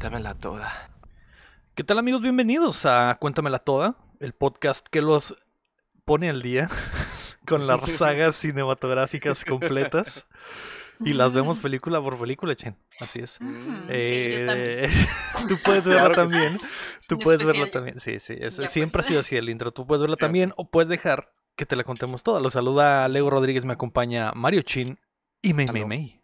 Cuéntamela toda. ¿Qué tal amigos? Bienvenidos a Cuéntamela Toda, el podcast que los pone al día con las sagas cinematográficas completas y las vemos película por película, Chen. Así es. Ujú, sí, yo Eh, también. tú puedes verla Claro que sí. también. Tú puedes verla especial también. Sí, sí. es- siempre pues. ha sido así el intro. Tú puedes verla también o puedes dejar que te la contemos toda. Los saluda Lego Rodríguez, me acompaña Mario Chin y Mei Mei. Mei.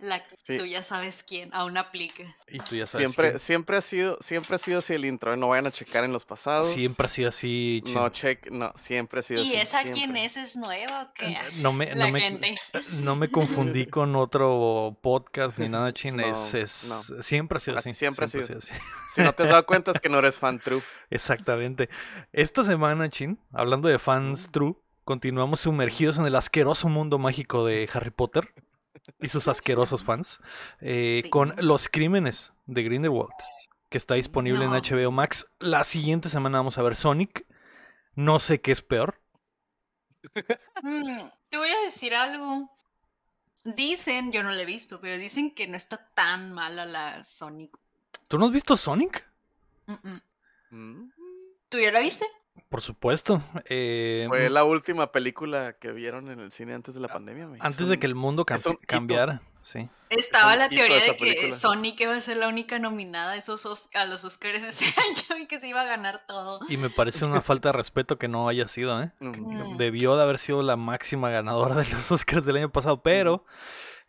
Hola. La que Sí. tú ya sabes quién, aún aplica. Y tú ya sabes. Siempre, quién. siempre ha sido, siempre ha sido así el intro. ¿eh? No vayan a checar en los pasados. Siempre ha sido así, Chin. No check, no, siempre ha sido así. ¿Y esa quién siempre. es? ¿Es nueva o qué? No me, La no me, gente. no me confundí con otro podcast ni nada, Chin. No, es, es- Siempre ha sido así. Así siempre ha sido. así. Si no te has dado cuenta es que no eres fan true. Exactamente. Esta semana, Chin, hablando de fans true, continuamos sumergidos en el asqueroso mundo mágico de Harry Potter y sus asquerosos fans, eh, Sí. con Los Crímenes de Grindelwald, que está disponible No. en HBO Max. La siguiente semana vamos a ver Sonic. No sé qué es peor. Mm, te voy a decir algo. Dicen, yo no la he visto, pero dicen que no está tan mala la Sonic. ¿Tú no has visto Sonic? Mm, mm. Mm. ¿Tú ya la viste? Por supuesto. eh, Fue la última película que vieron en el cine antes de la pandemia. Es antes de que el mundo cambiara. Sí. Estaba la teoría de que película. Sonic iba a ser la única nominada a, esos Os- a los Oscars ese año y que se iba a ganar todo. Y me parece una falta de respeto que no haya sido, ¿eh? Mm. Mm. debió de haber sido la máxima ganadora de los Oscars del año pasado, pero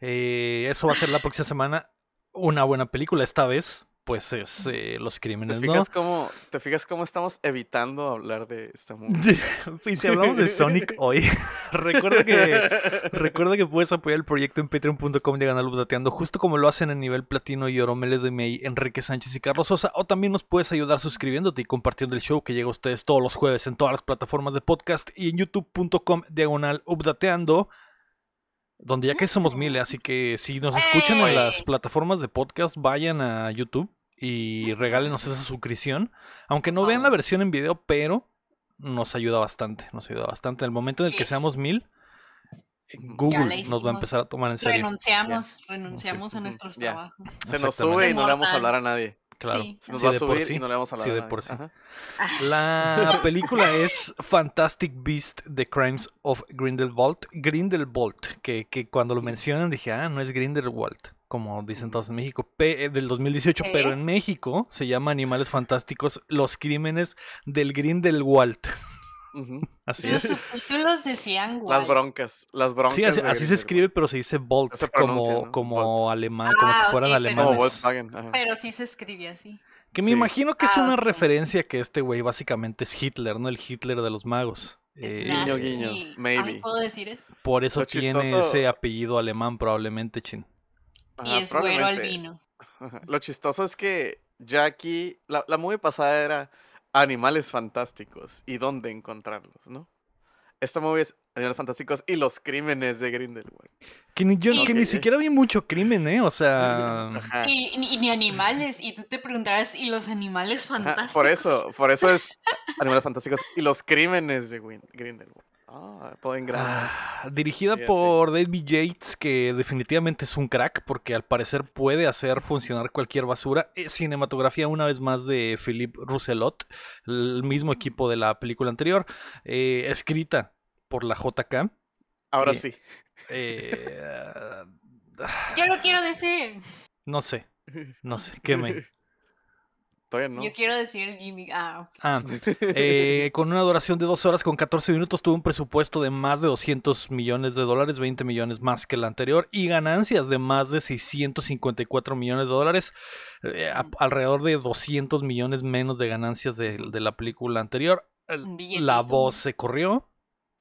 eh, eso va a ser la próxima semana. Una buena película esta vez, pues es eh, Los ¿Te Crímenes, ¿no? fijas, cómo, ¿Te fijas cómo estamos evitando hablar de esta movie? y si hablamos de Sonic hoy, recuerda que recuerda que puedes apoyar el proyecto en patreon.com diagonal updateando, justo como lo hacen en nivel platino y oro Mele de May, Enrique Sánchez y Carlos Sosa, o también nos puedes ayudar suscribiéndote y compartiendo el show que llega a ustedes todos los jueves en todas las plataformas de podcast y en youtube.com diagonal updateando. Donde ya que somos mil, ¿eh? así que si nos escuchan en las plataformas de podcast, vayan a YouTube y regálenos esa suscripción. Aunque no vean la favor. versión en video, pero nos ayuda bastante, nos ayuda bastante. En el momento en el que Es- seamos mil, Google la nos va a empezar a tomar en serio. Nos renunciamos a nuestros ya. trabajos. Se nos sube y no le vamos a hablar a nadie. Claro. Sí. Nos Sí, va a subir sí. y no le vamos a hablar Sí, a de nadie. por sí. Ajá. La película es Fantastic Beast: The Crimes of Grindelwald. Grindelwald, que, que cuando lo mencionan dije, ah, no es Grindelwald, como dicen todos en México, P- eh, del 2018, ¿Qué? pero en México se llama Animales Fantásticos: Los Crímenes del Grindelwald. Ujú. Así Los es. subtítulos decían guay. Las broncas, las broncas. Sí, así, de así se escribe, pero se dice Bolt, No se como, ¿no? como Bolt. alemán, como si Ah, fueran ok, pero- Como alemanes. Ajá. Pero sí se escribe así. Que me Sí. imagino que es Ah, una ok. referencia que este güey básicamente es Hitler, ¿no? El Hitler de los magos. Es Eh, Guiño, guiño, Ay, maybe. ¿Puedo decir eso? por eso Lo tiene chistoso- ese apellido alemán probablemente, chin. Y es güero al probablemente. vino. Ajá. Lo chistoso es que ya aquí, la, la movie pasada era Animales Fantásticos y dónde encontrarlos, ¿no? Esta movie es Animales Fantásticos y los crímenes de Grindelwald. Que ni, yo, Y- que ni siquiera vi mucho crimen, ¿eh? O sea... Y, ni, ni animales. Y tú te preguntarás, ¿y los animales Ajá, fantásticos? Por eso, por eso es Animales Fantásticos y los crímenes de Grindelwald. Ah, todo en grande. Ah, dirigida Sí, por David Yates, que definitivamente es un crack, porque al parecer puede hacer funcionar cualquier basura. Eh, cinematografía, una vez más, de Philippe Rousselot, el mismo equipo de la película anterior. eh, escrita por la JK. Ahora y- sí. eh, Yo lo quiero decir. no sé, no sé, ¿qué me...? Todavía no. Yo quiero decir Jimmy. Ah, Ah, eh, con una duración de 2 horas con 14 minutos tuvo un presupuesto de más de 200 millones de dólares, 20 millones más que el anterior, y ganancias de más de 654 millones de dólares, eh, a- alrededor de 200 millones menos de ganancias de, de la película anterior. El- La voz se corrió,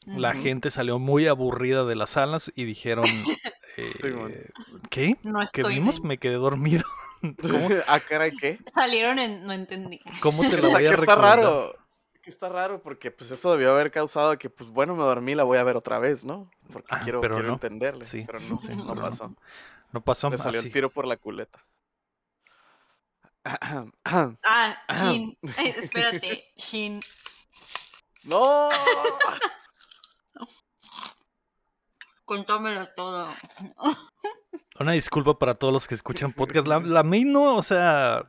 la gente salió muy aburrida de las salas y dijeron, eh. ¿qué? No ¿Qué estoy. vimos? dentro. Me quedé dormido. ¿Cómo, ah, caray, ¿qué? Salieron en. No entendí. cómo te la Está- voy a que está raro. Que está raro porque pues eso debió haber causado que pues bueno me dormí la voy a ver otra vez, ¿no? Porque Ah, quiero, pero quiero no. entenderle. Sí, Pero no, sí, no no, no. pasó. No pasó Le salió así. el tiro por la culeta. Ah, Shin. Espérate, Shin. ¡No! Cuéntamelo todo. Una disculpa para todos los que escuchan podcast. La, la May no, o sea,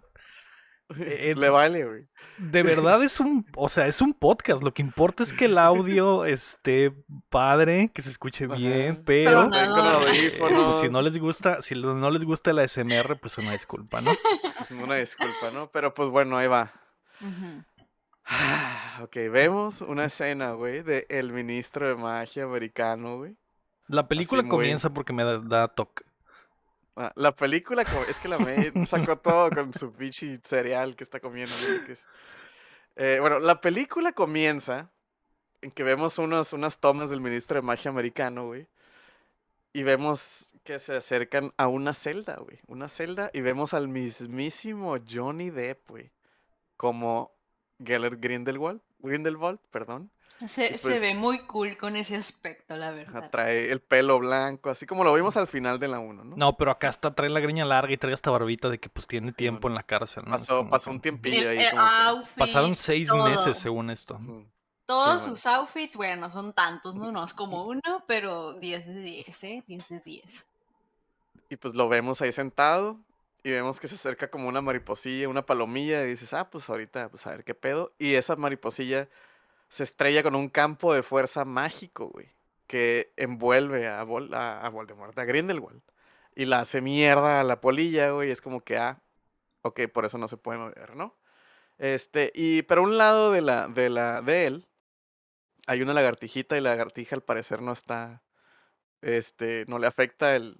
Eh, Le vale, güey. de verdad es un, o sea, es un podcast. Lo que importa es que el audio esté padre, que se escuche Ajá. bien, Pero eh, si no les gusta, si no les gusta la SMR, pues una disculpa, ¿no? Una disculpa, ¿no? Pero pues bueno, ahí va. Ah, Ok, vemos una escena, güey, de el ministro de magia americano, güey. La película comienza porque me da, da toque. Ah, La película, es que la May sacó todo con su pinche cereal que está comiendo. es. Eh, bueno, la película comienza en que vemos unos, unas tomas del ministro de magia americano, güey. Y vemos que se acercan a una celda, güey. Una celda y vemos al mismísimo Johnny Depp, güey. Como Gellert Grindelwald, Grindelwald, perdón. Se, pues- ve muy cool con ese aspecto, la verdad. Trae el pelo blanco, así como lo vimos al final de la 1, ¿no? No, pero acá está, trae la greña larga y trae esta barbita de que pues tiene tiempo bueno. en la cárcel, ¿no? Pasó, como pasó un tiempillo El, ahí. el como que- outfit, Pasaron seis todo. meses según esto. Todos Sí, sus outfits, bueno, no son tantos, ¿no? No es como uno, pero 10 de 10, ¿eh? 10 de 10. Y pues lo vemos ahí sentado y vemos que se acerca como una mariposilla, una palomilla y dices, ah, pues ahorita, pues a ver qué pedo. Y esa mariposilla se estrella con un campo de fuerza mágico, güey, que envuelve a, Vol a, a Voldemort, a Grindelwald. Y la hace mierda a la polilla, güey, es como que, ah, ok, por eso no se puede mover, ¿no? Este, y pero un lado de la, de la, de él, hay una lagartijita y la lagartija al parecer no está, este, no le afecta el,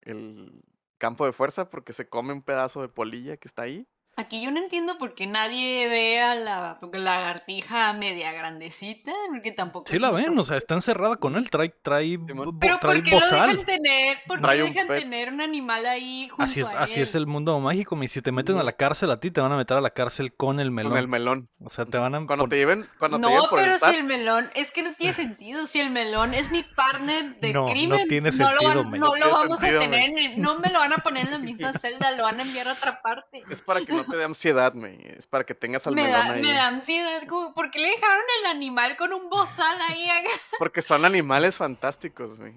el campo de fuerza porque se come un pedazo de polilla que está ahí. Aquí yo no entiendo por qué nadie ve a la lagartija media grandecita, porque tampoco Sí la ven, cosa- o sea, está encerrada con él, trae, trae, Pero trae ¿por qué lo bozal. dejan tener? ¿Por qué dejan pet. tener un animal ahí junto Así es, a así es él? el mundo mágico, y si te meten a la cárcel a ti, te van a meter a la cárcel con el melón. Con el melón. O sea, te van a Cuando te lleven, cuando te No, lleven por pero el si el melón, es que no tiene sentido. Si el melón es mi partner de No, no crimen, tiene lo, sentido, no No lo vamos sentido, a tener, en el- no me lo van a poner en la misma celda, lo van a enviar a otra parte. es para que no te dé ansiedad, me. Es para que tengas al Me melón da, ahí. me da ansiedad, como, ¿por qué le dejaron el animal con un bozal ahí? Porque son animales fantásticos, güey.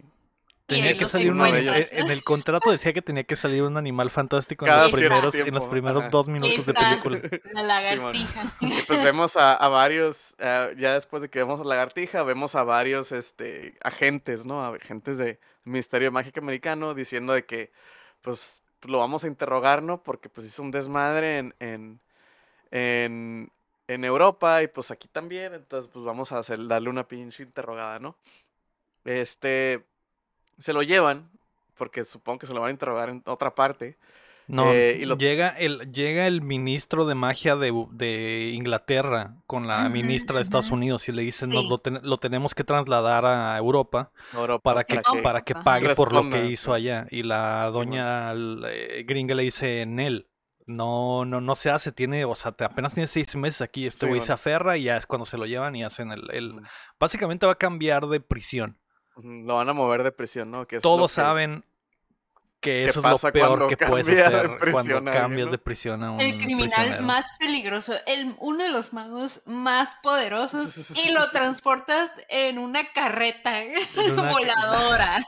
Y tenía que salir un uno de encuentras. en el contrato decía que tenía que salir un animal fantástico en los primeros, en los primeros dos minutos de película. La lagartija. Y pues vemos a, a varios, eh, ya después de que vemos a Lagartija, vemos a varios este, agentes, ¿no? Agentes del Ministerio de Mágica Americano diciendo de que, pues, lo vamos a interrogar, ¿no? Porque, pues, hizo un desmadre en, en, en, en Europa y, pues, aquí también. Entonces, pues, vamos a hacer, darle una pinche interrogada, ¿no? Este, se lo llevan, porque supongo que se lo van a interrogar en otra parte. No, Eh, y lo- llega, el, llega el ministro de magia de, de Inglaterra con la ministra de Estados. Unidos y le dicen, "Nos Sí. lo, ten- lo tenemos que trasladar a Europa Europa, para que, para que pague por lo que hizo sí. allá. Y la doña eh, gringa le dice, Nel, no, no, no se hace, tiene, o sea, te- apenas tiene seis meses aquí, este Sí, güey bueno. se aferra y ya es cuando se lo llevan y hacen el, el-. Básicamente va a cambiar de prisión. Lo van a mover de prisión, ¿no? Que es lo Todos que- saben que ¿Qué eso es lo pasa peor cuando que puedes hacer prisión cuando a cambias no? de prisión a un El criminal prisionero. más peligroso, el, uno de los magos más poderosos y lo transportas en una carreta una- voladora.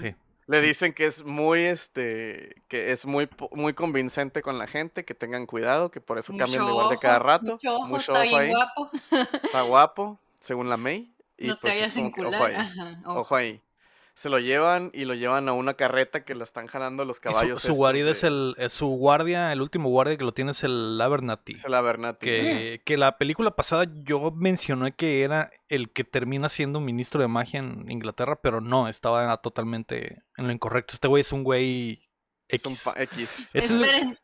Sí. Le dicen que es muy, este, que es muy, muy convincente con la gente, que tengan cuidado, que por eso cambian de igual de cada rato. Mucho ojo, Mucho está ojo bien ahí. guapo. Está guapo, según la May. Y no te pues es vayas ojo ahí, Ajá, ojo. ojo ahí. Se lo llevan y lo llevan a una carreta que la están jalando los Y su- caballos. su, estos guarida de- es el, es su guardia, el último guardia que lo tiene es el Abernathy. es el Abernathy. Que, que la película pasada yo mencioné que era el que termina siendo ministro de magia en Inglaterra, pero no, estaba totalmente en lo incorrecto. Este güey es un güey Es un X. X. Esperen.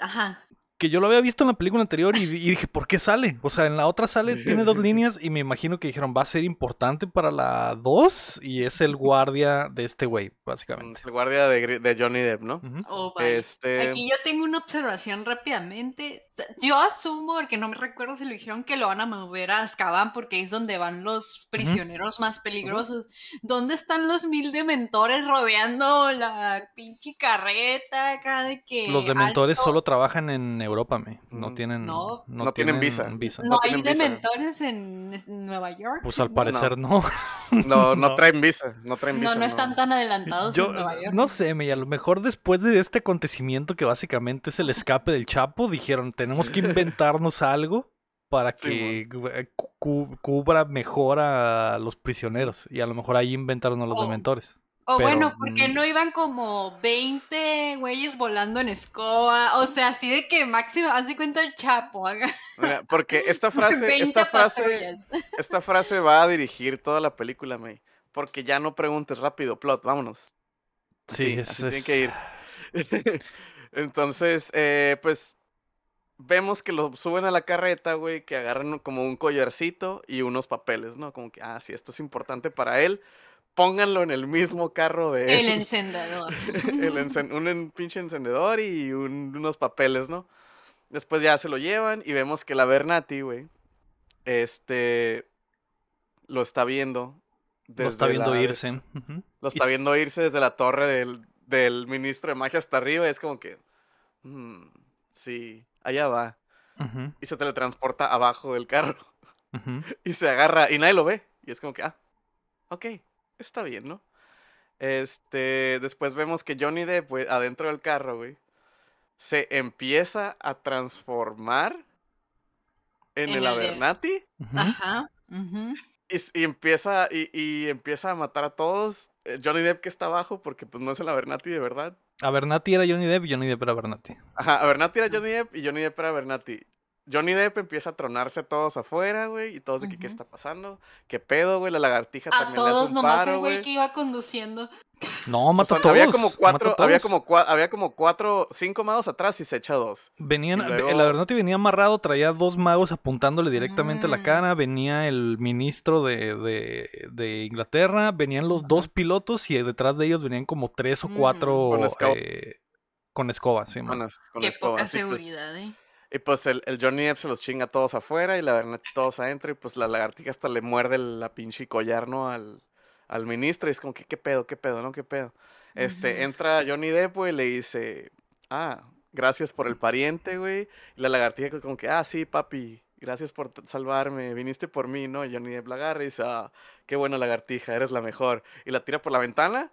Ajá. Que yo lo había visto en la película anterior y, y dije, ¿por qué sale? O sea, en la otra sale, tiene dos líneas y me imagino que dijeron, va a ser importante para la 2 y es el guardia de este güey, básicamente. El guardia de, de Johnny Depp, ¿no? Oh. Este. Aquí yo tengo una observación rápidamente. Yo asumo, porque no me recuerdo si lo dijeron, que lo van a mover a Azkaban porque es donde van los prisioneros más peligrosos. ¿Dónde están los mil dementores rodeando la pinche carreta acá de que... Los dementores alto? solo trabajan en Europa, me. No Ujú. tienen, No. No tienen visa. No, No hay tienen visa. dementores en Nueva York. Pues al No. parecer no. No, no, No. traen visa. No traen visa. No, no están tan adelantados Yo en Nueva York. no sé, me, a lo mejor después de este acontecimiento que básicamente es el escape del Chapo, dijeron, tenemos que inventarnos algo para que eh, cu- cu- cubra mejor a los prisioneros. Y a lo mejor ahí inventaron a los Oh. dementores. O pero, bueno, porque mm. no iban como 20 güeyes volando en escoba. O sea, así de que máximo, haz de cuenta el Chapo. haga porque esta frase, 20 esta frase, patrullas. esta frase va a dirigir toda la película, May. Porque ya no preguntes rápido, plot, vámonos. Sí, Así, es- así tiene es- que ir. Entonces, eh, pues vemos que lo suben a la carreta, güey, que agarran como un collarcito y unos papeles, ¿no? Como que, ah, sí, esto es importante para él, pónganlo en el mismo carro de El encendedor. El encen- un en- pinche encendedor y un- unos papeles, ¿no? Después ya se lo llevan y vemos que la Bernati, güey, este, lo está viendo. Lo está desde viendo la- irse. Lo está viendo irse desde la torre del, del ministro de magia hasta arriba. y es como que, "Mm, sí, allá va. Ujú, Y se teletransporta abajo del carro. Y se agarra y nadie lo ve. Y es como que, ah, ok, está bien, ¿no? Este, después vemos que Johnny Depp, güey, adentro del carro, güey, se empieza a transformar en, En el el Ujú. Ajá. y, empieza y, y empieza a matar a todos. Eh, Johnny Depp que está abajo porque pues no es el Abernathy de verdad. Abernathy era Johnny Depp y Johnny Depp era Abernathy. Ajá, Abernathy era Johnny Depp y Johnny Depp era Abernathy. Johnny Depp empieza a tronarse a todos afuera, güey, y todos de que qué está pasando, qué pedo, güey, la lagartija A también le hace todos, un nomás paro, el güey que iba conduciendo. No, O mata sea, a todos. había como cuatro, había todos. como cua- había como cuatro, cinco magos atrás y se echa dos. Venían, el luego- Abernathy venía amarrado, traía dos magos apuntándole directamente a la Mm. cara, venía el ministro de, de, de Inglaterra, venían los dos pilotos y detrás de ellos venían como tres o Mm. cuatro Con escoba. eh, con escoba, sí, man. Con, las- con Qué escoba, poca sí, pues, seguridad, ¿eh? Y pues el, el Johnny Depp se los chinga a todos afuera y la Abernathy todos adentro y pues la lagartija hasta le muerde la pinche collar, ¿no? Al, al ministro y es como que qué pedo, qué pedo, ¿no? ¿Qué pedo? Este, Ujú. entra Johnny Depp, güey, y le dice, ah, gracias por el pariente, güey. Y la lagartija como que, ah, sí, papi, gracias por salvarme, viniste por mí, ¿no? Y Johnny Depp la agarra y dice, ah, qué buena lagartija, eres la mejor. Y la tira por la ventana.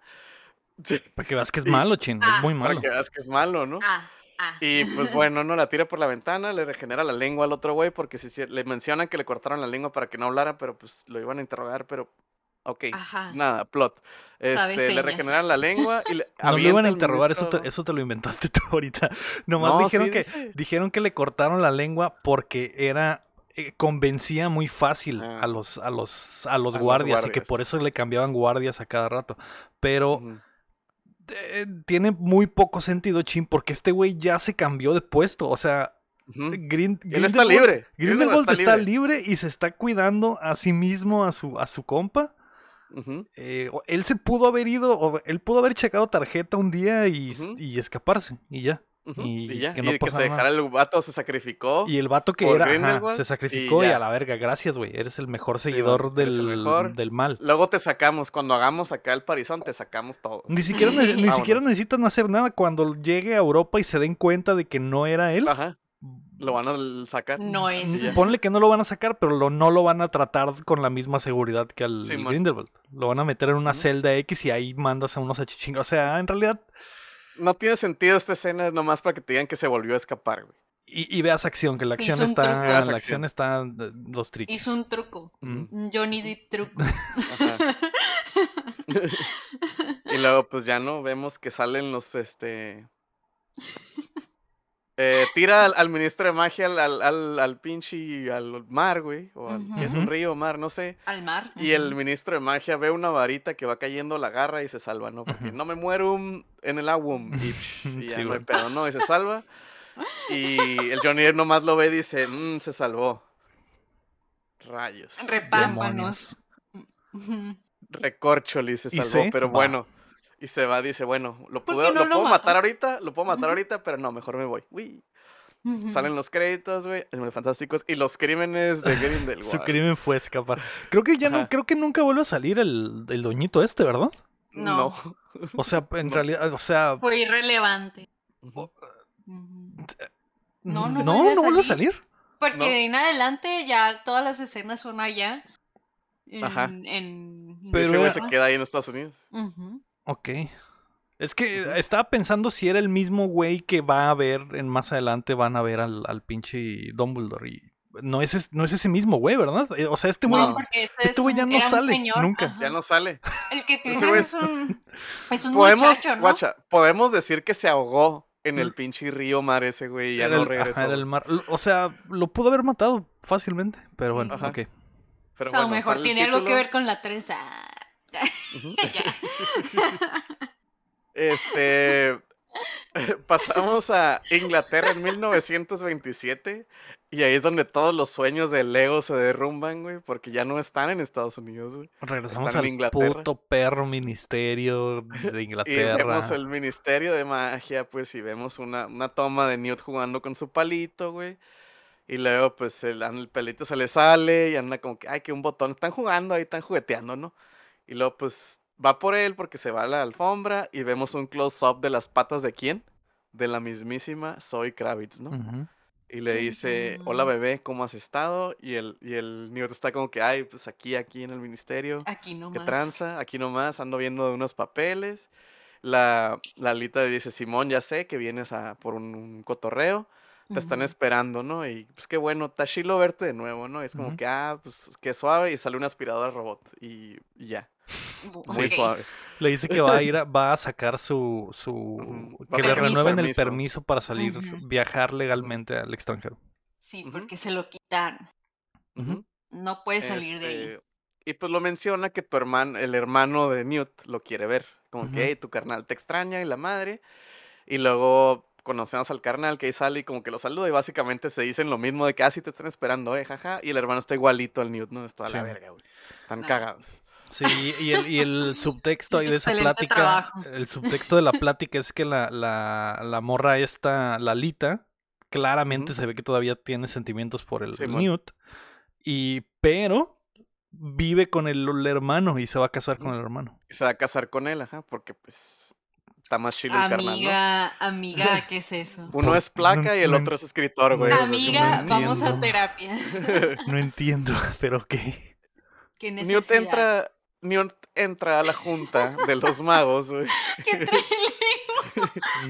Sí, Para que veas que es malo, chin, es Ah, muy para malo. que veas que es malo, ¿no? Ah, ah. Y pues bueno, no la tira por la ventana, le regenera la lengua al otro güey porque si, le mencionan que le cortaron la lengua para que no hablara, pero pues lo iban a interrogar, pero ok, Ajá. nada, plot. Este, le regeneran la lengua y le No lo iban a interrogar, eso te, eso te lo inventaste tú ahorita. Nomás No, dijeron sí que dice. dijeron que le cortaron la lengua porque era eh, convencía muy fácil Ah. a los a los a los A los guardias y que por eso le cambiaban guardias a cada rato. Pero. Eh, tiene muy poco sentido, chin, porque este güey ya se cambió de puesto, o sea, Ujú. Green, Él está libre. Grindelwald Grindelwald está, libre. y se está cuidando a sí mismo, a su, a su compa. Eh, él se pudo haber ido, o él pudo haber checado tarjeta un día y, y escaparse, y ya. Y Y, ya, que y no de que se dejara el vato, se sacrificó. Y el vato que era, ajá, se sacrificó y, y a la verga, gracias, güey. Eres el mejor seguidor del, mejor. del mal. Luego te sacamos, cuando hagamos acá el parizón, te sacamos todos. Ni siquiera, ne- ni siquiera necesitan hacer nada cuando llegue a Europa y se den cuenta de que no era él. Ajá, lo van a sacar. No es. Y. Ponle que no lo van a sacar, pero lo, no lo van a tratar con la misma seguridad que al Sí. Grindelwald. Lo van a meter en una celda X y ahí mandas a unos achichingas. O sea, en realidad, No tiene sentido esta escena nomás para que te digan que se volvió a escapar, güey. y, y veas acción, que la acción está, la acción acción. está los tricks. Hizo un truco. Un Johnny Depp truco. Ajá. y luego, pues ya no, vemos que salen los, este... eh, tira al, al ministro de magia al, al, al, al pinche, al mar, güey. O al, que es un río o mar, no sé. Al mar. Y el ministro de magia ve una varita que va cayendo, la agarra y se salva, ¿no? Porque no me muero un- en el agua. Y, psh, y ya Sí, no hay güey. pedo, ¿no? Y se salva. Y el Johnny Depp nomás lo ve y dice, "Mm, se salvó. Rayos. Repámpanos. Ujú. Recorcholi se Y salvó, pero bueno. Y se va, dice, bueno, lo, ¿Por puedo, no lo lo puedo matar ahorita, lo puedo matar ahorita, pero no, mejor me voy. Uy. Salen los créditos, güey, Animales fantásticos y los crímenes de Grindelwald. Su crimen fue escapar. Creo que ya no, creo que nunca vuelve a salir el, el doñito este, ¿verdad? No. No. O sea, en No. realidad, o sea, Fue irrelevante. No, no, no no, vuelve a salir. Porque ¿No? de ahí en adelante ya todas las escenas son allá. En, Ajá. en Pero Ese güey se queda ahí en Estados Unidos. Ujú. Ok. Es que estaba pensando si era el mismo güey que va a ver en más adelante van a ver al, al pinche Dumbledore y no es, no es ese mismo güey, ¿verdad? Eh, O sea, este güey No, este, es güey ya no sale, señor, nunca. ajá. Ya no sale. El que tú dices es un, es un Podemos, muchacho, ¿no? guacha, podemos decir que se ahogó en el pinche río mar ese güey y ya era no el, ajá, regresó. era el mar. O sea, lo pudo haber matado fácilmente, pero bueno, Ajá. ok. Pero o sea, a lo bueno, mejor tiene algo que ver con la trenza. Este. Pasamos a Inglaterra en 1927. Y ahí es donde todos los sueños de Lego se derrumban, güey. Porque ya no están en Estados Unidos, güey. Regresamos Están en al Inglaterra. puto perro ministerio de Y Inglaterra. vemos el Ministerio de Magia, pues, y vemos una, una toma de Newt jugando con su palito, güey. Y luego, pues, el, el pelito se le sale y anda como que, ay, que un botón. Están jugando ahí, están jugueteando, ¿no? Y luego, pues, va por él porque se va a la alfombra y vemos un close-up de las patas de quién? De la mismísima Zoe Kravitz, ¿no? Y le dice, hola bebé, ¿cómo has estado? Y el, y el Newt está como que, ay, pues aquí, aquí en el ministerio. Aquí no ¿Qué más. tranza? Aquí nomás ando viendo unos papeles. La, la Alita le dice, Simón, ya sé que vienes a, por un, un cotorreo. Te están esperando, ¿no? Y pues qué bueno, está chilo verte de nuevo, ¿no? Es como que, ah, pues qué suave. Y sale una aspiradora robot. Y, y ya, muy suave. Le dice que va a ir a, va a sacar su, su que le renueven el permiso. para salir, viajar legalmente al extranjero. Sí, porque se lo quitan. No puede salir de ahí. Este, Y pues lo menciona que tu hermano, el hermano de Newt lo quiere ver. Como que, "Hey, tu carnal te extraña y la madre. Y luego conocemos al carnal que ahí sale y como que lo saluda y básicamente se dicen lo mismo de que, ah, sí te están esperando, eh, jaja. Y el hermano está igualito al Newt, ¿no? Está a la verga, güey. Están Ah. cagados. Sí, y el, y el subtexto ahí de esa plática, trabajo. el subtexto de la plática es que la, la, la morra esta, Lalita, claramente Ujú. se ve que todavía tiene sentimientos por el Simón. Newt, y pero vive con el, el hermano y se va a casar con Ujú. el hermano. Y se va a casar con él, ajá, porque pues está más chido el carnal, ¿no? Amiga, amiga, ¿qué es eso? Uno es placa y el no otro es escritor, güey. o sea, Amiga, no vamos a terapia. No entiendo, pero ok. ¿Qué Newt entra, Newt entra a la junta de los magos, güey. ¿Qué trae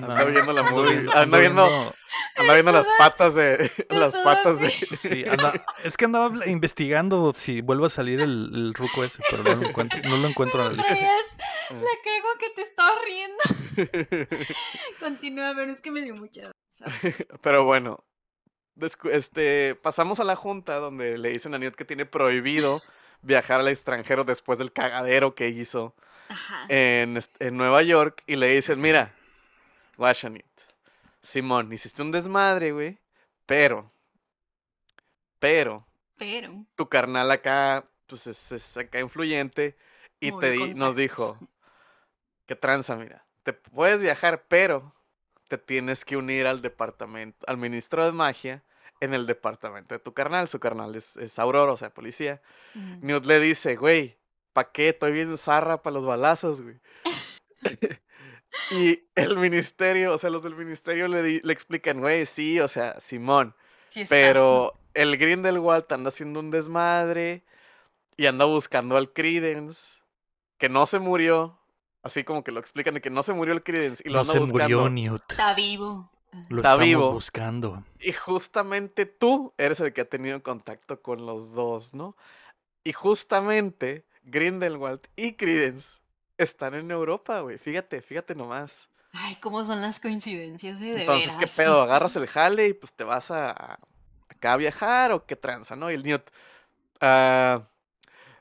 Anda viendo la movie, vi- anda viendo- viendo- Anda viendo las patas de. Las patas de. Sí, anda- es que andaba investigando si vuelve a salir el, el ruco ese, pero no lo encuentro, no lo encuentro en la lista. Ah. la cargo que te estaba riendo. Continúa, pero es que me dio mucha. Pero bueno. Este, pasamos a la junta donde le dicen a Newt que tiene prohibido viajar al extranjero después del cagadero que hizo en, en Nueva York. Y le dicen, mira, Newt, Simón, hiciste un desmadre, güey. Pero, pero, Pero. tu carnal acá, pues es, es acá influyente. Y te di- nos dijo, que tranza, mira, te puedes viajar, pero te tienes que unir al departamento, al ministro de magia en el departamento de tu carnal. Su carnal es, es Aurora, o sea, policía. Mm. Newt le dice, güey, ¿pa' qué? Estoy bien zarra para los balazos, güey. y el ministerio, o sea, los del ministerio le, di- le explican, güey, sí, o sea, Simón, Sí pero el Grindelwald anda haciendo un desmadre y anda buscando al Credence, que no se murió. Así como que lo explican de que no se murió el Credence y lo No anda se buscando. murió Newt. Está vivo. Lo Está estamos vivo. buscando. Y justamente tú eres el que ha tenido contacto con los dos, ¿no? Y justamente Grindelwald y Credence están en Europa, güey. Fíjate, fíjate nomás. Ay, cómo son las coincidencias, eh, de Entonces, ¿qué veras. pedo? ¿Agarras el jale y pues te vas a, a- acá a viajar o qué tranza, no? Y el Newt, ah,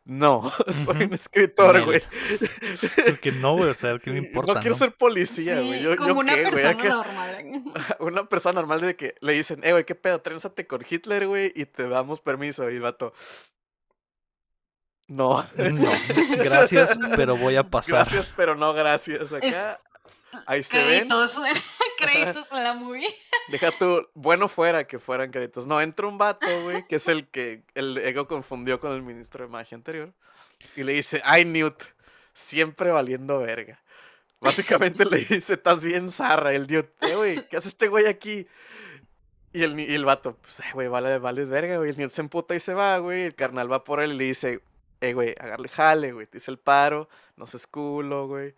no, soy un escritor, güey. Que no, güey, o sea, ¿qué me importa? No quiero no? ser policía, güey. Sí, Yo, como yo una qué, güey. persona normal. Una persona normal de que le dicen, eh, güey, qué pedo, trénsate con Hitler, güey, y te damos permiso. Y el vato, no. No, gracias, pero voy a pasar. Gracias, pero no gracias. Acá, Es- ahí se ven. Créditos. A la movie. Deja tú, bueno fuera que fueran créditos. No, entra un vato, güey, que es el que el ego confundió con el ministro de magia anterior. Y le dice, ay, Newt, siempre valiendo verga. Básicamente le dice, estás bien zarra, el Newt. Eh, güey, ¿qué hace este güey aquí? Y el, y el vato, pues, "Ay, güey, vale, vales verga, güey. El Newt se emputa y se va, güey. El carnal va por él y le dice, eh, güey, agarle jale, güey. Te hice el paro, no seas culo, güey.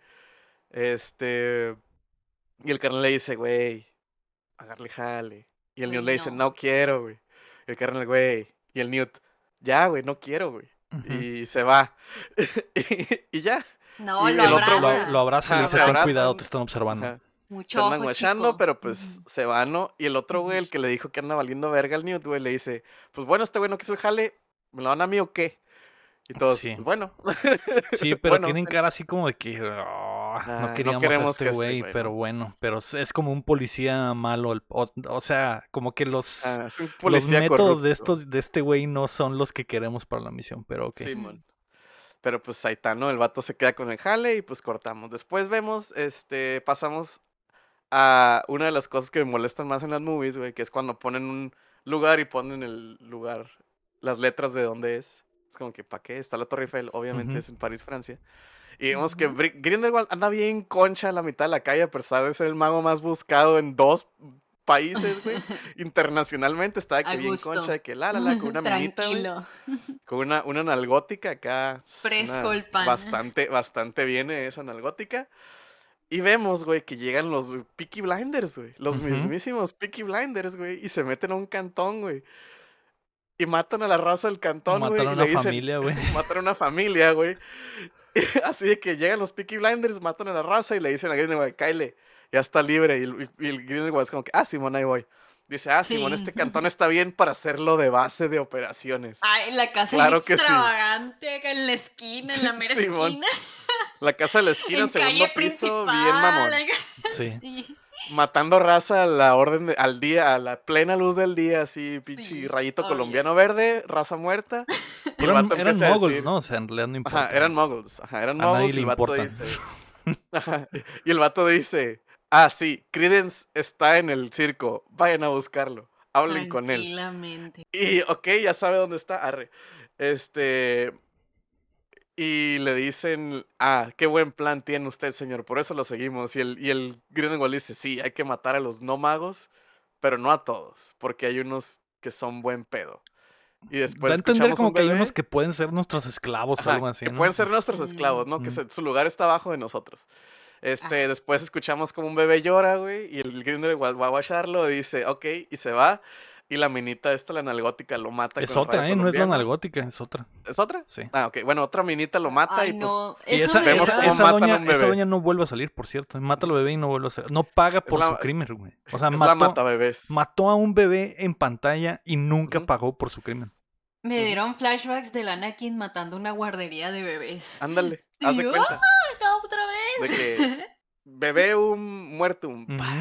Este. Y el carnal le dice, güey, agarle jale. Y el Newt le dice, no. quiero, güey. Y el carnal, güey. Y el Newt, ya, güey, no quiero, güey. Y se va. y, y ya. No, Y lo el otro Lo, abraza. lo abraza y le dice, ten cuidado, te están observando. Ajá. Mucho Se ojo, chico. pero pues se va, ¿no? Y el otro güey, el que le dijo que anda valiendo verga al Newt, güey, le dice, pues bueno, este güey no quiso el jale, ¿me lo dan a mí o qué? Y todos, Sí. "Pues, bueno. Sí, pero Bueno, tienen cara así como de que "Ah, Ah, no no queríamos queremos a este este güey, pero ¿no? bueno, pero es- como un policía malo, el- o, o sea, como que los, Ah, los métodos de estos de este güey no son los que queremos para la misión, pero ok. Pero pues ahí está, ¿no? El vato se queda con el jale y pues cortamos. Después vemos, este, pasamos a una de las cosas que me molestan más en las movies, güey, que es cuando ponen un lugar y ponen el lugar, las letras de dónde es. Es como que, ¿para qué? Está la Torre Eiffel, obviamente es en París, Francia. Y vemos que. Bri- Grindelwald anda bien concha a la mitad de la calle, a pesar de ser el mago más buscado en dos países, güey. Internacionalmente estaba que A bien concha, de que la, la, la, con una minita, güey con una, una nalgótica acá. Fresco el pan. Bastante, bastante viene esa nalgótica. Y vemos, güey, que llegan los Peaky Blinders, güey. Los mismísimos Peaky Blinders, güey. Y se meten a un cantón, güey. Y matan a la raza del cantón, güey. Mataron y a una familia, güey. Matan a una familia, güey. Así de que llegan los Peaky Blinders, matan a la raza y le dicen a Grindelwald, Kyle, ya está libre. Y el, y el Grindelwald es como que, ah, Simón, ahí voy. Dice, ah, Simón, Sí. este cantón está bien para hacerlo de base de operaciones. Ay, la casa Claro sí. extravagante en la esquina, en la mera Simón. esquina. La casa de la esquina, en segundo calle piso, principal. bien mamón. Sí. Sí. Matando raza a la orden de- al día, a la plena luz del día, así, pinche Sí, rayito colombiano verde, raza muerta. Y el Eran, vato eran moguls, decir- ¿no? O sea, en realidad no importa. Ajá, eran muggles, ajá, eran A nadie muggles y le el vato dice. Ajá, y el vato dice, ah, sí, Credence está en el circo, vayan a buscarlo, hablen con él. Tranquilamente. Y, ok, ya sabe dónde está, arre. Este. Y le dicen, ah, qué buen plan tiene usted, señor, por eso lo seguimos. Y el, y el Grindelwald dice, sí, hay que matar a los no magos, pero no a todos, porque hay unos que son buen pedo. Y después da a entender escuchamos como un que hay unos que pueden ser nuestros esclavos o algo así, que ¿no? pueden ser nuestros esclavos, ¿no? Que Mm. se- su lugar está abajo de nosotros. Este, después escuchamos como un bebé llora, güey, y el Grindelwald va a guacharlo y dice, ok, y se va. Y la minita esta, la nalgótica, lo mata Es con otra, ¿eh? No es la colombiano. nalgótica, es otra. ¿Es otra? Sí. Ah, ok. Bueno, otra minita lo mata Ay, y pues. no. Y esa, me vemos esa, da- cómo esa matan a doña, un esa doña no vuelve a salir, por cierto. Mata al bebé y no vuelve a salir. No paga por la- su crimen, güey. O sea, Es la mató, mata bebés. mató a un bebé en pantalla y nunca pagó por su crimen. Me dieron flashbacks del Anakin matando una guardería de bebés. Ándale, haz de cuenta. No, otra De vez. que bebé un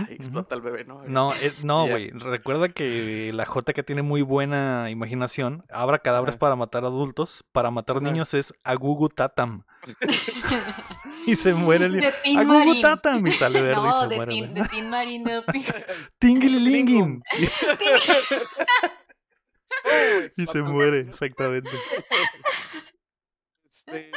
y explota el bebé, ¿no? No, es- no, güey. Recuerda que la JK tiene muy buena imaginación. Abra cadáveres Ajá. para matar adultos. Para matar niños es Agugu Tatam. y se muere el De Agugu. Tatam. Y sale verde y No, se de muere. Tin, de Tin Marín de. Oh, Y se muere, exactamente. Este,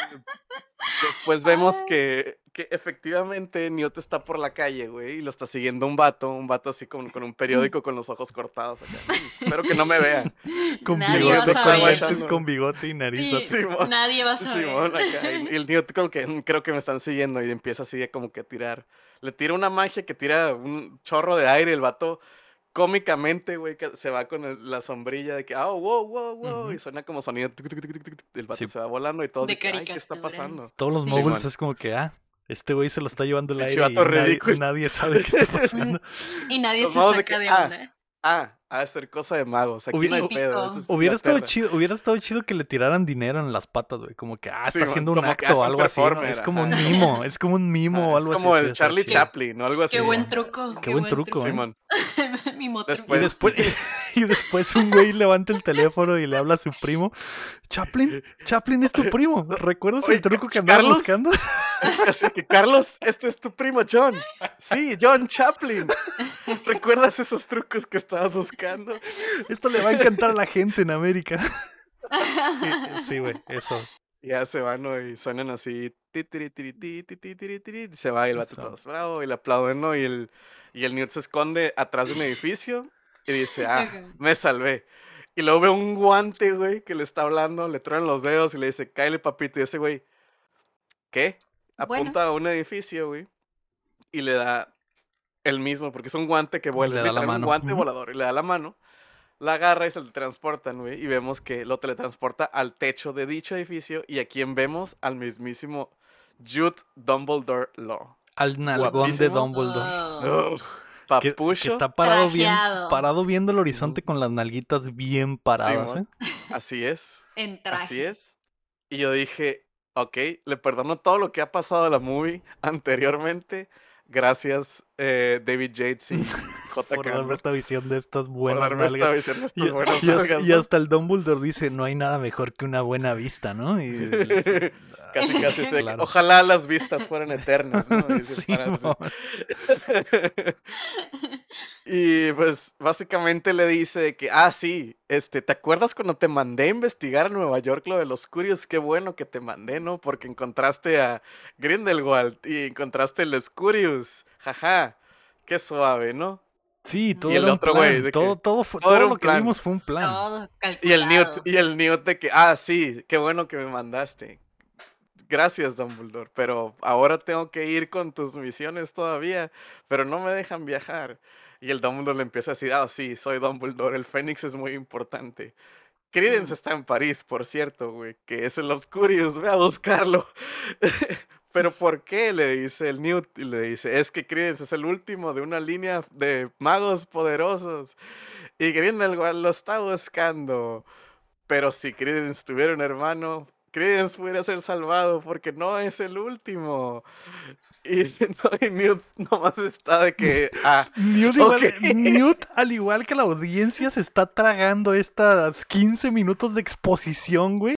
después vemos Ay. que, que efectivamente Newt está por la calle, güey, y lo está siguiendo un vato, un vato así con, con un periódico con los ojos cortados acá. Espero que no me vea. Con Nadie va a bigote, con bigote y nariz. Sí, nadie va a saber. Simón acá, y, y el Newt como que "Mm, creo que me están siguiendo y empieza así como que a tirar. Le tira una magia que tira un chorro de aire, el vato cómicamente, güey, que se va con el- la sombrilla de que, ah, wow, wow, wow, Ujú. y suena como sonido, tuc, tuc, tuc, tuc, tuc, tuc, el vato Sí. se va volando y todo, De de que, ay, ¿qué está pasando? Todos los Sí. moguls Simón. es como que, ah, este güey se lo está llevando el Pinche aire y nadie, nadie sabe qué está pasando. Y nadie Los se de saca que, de ah, onda. Ah, ha de ser cosa de magos, aquí Hubiera- no hay pedo. Es Hubiera estado chido, hubiera estado chido que le tiraran dinero en las patas, güey. Como que, ah, está haciendo un como acto hace o algo así. Es como un mimo, es como un mimo Ah, o es algo así. como sí, el Charlie. Chaplin, ¿no? Algo así. Qué buen truco. Qué buen truco, ¿eh? Simón. Mimo Después- Y después, y después un güey levanta el teléfono y le habla a su primo. Chaplin, Chaplin es tu primo. ¿Recuerdas Oye, el truco que Carlos. buscando? Así que, Carlos, este es tu primo John. Sí, John Chaplin. ¿Recuerdas esos trucos que estabas buscando? Esto le va a encantar a la gente en América. Sí, Sí, güey, eso. Ya se van ¿no? y suenan así. ti, tiri, tiri, ti, ti, ti, tiri, tiri, y se va y el vato todos bravo y le aplauden, ¿no? Y el, y el Newt se esconde atrás de un edificio Y dice, ah, me salvé. Y luego ve un guante, güey, que le está hablando, le truenan los dedos y le dice, cáele, papito. Y ese güey, ¿qué? Bueno. Apunta a un edificio, güey. Y le da el mismo, porque es un guante que vuela. Le da la un guante volador. Y le da la mano. La agarra y se le transportan, güey. Y vemos que lo teletransporta al techo de dicho edificio. Y a quien vemos al mismísimo Jude Dumbledore Law. Al nalgón de. Dumbledore. Oh. Uf, Que, está parado bien, parado viendo el horizonte con las nalguitas bien paradas. ¿eh? Así es. En traje. Así es. Y yo dije, ok, le perdono todo lo que ha pasado a la movie anteriormente. Gracias, eh, David Yates y J. Por darme esta visión de estas por buenas darme esta visión de Y, estas buenas y hasta, nalgas, y hasta el Dumbledore dice, no hay nada mejor que una buena vista, ¿no? Y- Casi, casi sé que- Claro. Ojalá las vistas fueran eternas, ¿no? Sí, mo. y pues básicamente le dice que, ah, sí, este, ¿te acuerdas cuando te mandé a investigar a Nueva York lo de los Curios? Qué bueno que te mandé, ¿no? Porque encontraste a Grindelwald y encontraste los Curios. Jaja, qué suave, ¿no? Sí, todo el era un otro güey, todo, todo, fue- todo era todo un lo que vimos fue un plan. Todo Y el Newt, y el Newt de que, ah, sí, qué bueno que me mandaste. Gracias, Dumbledore, pero ahora tengo que ir con tus misiones todavía, pero no me dejan viajar. Y el Dumbledore le empieza a decir, ah, sí, soy Dumbledore, el Fénix es muy importante. Credence Mm. está en París, por cierto, güey, que es el Obscurious, ve a buscarlo. Pero ¿por qué? Le dice el Newt y le dice, es que Credence es el último de una línea de magos poderosos. Y Grindelwald lo está buscando. Pero si Credence tuviera un hermano, Credence pudiera ser salvado porque no es el último. Y, no, y Newt nomás está de que, ah, Newt, igual, Ok. Newt, al igual que la audiencia, se está tragando estas 15 minutos de exposición, güey.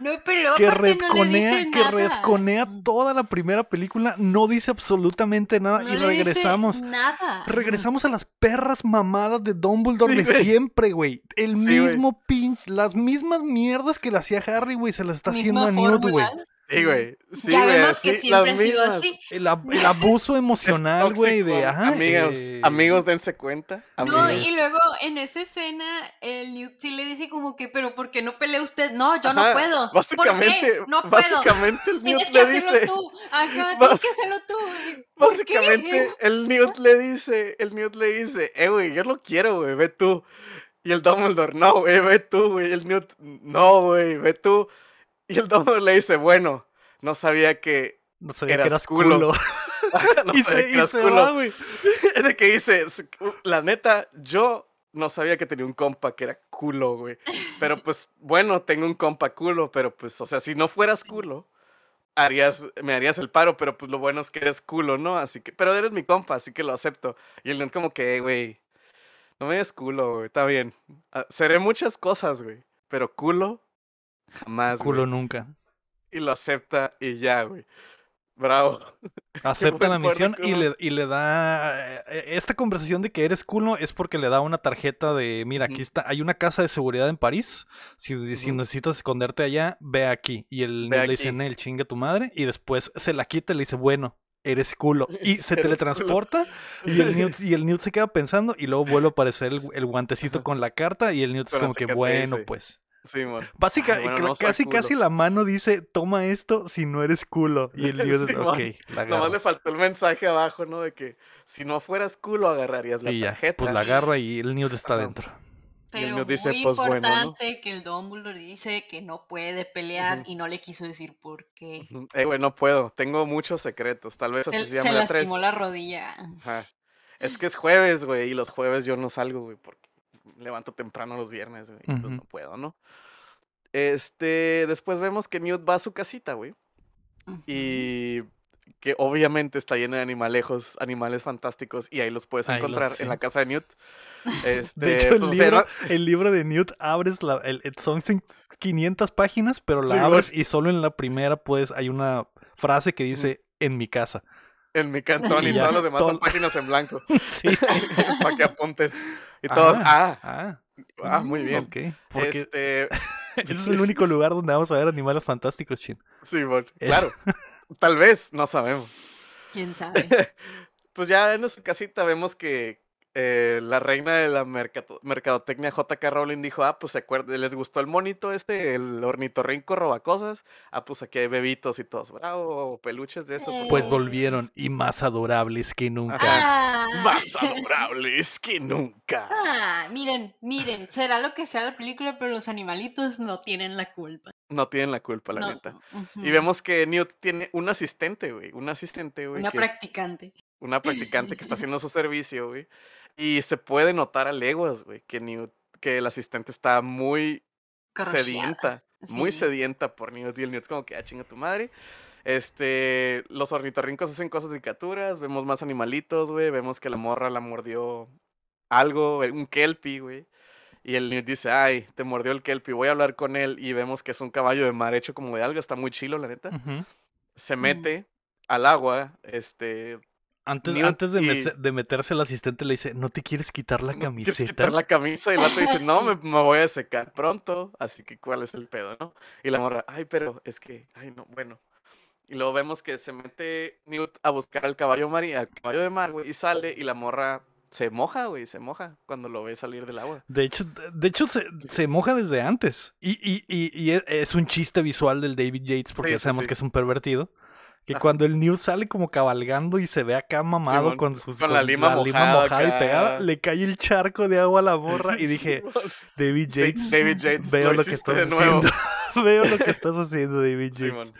No, pero luego Que aparte no le redconea, dice que nada. redconea toda la primera película, no dice absolutamente nada No y le dice regresamos. nada. Regresamos a las perras mamadas de Dumbledore Sí, de güey. siempre, güey. El Sí, mismo pin, las mismas mierdas que le hacía Harry, güey, se las está haciendo a Newt, güey. Sí, güey. Sí, ya güey, vemos que así, siempre ha sido así. El, ab- el abuso emocional, güey, de ajá, amigos, eh, amigos, dense cuenta. No, y luego en esa escena el Newt sí le dice como que, pero ¿por qué no pelea usted? No, yo no puedo. Básicamente, ¿Por qué? No puedo. básicamente el Newt Tienes que hacerlo tú. Ajá, tienes que hacerlo tú. ¿Por básicamente qué? el Newt le dice, el Newt le dice, eh, güey, yo lo quiero, güey, ve tú. Y el Dumbledore, no, güey, ve tú, güey. El Newt, no, güey, ve tú. Y el Dumbledore le dice, bueno, no sabía que, No sabía eras que eras culo. culo. no y sabía se, que y eras se culo. va, güey. de que dice, "S- u- la neta, yo no sabía que tenía un compa que era culo, güey. Pero pues, bueno, tengo un compa culo, pero pues, o sea, si no fueras culo, harías, me harías el paro, pero pues lo bueno es que eres culo, ¿no? Así que, pero eres mi compa, así que lo acepto. Y el como que, "Eh, güey, no me des culo, güey, está bien. Ah, seré muchas cosas, güey, pero culo, jamás, Culo güey. nunca. Y lo acepta y ya, güey. Bravo. Acepta la misión y le, y le da... eh, Esta conversación de que eres culo es porque le da una tarjeta de, mira, aquí está, hay una casa de seguridad en París, si, necesitas esconderte allá, ve aquí. Y el Ve le dice. Nel, chinga tu madre, y después se la quita y le dice, bueno, eres culo. Y se teletransporta y el, Newt, y el Newt se queda pensando y luego vuelve a aparecer el, el guantecito con la carta y el Newt es como que, bueno, pues... Sí, mon. Básica, Ay, bueno, cla- no soy casi, culo. casi la mano dice, toma esto si no eres culo. Y el Newt, Sí, ok, mon. la Nomás le faltó el mensaje abajo, ¿no? De que si no fueras culo, agarrarías la Y ya, tarjeta. pues la agarra y el Newt está Ajá. dentro. Pero Newt dice, muy pues, bueno, ¿no? importante que el Dumbledore dice que no puede pelear y no le quiso decir por qué. Eh, güey, no puedo. Tengo muchos secretos. Tal vez así Se, se se llame la 3. lastimó la rodilla. Ajá. Es que es jueves, güey, y los jueves yo no salgo, güey, porque levanto temprano los viernes, güey. y Pues no puedo, ¿no? Este, después vemos que Newt va a su casita, güey. Y que obviamente está llena de animalejos, animales fantásticos, y ahí los puedes Ahí los- encontrar sí. en la casa de Newt. Este, De hecho, el pues, libro, el libro de Newt abres la, el, son cin- 500 páginas, pero la Sí, abres y solo en la primera pues hay una frase que dice en mi casa. en mi cantón y Ya, todos los demás son páginas en blanco sí. para que apuntes. Y todos, ah, Ah, ah, muy bien. ok. Porque Este, ese es el único lugar donde vamos a ver animales fantásticos, chin. sí, bueno, Es- claro. Tal vez, no sabemos. ¿Quién sabe? Pues ya en nuestra casita vemos que eh, la reina de la mercadotecnia JK Rowling dijo, ah, pues se acuerda, les gustó el monito este, el ornitorrinco robacosas, ah, pues aquí hay bebitos y todos, bravo, peluches de eso. Pues volvieron y más adorables que nunca. Ah, Más adorables que nunca. ah, miren, miren, será lo que sea la película, pero los animalitos no tienen la culpa. No tienen la culpa, la No, neta. Y vemos que Newt tiene un asistente, güey, un asistente, güey, Una es practicante. Una practicante que está haciendo su servicio, güey. Y se puede notar a leguas, güey, que Newt, que el asistente está muy sedienta, muy sedienta por Newt y el Newt como que, ah, chinga tu madre. Este, los ornitorrincos hacen cosas de caricaturas, vemos más animalitos, güey, vemos que la morra la mordió algo, un kelpie, güey. Y el Newt dice, ay, te mordió el kelpie, voy a hablar con él. Y vemos que es un caballo de mar hecho como de algo, está muy chilo, la neta. Se mete al agua, este, Antes, Newt antes de, y- de meterse el asistente le dice, ¿no te quieres quitar la ¿no quieres camiseta? quitar la camisa y el vato dice, no, me, me voy a secar pronto, así que cuál es el pedo, ¿no? Y la morra, ay, pero es que, ay, no, bueno. Y luego vemos que se mete Newt a buscar al caballo mari- al caballo de mar, güey, y sale y la morra se moja, güey, se moja cuando lo ve salir del agua. De hecho, de hecho se, se moja desde antes. Y, y, y, y es, es un chiste visual del David Yates, porque Sí, ya sí, sabemos sí. que es un pervertido. Que cuando el Newt sale como cabalgando y se ve acá mamado Simón, con, sus, con la lima mojada y acá. pegada, le cae el charco de agua a la morra y dije, Simón. David Sí, Yates, David Yates, veo lo lo que estás de nuevo. haciendo. veo lo que estás haciendo, David Yates. Simón.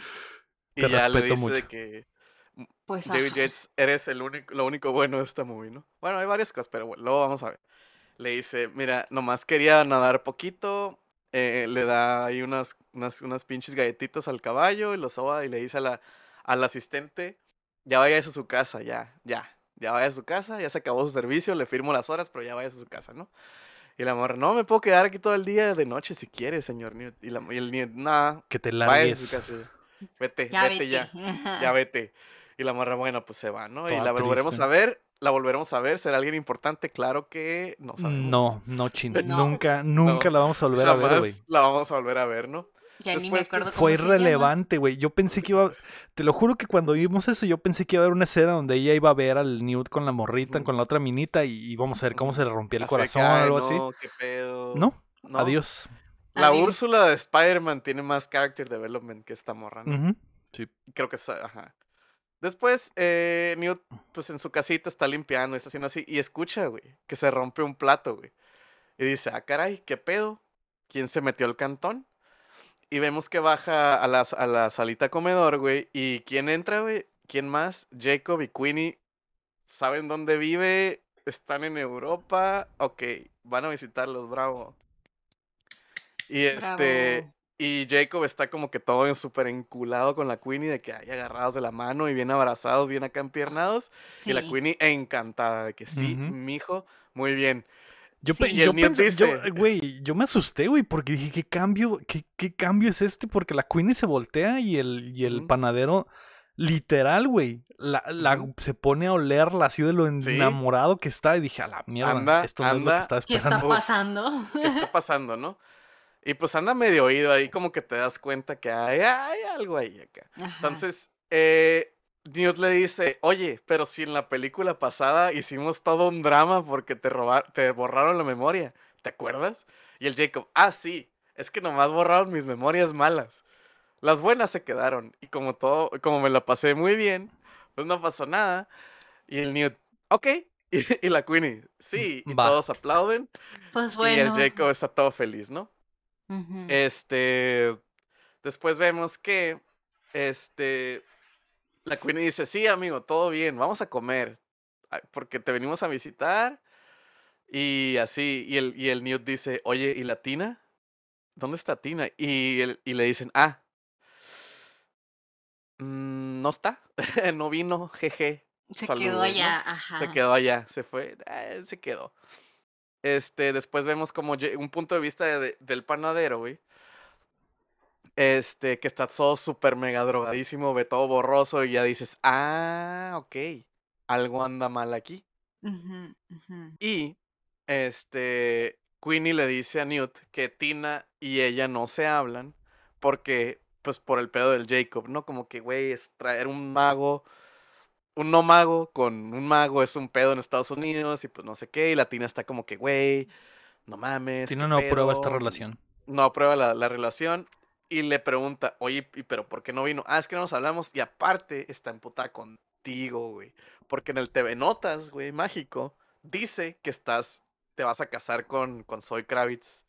Y Te ya le respeto dice de mucho. que Pues David ajá. Yates, eres el único, lo único bueno de esta movie, ¿no? Bueno, hay varias cosas, pero bueno, luego vamos a ver. Le dice, mira, nomás quería nadar poquito, eh, le da ahí unas, unas, unas pinches galletitas al caballo y lo soba y le dice a la, al asistente, ya vayas a su casa, ya, ya, ya vaya a su casa, ya se acabó su servicio, le firmo las horas, pero ya vayas a su casa, ¿no? Y la morra, no, me puedo quedar aquí todo el día de noche si quieres, señor Newt. Y, la, y el Newt, nah, Que te vaya a su largues. casa. Vete, Ya vete vete. ya ya vete. Y la morra, bueno, pues se va, ¿no? y Toda la volveremos triste. a ver, la volveremos a ver, será alguien importante, claro que no sabemos. No, no, chin. No. Nunca, nunca No, la vamos a volver a ver, Jamás güey. la vamos a volver a ver, ¿no? Ya ni me Después, acuerdo cómo Fue se irrelevante, güey. Yo pensé que iba. Te lo juro que cuando vimos eso, yo pensé que iba a haber una escena donde ella iba a ver al Newt con la morrita, con la otra minita, y íbamos a ver cómo se le rompía el corazón o algo así. No, qué pedo. No, No. adiós. La Adiós. Úrsula de Spider-Man tiene más character development que esta morra, ¿no? Sí. Creo que es, ajá. Después, eh, Newt, pues en su casita está limpiando, está haciendo así, y escucha, güey, que se rompe un plato, güey. Y dice, ah, caray, ¿qué pedo? ¿Quién se metió al cantón? Y vemos que baja a la, a la salita comedor, güey. ¿Y quién entra, güey? ¿Quién más? Jacob y Queenie. ¿Saben dónde vive? ¿Están en Europa? Ok, van a visitarlos, bravo. Y este... Bravo. Y Jacob está como que todo súper enculado con la Queenie, de que hay agarrados de la mano y bien abrazados, bien acá empiernados. Sí. Y la Queenie encantada de que sí, Ujú. mijo, muy bien. Yo, Sí. yo pensé- yo- güey, yo me asusté, güey, porque dije, ¿qué cambio, qué, qué cambio es este? Porque la Queenie se voltea y el, y el panadero, literal, güey, la, la- se pone a olerla así de lo Sí. enamorado que está y dije, a la mierda, Anda, esto no es lo que anda. estaba ¿Qué está esperando. Pasando? ¿Qué está pasando, no? Y pues anda medio oído ahí, como que te das cuenta que hay, hay algo ahí acá. Ajá. Entonces, eh, Newt le dice, oye, pero si en la película pasada hicimos todo un drama porque te, robar, te borraron la memoria, ¿te acuerdas? Y el Jacob, ah, sí, es que nomás borraron mis memorias malas. Las buenas se quedaron. Y como todo, como me la pasé muy bien, pues no pasó nada. Y el Newt, ok. Y, y la Queenie, sí. Y Va. todos aplauden. Pues Y el bueno. Jacob está todo feliz, ¿no? Este. Después vemos que. Este. La Queenie dice: Sí, amigo, todo bien, vamos a comer. Porque te venimos a visitar. Y así. Y el, y el Newt dice: Oye, ¿y la Tina? ¿Dónde está Tina? Y, el- y le dicen: Ah. "Mm, no está. no vino, jeje. se saludos, quedó ¿no? allá, ajá. Se quedó allá, se fue, eh, se quedó. Este, después vemos como un punto de vista de- del panadero, güey. Este, que está todo súper mega drogadísimo, ve todo borroso y ya dices, ah, ok, algo anda mal aquí. Y, este, Queenie le dice a Newt que Tina y ella no se hablan porque, pues, por el pedo del Jacob, ¿no? Como que, güey, es traer un mago un no mago con un mago es un pedo en Estados Unidos y pues no sé qué. Y la Tina está como que, güey, no mames. Tina ¿qué no aprueba esta pedo? relación. No aprueba la, la relación. Y le pregunta, oye, ¿y pero por qué no vino? Ah, es que no nos hablamos. Y aparte está emputada contigo, güey. Porque en el TV Notas, güey, mágico, dice que estás, te vas a casar con, con Zoe Kravitz.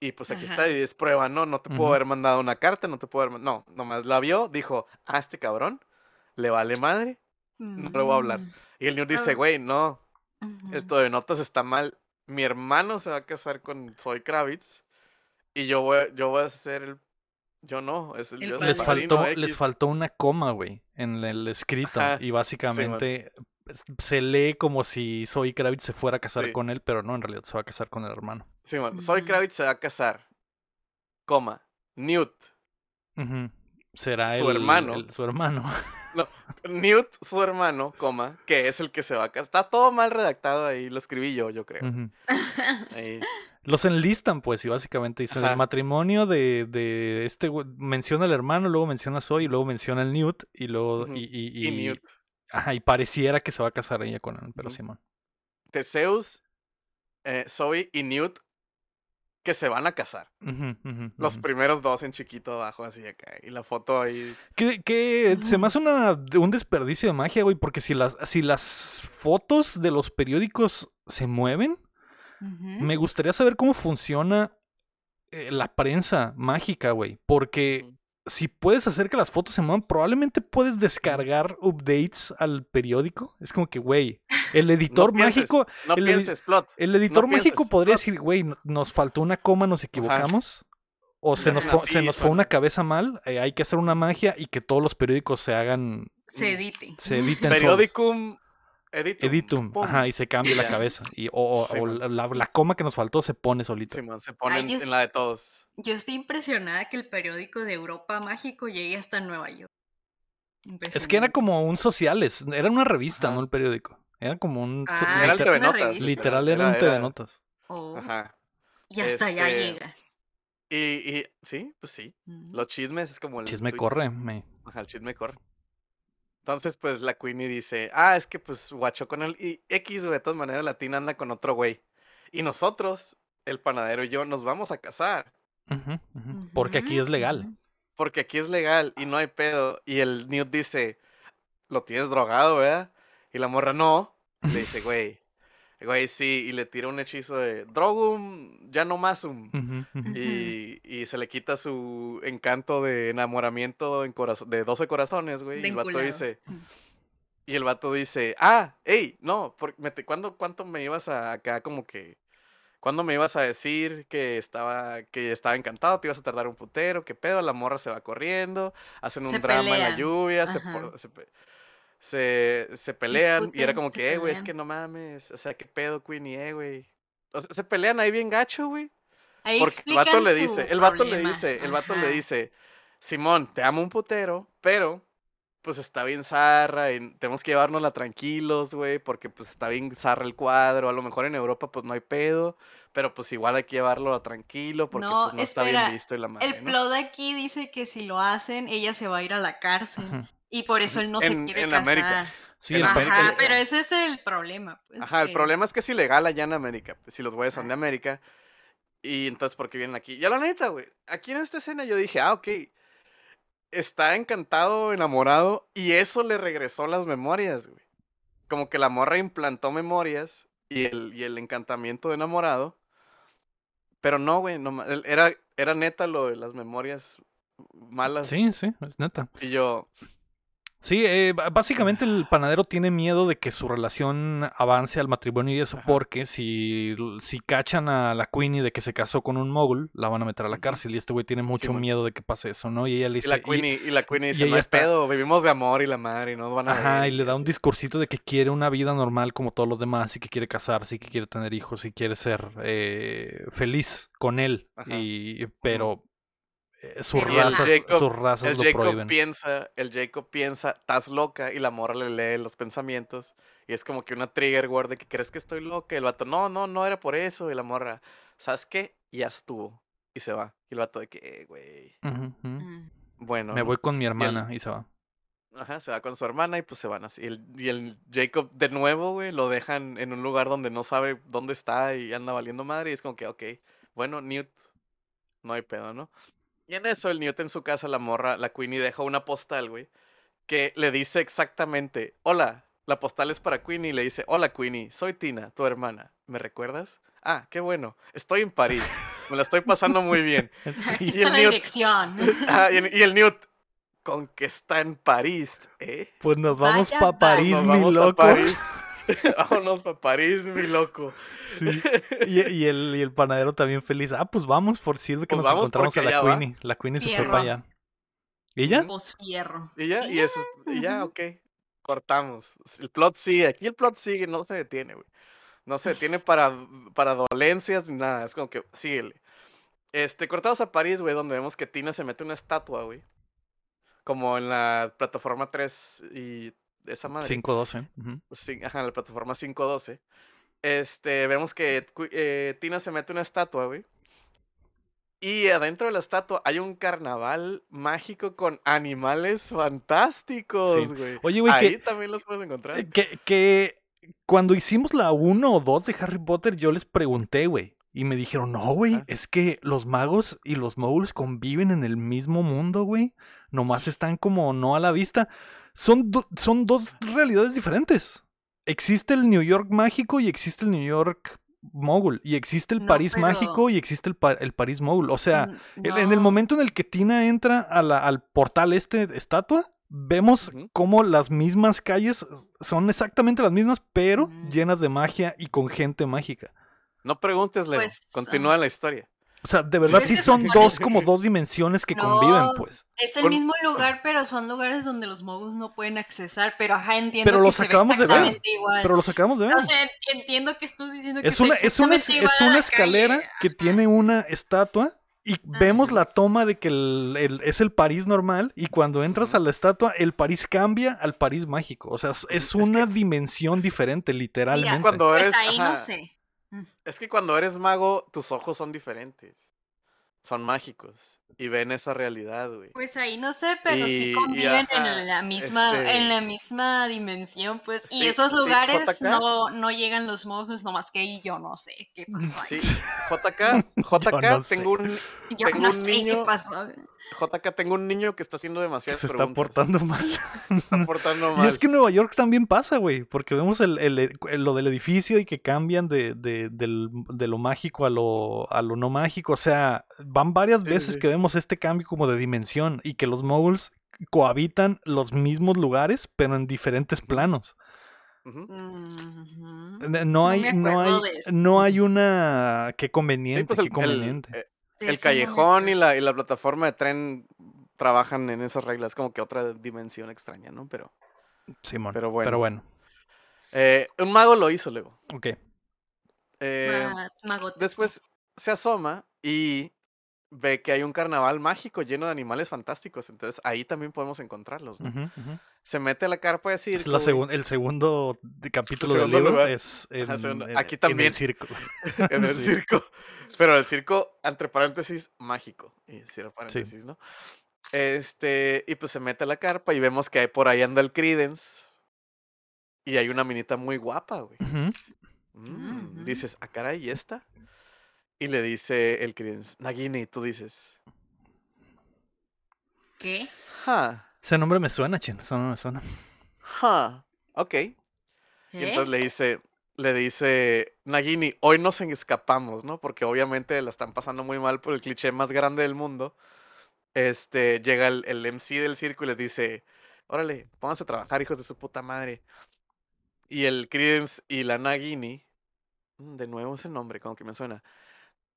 Y pues aquí está, y es prueba, ¿no? No te puedo haber mandado una carta, no te puedo haber... No, nomás la vio, dijo, ah, este cabrón, le vale madre, no le voy a hablar. Mm, Y el dice, Ah. güey, no, el ujú. TV Notas está mal. Mi hermano se va a casar con Zoe Kravitz y yo voy, a- yo voy a ser el... Yo no, es el, El yo soy Les faltó, les faltó una coma, güey, en el escrito. Ajá, Y básicamente es- se lee como si Zoe Kravitz se fuera a casar Sí. con él, pero no, en realidad se va a casar con el hermano. Sí, man, Zoe Ujú. Kravitz se va a casar, coma, Newt, Ujú. Será Su el- hermano. el- su hermano. Newt, su hermano, coma, que es el que se va a casar. Está todo mal redactado ahí, lo escribí yo, yo creo. Ahí. Los enlistan, pues, y básicamente dicen el matrimonio de, de este güey- menciona al hermano, luego menciona a Zoe, y luego menciona al Newt, y luego, y, y, Y y- Newt. ajá, y pareciera que se va a casar ella con él, pero. Simón. Teseus, eh, Zoe y Newt que se van a casar. Los primeros dos en chiquito abajo, así acá. Y la foto ahí. Que, que se me hace una, un desperdicio de magia, güey, porque si las, si las fotos de los periódicos se mueven, Me gustaría saber cómo funciona eh, la prensa mágica, güey. Porque si puedes hacer que las fotos se muevan, probablemente puedes descargar updates al periódico. Es como que, güey, el editor mágico, No el pienses, plot. el editor no mágico pienses, podría plot. decir, güey, no- nos faltó una coma, nos equivocamos. O se nos, fue, así, se nos fue suena. una cabeza mal, eh, hay que hacer una magia y que todos los periódicos se hagan, Se edite. se editen solos. Editum. Editum, pum. ajá, y se cambia la cabeza. Y, o o- Sí, o man. la, la coma que nos faltó se pone solito. Simón, se pone Ay, en, la de todos. Yo estoy impresionada que el periódico de Europa Mágico llegue hasta Nueva York. es que era como un sociales, era una revista, Ajá. no el periódico. Era como un... Ah, Era el es TV Notas. literal era, Era- un TV era- Notas. Oh, Ajá. y hasta allá este, llega. Y, y sí, pues sí. Mm. Los chismes es como el. Chisme corre, me... Ajá, el chisme corre. Entonces, pues la Queenie dice, ah, es que pues guachó con él. Y X, güey, de todas maneras, la Tina anda con otro güey. Y nosotros, el panadero y yo, nos vamos a casar. Porque aquí es legal. Porque aquí es legal y no hay pedo. Y el Newt dice, lo tienes drogado, ¿verdad? Y la morra no. Le dice, güey, güey, sí. Y le tira un hechizo de drogum, ya no masum. Ujú, ujú. Ujú. Y, y se le quita su encanto de enamoramiento en de 12 corazones, güey. Y el vato dice, y el vato dice, ah, hey, no, por, me te- ¿cuándo, ¿cuánto me ibas a acá como que, cuándo me ibas a decir que estaba, que estaba encantado, te ibas a tardar un putero, qué pedo, la morra se va corriendo, hacen un Se drama en la lluvia, se, Ajá. por- se, pe- se, se pelean, y era como que, eh, güey, es que no mames, o sea, qué pedo, Queenie, eh, güey. O sea, se pelean ahí bien gacho, güey. Ahí Porque el vato le dice, el vato le dice, el vato le dice, Simón, te amo un putero, pero pues está bien zarra y tenemos que llevárnosla tranquilos, güey, porque pues está bien zarra el cuadro. A lo mejor en Europa pues no hay pedo, pero pues igual hay que llevarlo tranquilo porque No, pues no está bien visto y la madre, El ¿no? plot aquí dice que si lo hacen, ella se va a ir a la cárcel. Y por eso él no En- se quiere en casar. América. Sí, En América Ajá, pero ese es el problema. Pues, Ajá, el problema es que es ilegal allá en América, pues, si los güeyes son de. América. Y entonces, ¿por qué vienen aquí? Ya la neta, güey, aquí en esta escena yo dije, ah, ok, está encantado, enamorado, y eso le regresó las memorias, güey. Como que la morra implantó memorias y el, y el encantamiento de enamorado. Pero no, güey, no, era, era neta lo de las memorias malas. Sí, sí, es neta. Y yo, Sí, eh, básicamente el panadero tiene miedo de que su relación avance al matrimonio y eso Ajá. porque si, si cachan a la Queenie de que se casó con un mogul, la van a meter a la cárcel y este güey tiene mucho miedo de que pase eso, ¿no? Y ella le y dice... la y- Queenie, y, la Queenie dice, ella no está- pedo, vivimos de amor y la madre, y no van a Ajá, ver", y le da un discursito de que quiere una vida normal como todos los demás y que quiere casarse y que quiere tener hijos y quiere ser eh, feliz con él. Ajá. Y, pero sus, Pero razas, Jacob- sus razas El lo Jacob prohíben. piensa, el Jacob piensa, estás loca, y la morra le lee los pensamientos, y es como que una trigger word de que crees que estoy loca, y el vato, no, no, no era por eso, y la morra, ¿sabes qué? Ya estuvo, y se va, y el vato de que, "Eh, güey. Mm. bueno, Me ¿no?". voy con mi hermana y se va. Ajá, se va con su hermana y pues se van así. El- y el Jacob de nuevo, güey, lo dejan en un lugar donde no sabe dónde está y anda valiendo madre y es como que, ok, bueno, Newt, no hay pedo, ¿no? Y en eso el Newt en su casa, la morra, la Queenie deja una postal, güey, que le dice exactamente, hola, la postal es para Queenie y le dice, hola Queenie, soy Tina, tu hermana, ¿me recuerdas? Ah, qué bueno, estoy en París, me la estoy pasando muy bien. Aquí Y está el la Newt. dirección. Ah, y, el- y el Newt, con que está en París, ¿eh? Pues nos vamos Vaya, pa' París, Nos mi vamos a loco. París. Vámonos para París, mi loco. Sí. Y, y el, y el panadero también feliz. Ah, pues vamos, por sirve que Pues nos encontramos a la allá va. Queenie. La Queenie se fue para allá. ¿Y ya? Pues fierro. Y ya, y eso, y ya, ok. Cortamos. El plot sigue, aquí el plot sigue, no se detiene, güey. No se detiene para, para dolencias ni nada, es como que síguele. Este, cortados a París, güey, donde vemos que Tina se mete una estatua, güey. Como en la plataforma 3 y esa madre. 5-12. ujú. Sí, ajá, en la plataforma 512. Este, vemos que eh, Tina se mete una estatua, güey. Y adentro de la estatua hay un carnaval mágico con animales fantásticos, Sí. güey. Oye, güey, Ahí que- también los puedes encontrar. Eh, Que, que cuando hicimos la 1 o 2 de Harry Potter, yo les pregunté, güey. Y me dijeron, no, güey, es que los magos y los moguls conviven en el mismo mundo, güey. Nomás están como no a la vista. Son, do- son dos realidades diferentes. Existe el New York mágico y existe el New York mogul. Y existe el No, París pero- mágico y existe el, pa- el París mogul. O sea, en- En el momento en el que Tina entra a la- al portal este estatua, vemos Ujú. cómo las mismas calles son exactamente las mismas, pero llenas de magia y con gente mágica. No preguntes, Leo. Pues, Continúa la historia. O sea, de verdad sí son dos como dos dimensiones que No, conviven, pues. Es el Con- mismo lugar, pero son lugares donde los moguls no pueden accesar. Pero ajá, entiendo Pero que los se ve acabamos de ver, exactamente igual. Pero los acabamos de ver. O sea, ent- entiendo que estás diciendo que Es una, es una, exactamente igual es una escalera calle. que tiene una estatua y vemos la toma de que el- el- es el París normal y cuando entras a la estatua el París cambia al París mágico. O sea, es, una dimensión diferente, literalmente. Cuando Pues ahí ajá, no sé. Es que cuando eres mago, tus ojos son diferentes. Son mágicos. Y ven esa realidad, güey. Pues ahí no sé, pero Y- sí y conviven ajá, en la misma, este- en la misma dimensión, pues. Y Sí, esos lugares no, no llegan los moguls, nomás que ahí yo no sé qué pasó ahí. Sí. JK, JK, no sé. tengo un Yo tengo no un sé qué niño- pasó. JK, tengo un niño que está haciendo que demasiadas se está portando mal. Se está portando Y mal. es que en Nueva York también pasa, güey, porque vemos el, el- el- lo del edificio y que cambian de, de- del- de lo mágico a lo, a lo no mágico. O sea, van varias Sí, veces sí. que vemos este cambio como de dimensión y que los moguls cohabitan los mismos lugares, pero en diferentes planos. Eh, No hay, me no hay, acuerdo de eso. no hay una qué conveniente, Sí, pues qué el, el, conveniente. El callejón y la, y la plataforma de tren trabajan en esas reglas, como que otra dimensión extraña, ¿no? Pero Simón. pero bueno. Pero bueno. eh, un mago lo hizo luego. Ok. Eh, Ma- después se asoma y ve que hay un carnaval mágico lleno de animales fantásticos. Entonces ahí también podemos encontrarlos, ¿no? Se mete a la carpa de circo. Es la segun- el segundo capítulo Segundo del libro lugar. es en, en- Aquí en también. el circo. en el Sí. circo. Pero el circo, entre paréntesis, mágico. Y cierro paréntesis, ¿no? Este, y pues se mete a la carpa y vemos que ahí por ahí anda el Credence. Y hay una minita muy guapa, güey. Mm. Dices, ¿a caray, ¿y esta? Y le dice el Credence, Nagini, tú dices, ¿Qué? ja, Ese nombre me suena, chin. Ese nombre me suena. ja, ok. Y ¿Qué? entonces le dice, le dice, Nagini, hoy nos escapamos, ¿no? Porque obviamente la están pasando muy mal por el cliché más grande del mundo. Este, llega el, el MC del circo y les dice, órale, pónganse a trabajar, hijos de su puta madre. Y el Credence y la Nagini, mm, de nuevo ese nombre, como que me suena,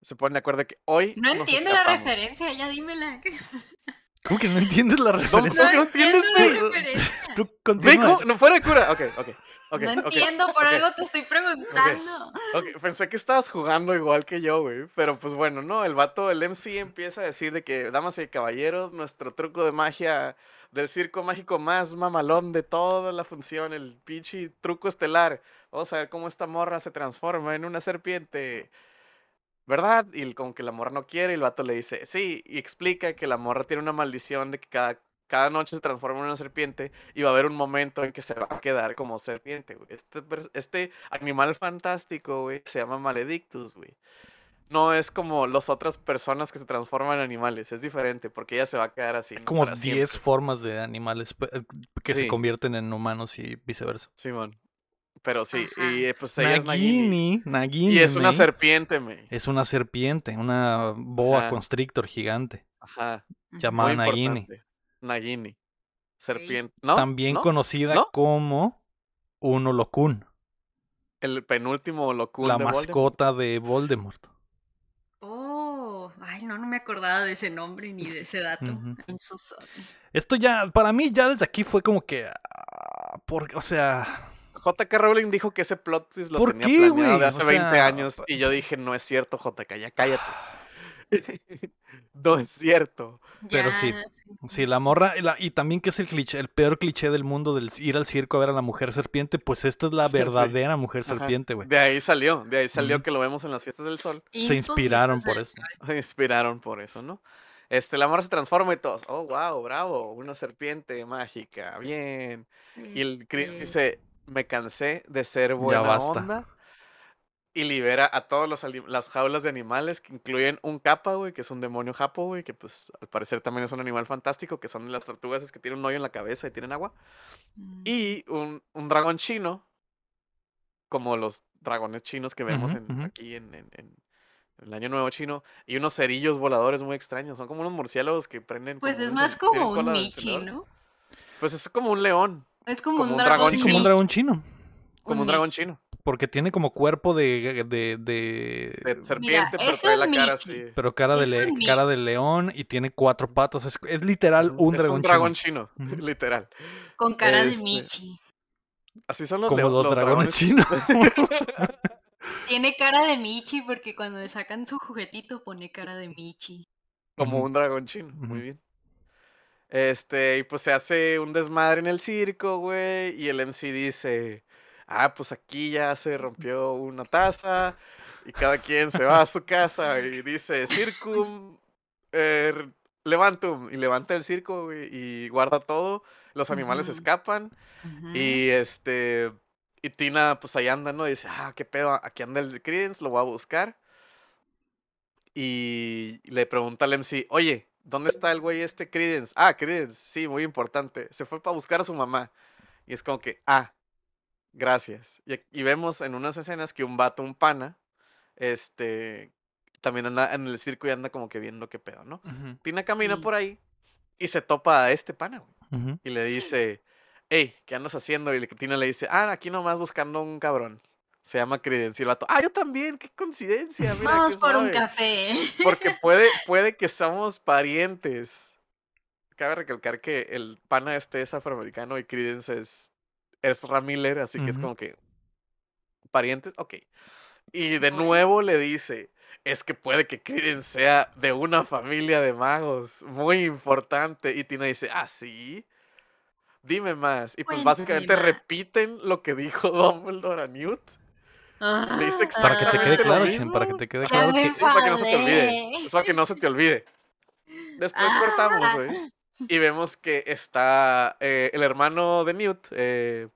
se ponen de acuerdo que hoy No entiendo la referencia, ya dímela. ¿Cómo que no entiendes la referencia? ¿Cómo que no entiendes, entiendo la referencia. Tú continúa. no fuera de cura. Ok, ok. ok, no entiendo, por algo te estoy preguntando. Pensé que estabas jugando igual que yo, güey. Pero pues bueno, no. El vato, el MC empieza a decir de que, damas y caballeros, nuestro truco de magia del circo mágico más mamalón de toda la función, el pinche truco estelar. Vamos a ver cómo esta morra se transforma en una serpiente. ¿Verdad? Y como que la morra no quiere, y el vato le dice, sí, y explica que la morra tiene una maldición de que cada, cada noche se transforma en una serpiente y va a haber un momento en que se va a quedar como serpiente, güey. Este, este animal fantástico, güey, se llama Maledictus, güey. No es como las otras personas que se transforman en animales, es diferente porque ella se va a quedar así. Hay como Para 10 siempre. formas de animales que se convierten en humanos y viceversa. Simón. Pero sí, Ajá. y eh, pues ella es Nagini. Nagini, Nagini. Y es una me, serpiente, me. Es una serpiente, una boa Ajá. constrictor gigante. Ajá. llamada Muy Nagini. importante. Nagini. Serpiente. ¿No? También ¿No? conocida ¿No? como un holocún, El penúltimo locún la de Voldemort. mascota de Voldemort. Oh, ay, no, no me acordaba de ese nombre ni de ese dato. Ujú. I'm so sorry. Esto ya, para mí, ya desde aquí fue como que. por, o sea. JK Rowling dijo que ese plot twist lo ¿Por tenía qué, planeado güey? de O hace 20 sea, años pa- y yo dije, no es cierto, JK, ya cállate. no es cierto. Pero Ya, sí. Sí, la morra, y la- y también que es el cliché, el peor cliché del mundo del ir al circo a ver a la mujer serpiente, pues esta es la Sí. verdadera mujer Ajá. serpiente, güey. De ahí salió, de ahí salió que lo vemos en las fiestas del sol. Se inspiraron por eso. Se inspiraron por eso, ¿no? Este, la morra se transforma y todos, oh, wow, bravo, una serpiente mágica, bien. Y el dice, me cansé de ser buena onda. Y libera a ali- las jaulas de animales que incluyen un capa, güey, que es un demonio japo, güey, que pues al parecer también es un animal fantástico, que son las tortugas esas que tienen un hoyo en la cabeza y tienen agua. mm, Y un, un dragón chino, como los dragones chinos que vemos en- aquí en, en- en el Año Nuevo chino. Y unos cerillos voladores muy extraños, son como unos murciélagos que prenden... Pues es más como un Michi. ¿no? Pues es como un león, Es como, Como un un dragón. dragón Sí, como un dragón chino. como Un un dragón Michi. chino. Porque tiene como cuerpo de. de, de- De serpiente, pero trae la cara así. pero cara de, le- cara león y tiene cuatro patas. Es, es literal un es dragón, un dragón chino. chino, literal. Con cara de Este, Michi. Así son los, Como los dragones chinos. Tiene cara de Michi porque cuando le sacan su juguetito pone cara de Michi. Como un dragón chino, muy bien. Este, y pues se hace un desmadre en el circo, güey, y el MC dice, ah, pues aquí ya se rompió una taza, y cada quien se va a su casa, y dice, circum, eh, levantum, y levanta el circo, güey, y guarda todo, los animales escapan, y este, y Tina, pues ahí anda, ¿no? Y dice, ah, qué pedo, aquí anda el Credence, lo voy a buscar. Y le pregunta al MC, oye, ¿dónde está el güey este Credence? Ah, Credence, sí, muy importante. Se fue para buscar a su mamá. Y es como que, ah, gracias. Y, y vemos en unas escenas que un vato, un pana, este, también anda en el circo y anda como que viendo qué pedo, ¿no? Tina camina Sí. por ahí y se topa a este pana, güey. Y le Sí. dice, hey, ¿qué andas haciendo? Y Tina le dice, ah, aquí nomás buscando un cabrón. Se llama Credence. Y el vato, ah, yo también, qué coincidencia. Mira, Vamos por un suave". café. Porque puede, puede que somos parientes. Cabe recalcar que el pana este es afroamericano y Credence es, es Miller, así que es como que. ¿Parientes? Ok. Y de nuevo le dice: Es que puede que Credence sea de una familia de magos muy importante. Y Tina dice: Ah, sí. Dime más. Y pues Cuéntame básicamente más. repiten lo que dijo Dumbledore a Newt. Le dice Para que te quede claro. Chen, para que te quede claro que Sí, para que no se te olvide. Es para que no se te olvide. Después cortamos, Ah. güey. Y vemos que está eh, el hermano de Newt. eh,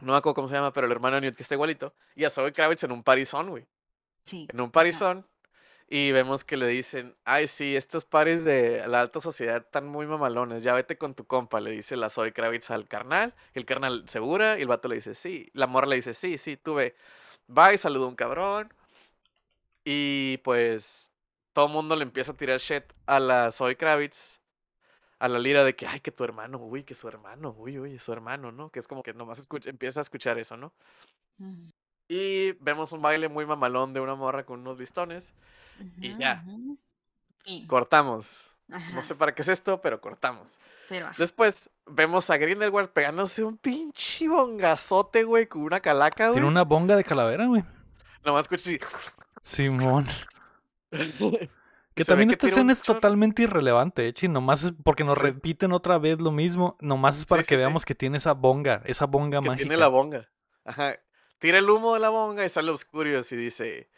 no me acuerdo cómo se llama, pero el hermano de Newt que está igualito. Y a Zoe Kravitz en un parizón, güey. Sí. En un parizón. Y vemos que le dicen, ay, sí, estos paris de la alta sociedad están muy mamalones. Ya vete con tu compa, le dice la Zoe Kravitz al carnal. El carnal segura y el vato le dice, sí. La morra le dice, sí, sí, tú ve. Bye, saluda a un cabrón. Y pues todo el mundo le empieza a tirar shit a la Zoe Kravitz, a la lira de que, ay, que tu hermano, uy, que su hermano, uy, uy, su hermano, ¿no? Que es como que nomás escucha, empieza a escuchar eso, ¿no? Y vemos un baile muy mamalón de una morra con unos listones. Y ya. Cortamos. No sé para qué es esto, pero cortamos. pero. Después vemos a Grindelwald pegándose un pinche bongazote, güey, con una calaca, güey. tiene una bonga de calavera, güey. Nomás escuché Simón. Que también que esta escena es totalmente irrelevante, eh, Chin, Nomás es porque nos Sí. repiten otra vez lo mismo. Nomás es para Sí, que sí, sí. veamos que tiene esa bonga, esa bonga que mágica. tiene la bonga. Ajá. Tira el humo de la bonga y sale Obscurious y dice,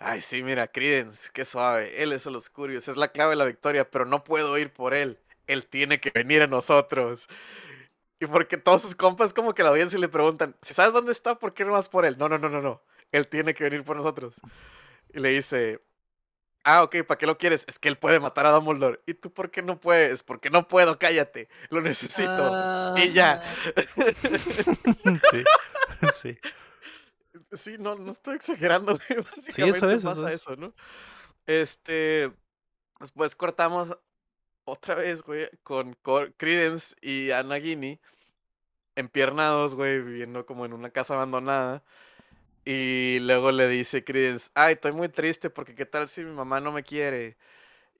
ay, sí, mira, Credence, qué suave. Él es el Obscurious, es la clave de la victoria, pero no puedo ir por él. él tiene que venir a nosotros. Y porque todos sus compas como que la audiencia le preguntan, si sabes dónde está, ¿por qué no vas por él? No, no, no, no, no. Él tiene que venir por nosotros. Y le dice, ah, ok, ¿para qué lo quieres? Es que él puede matar a Dumbledore. ¿Y tú por qué no puedes? Porque no puedo, cállate. Lo necesito. y ya. sí, sí. Sí, no, no estoy exagerando, güey. Básicamente eso es, pasa eso es. eso, ¿no? Este. Después cortamos otra vez, güey, con Credence y Anagini empiernados, güey, viviendo como en una casa abandonada. Y luego le dice Credence, ay, estoy muy triste porque qué tal si mi mamá no me quiere.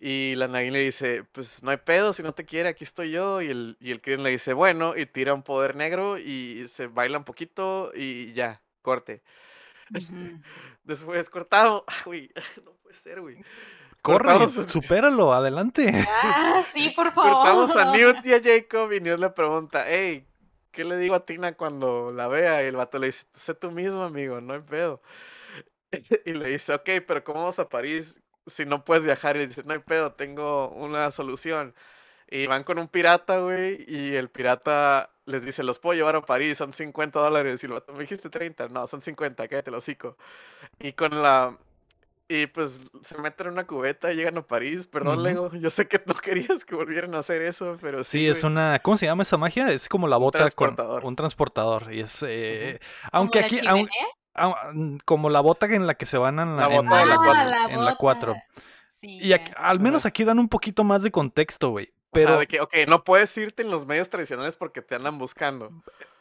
Y la Nagini le dice, pues no hay pedo, si no te quiere, aquí estoy yo. Y el, y el Credence le dice, bueno, y tira un poder negro y se baila un poquito y ya, corte. Después cortado, ah, güey, no puede ser, güey. Corre, Cortamos- supéralo, adelante. Ah, sí, por favor. Cortamos a Newt y a Jacob y Newt le pregunta, hey, ¿qué le digo a Tina cuando la vea? Y el vato le dice, sé tú mismo, amigo, no hay pedo. Y le dice, ok, pero ¿cómo vamos a París si no puedes viajar? Y dice, no hay pedo, tengo una solución. Y van con un pirata, güey, y el pirata les dice, los puedo llevar a París, son 50 dólares. Y el vato, me dijiste 30, no, son 50, cállate el hocico. Y con la... Y pues se meten en una cubeta y llegan a París. Perdón, Ujú. Lego, yo sé que no querías que volvieran a hacer eso, pero sí. Sí, es güey. una. ¿Cómo se llama esa magia? Es como la bota transportador. con un transportador. Y es. eh, ¿Como Aunque aquí. aun- ah, mm, como la bota en la que se van en la, La en bota de la. Ah, en la 4. Sí, Y aquí- al menos aquí dan un poquito más de contexto, güey. Ajá, Pero de que, ok, no puedes irte en los medios tradicionales porque te andan buscando.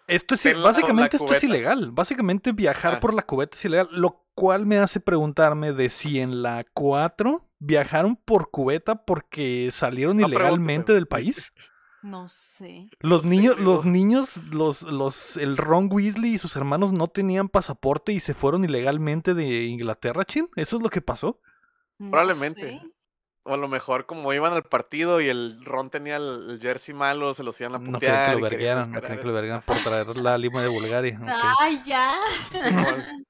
esto es. Básicamente esto es ilegal. Básicamente viajar Ajá. por la cubeta es ilegal. Lo cual me hace preguntarme de si en la 4 viajaron por cubeta porque salieron No ilegalmente del país. No sé. Los No niños, los niños, los, los, el Ron Weasley y sus hermanos no tenían pasaporte y se fueron ilegalmente de Inglaterra, chin. ¿Eso es lo que pasó? no Probablemente. sé. O a lo mejor como iban al partido y el Ron tenía el, el jersey malo, se los iban a No putear. querían que lo no esperar querían que lo eso. vergueran por traer la lima de Bulgaria. ok. Ay, ya.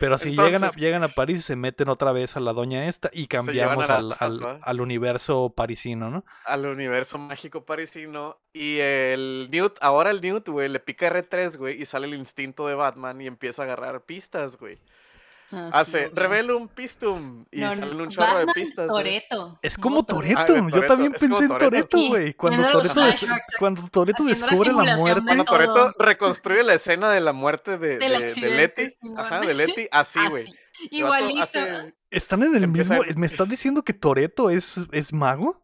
Pero si llegan, a, llegan a París, se meten otra vez a la doña esta y cambiamos la al, al universo parisino, ¿no? al universo mágico parisino. Y el Newt, ahora el Newt, güey, le pica R3, güey, y sale el instinto de Batman y empieza a agarrar pistas, güey. Ah, Hace, sí. Revelum Pistum. Y No, salen un chorro de pistas. Toreto. Es como Toreto. Ah, Yo Toretto, también es pensé en. Toreto, Sí, güey. Cuando Toreto, des- cuando Toretto haciendo la descubre la muerte. Cuando. Toreto reconstruye la escena de la muerte de, de. Simón. Ajá, de Letty, así, güey. Igualito. hace- ¿Están en el Empieza mismo? el- ¿Me estás diciendo que Toreto es, es mago?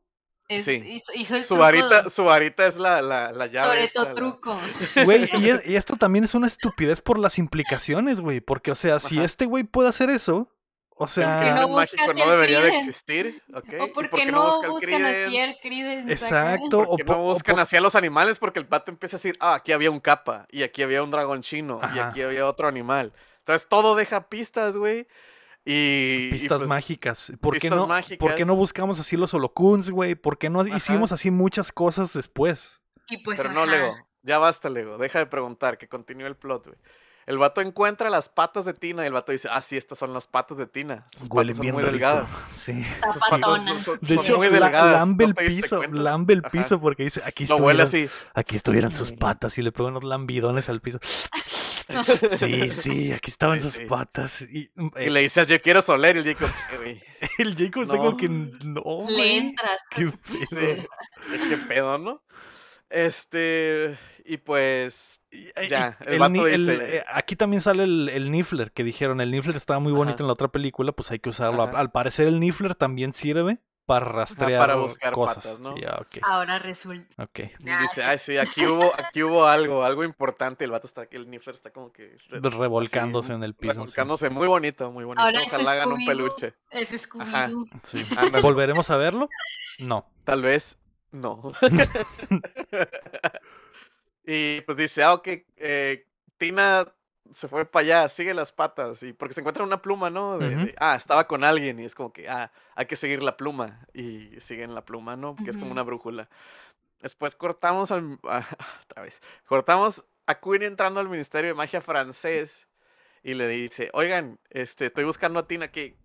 Es- Sí. hizo, hizo el Su truco. varita, su varita es la, la, la llave. Toreto esta, la- truco. Güey, y, y esto también es una estupidez por las implicaciones, güey. Porque, o sea, si Ajá. este güey puede hacer eso, o sea. no mágico el no debería de existir. O ¿Y por por qué qué no buscan así Credence? el Credence. acá? Exacto. o Porque po- no o buscan po- así a los animales porque el pato empieza a decir, ah, aquí había un capa, y aquí había un dragón chino, y aquí había otro animal. Entonces todo deja pistas, güey. Y, y, pistas pues, mágicas. ¿Por qué, no, ¿Por qué no buscamos así los holocuns, güey? ¿Por qué no Ajá. hicimos así muchas cosas después? Y pues, Pero no. Lego. Ya basta, Lego. Deja de preguntar, que continúe el plot, güey. El vato encuentra las patas de Tina y el vato dice, ah, sí, estas son las patas de Tina. Sus Huelen patas son bien muy rico. delgadas. Sí. Está Sus patas patona. son- De son hecho, muy la- delgadas. lambe ¿no el piso, lambe el Ajá. piso porque dice, aquí estuvieran, así. aquí estuvieran sus patas y le pone unos lambidones al piso. Sí, sí, aquí estaban Sí, sus sí. patas. Y, mm, Y eh, le dice a yo quiero soler y el Jacob, "Eh, güey, el Jacob está como que no, Le güey. entras. Qué sí, pedo. qué pedo, ¿no? Este, y pues, y- Ya, el el vato ni- el- dice- eh, aquí también sale el, el Niffler, que dijeron, el Niffler estaba muy bonito Ajá. en la otra película, pues hay que usarlo. Ajá. Al parecer el Niffler también sirve para rastrear para buscar cosas. patas, ¿no? Ya, ok, Ahora resulta. ok. y Ah, dice, sí. ay, sí, aquí hubo, aquí hubo algo, algo importante. El vato está, el Niffler está como que re- Revolcándose así, en el piso. sí. revolcándose, muy bonito, muy bonito. Ahora Ojalá hagan un peluche. Es Scooby-Doo. Sí. ¿Volveremos a verlo? No. Tal vez no. y pues dice, ah, ok, eh, Tina se fue para allá, sigue las patas. Y porque se encuentra una pluma, ¿no? De, Ujú. de, ah, estaba con alguien. Y es como que, ah, hay que seguir la pluma. Y siguen la pluma, ¿no? Que es como una brújula. Después cortamos al. otra vez. Cortamos a Queen entrando al Ministerio de Magia francés. Y le dice, oigan, este, estoy buscando a Tina que.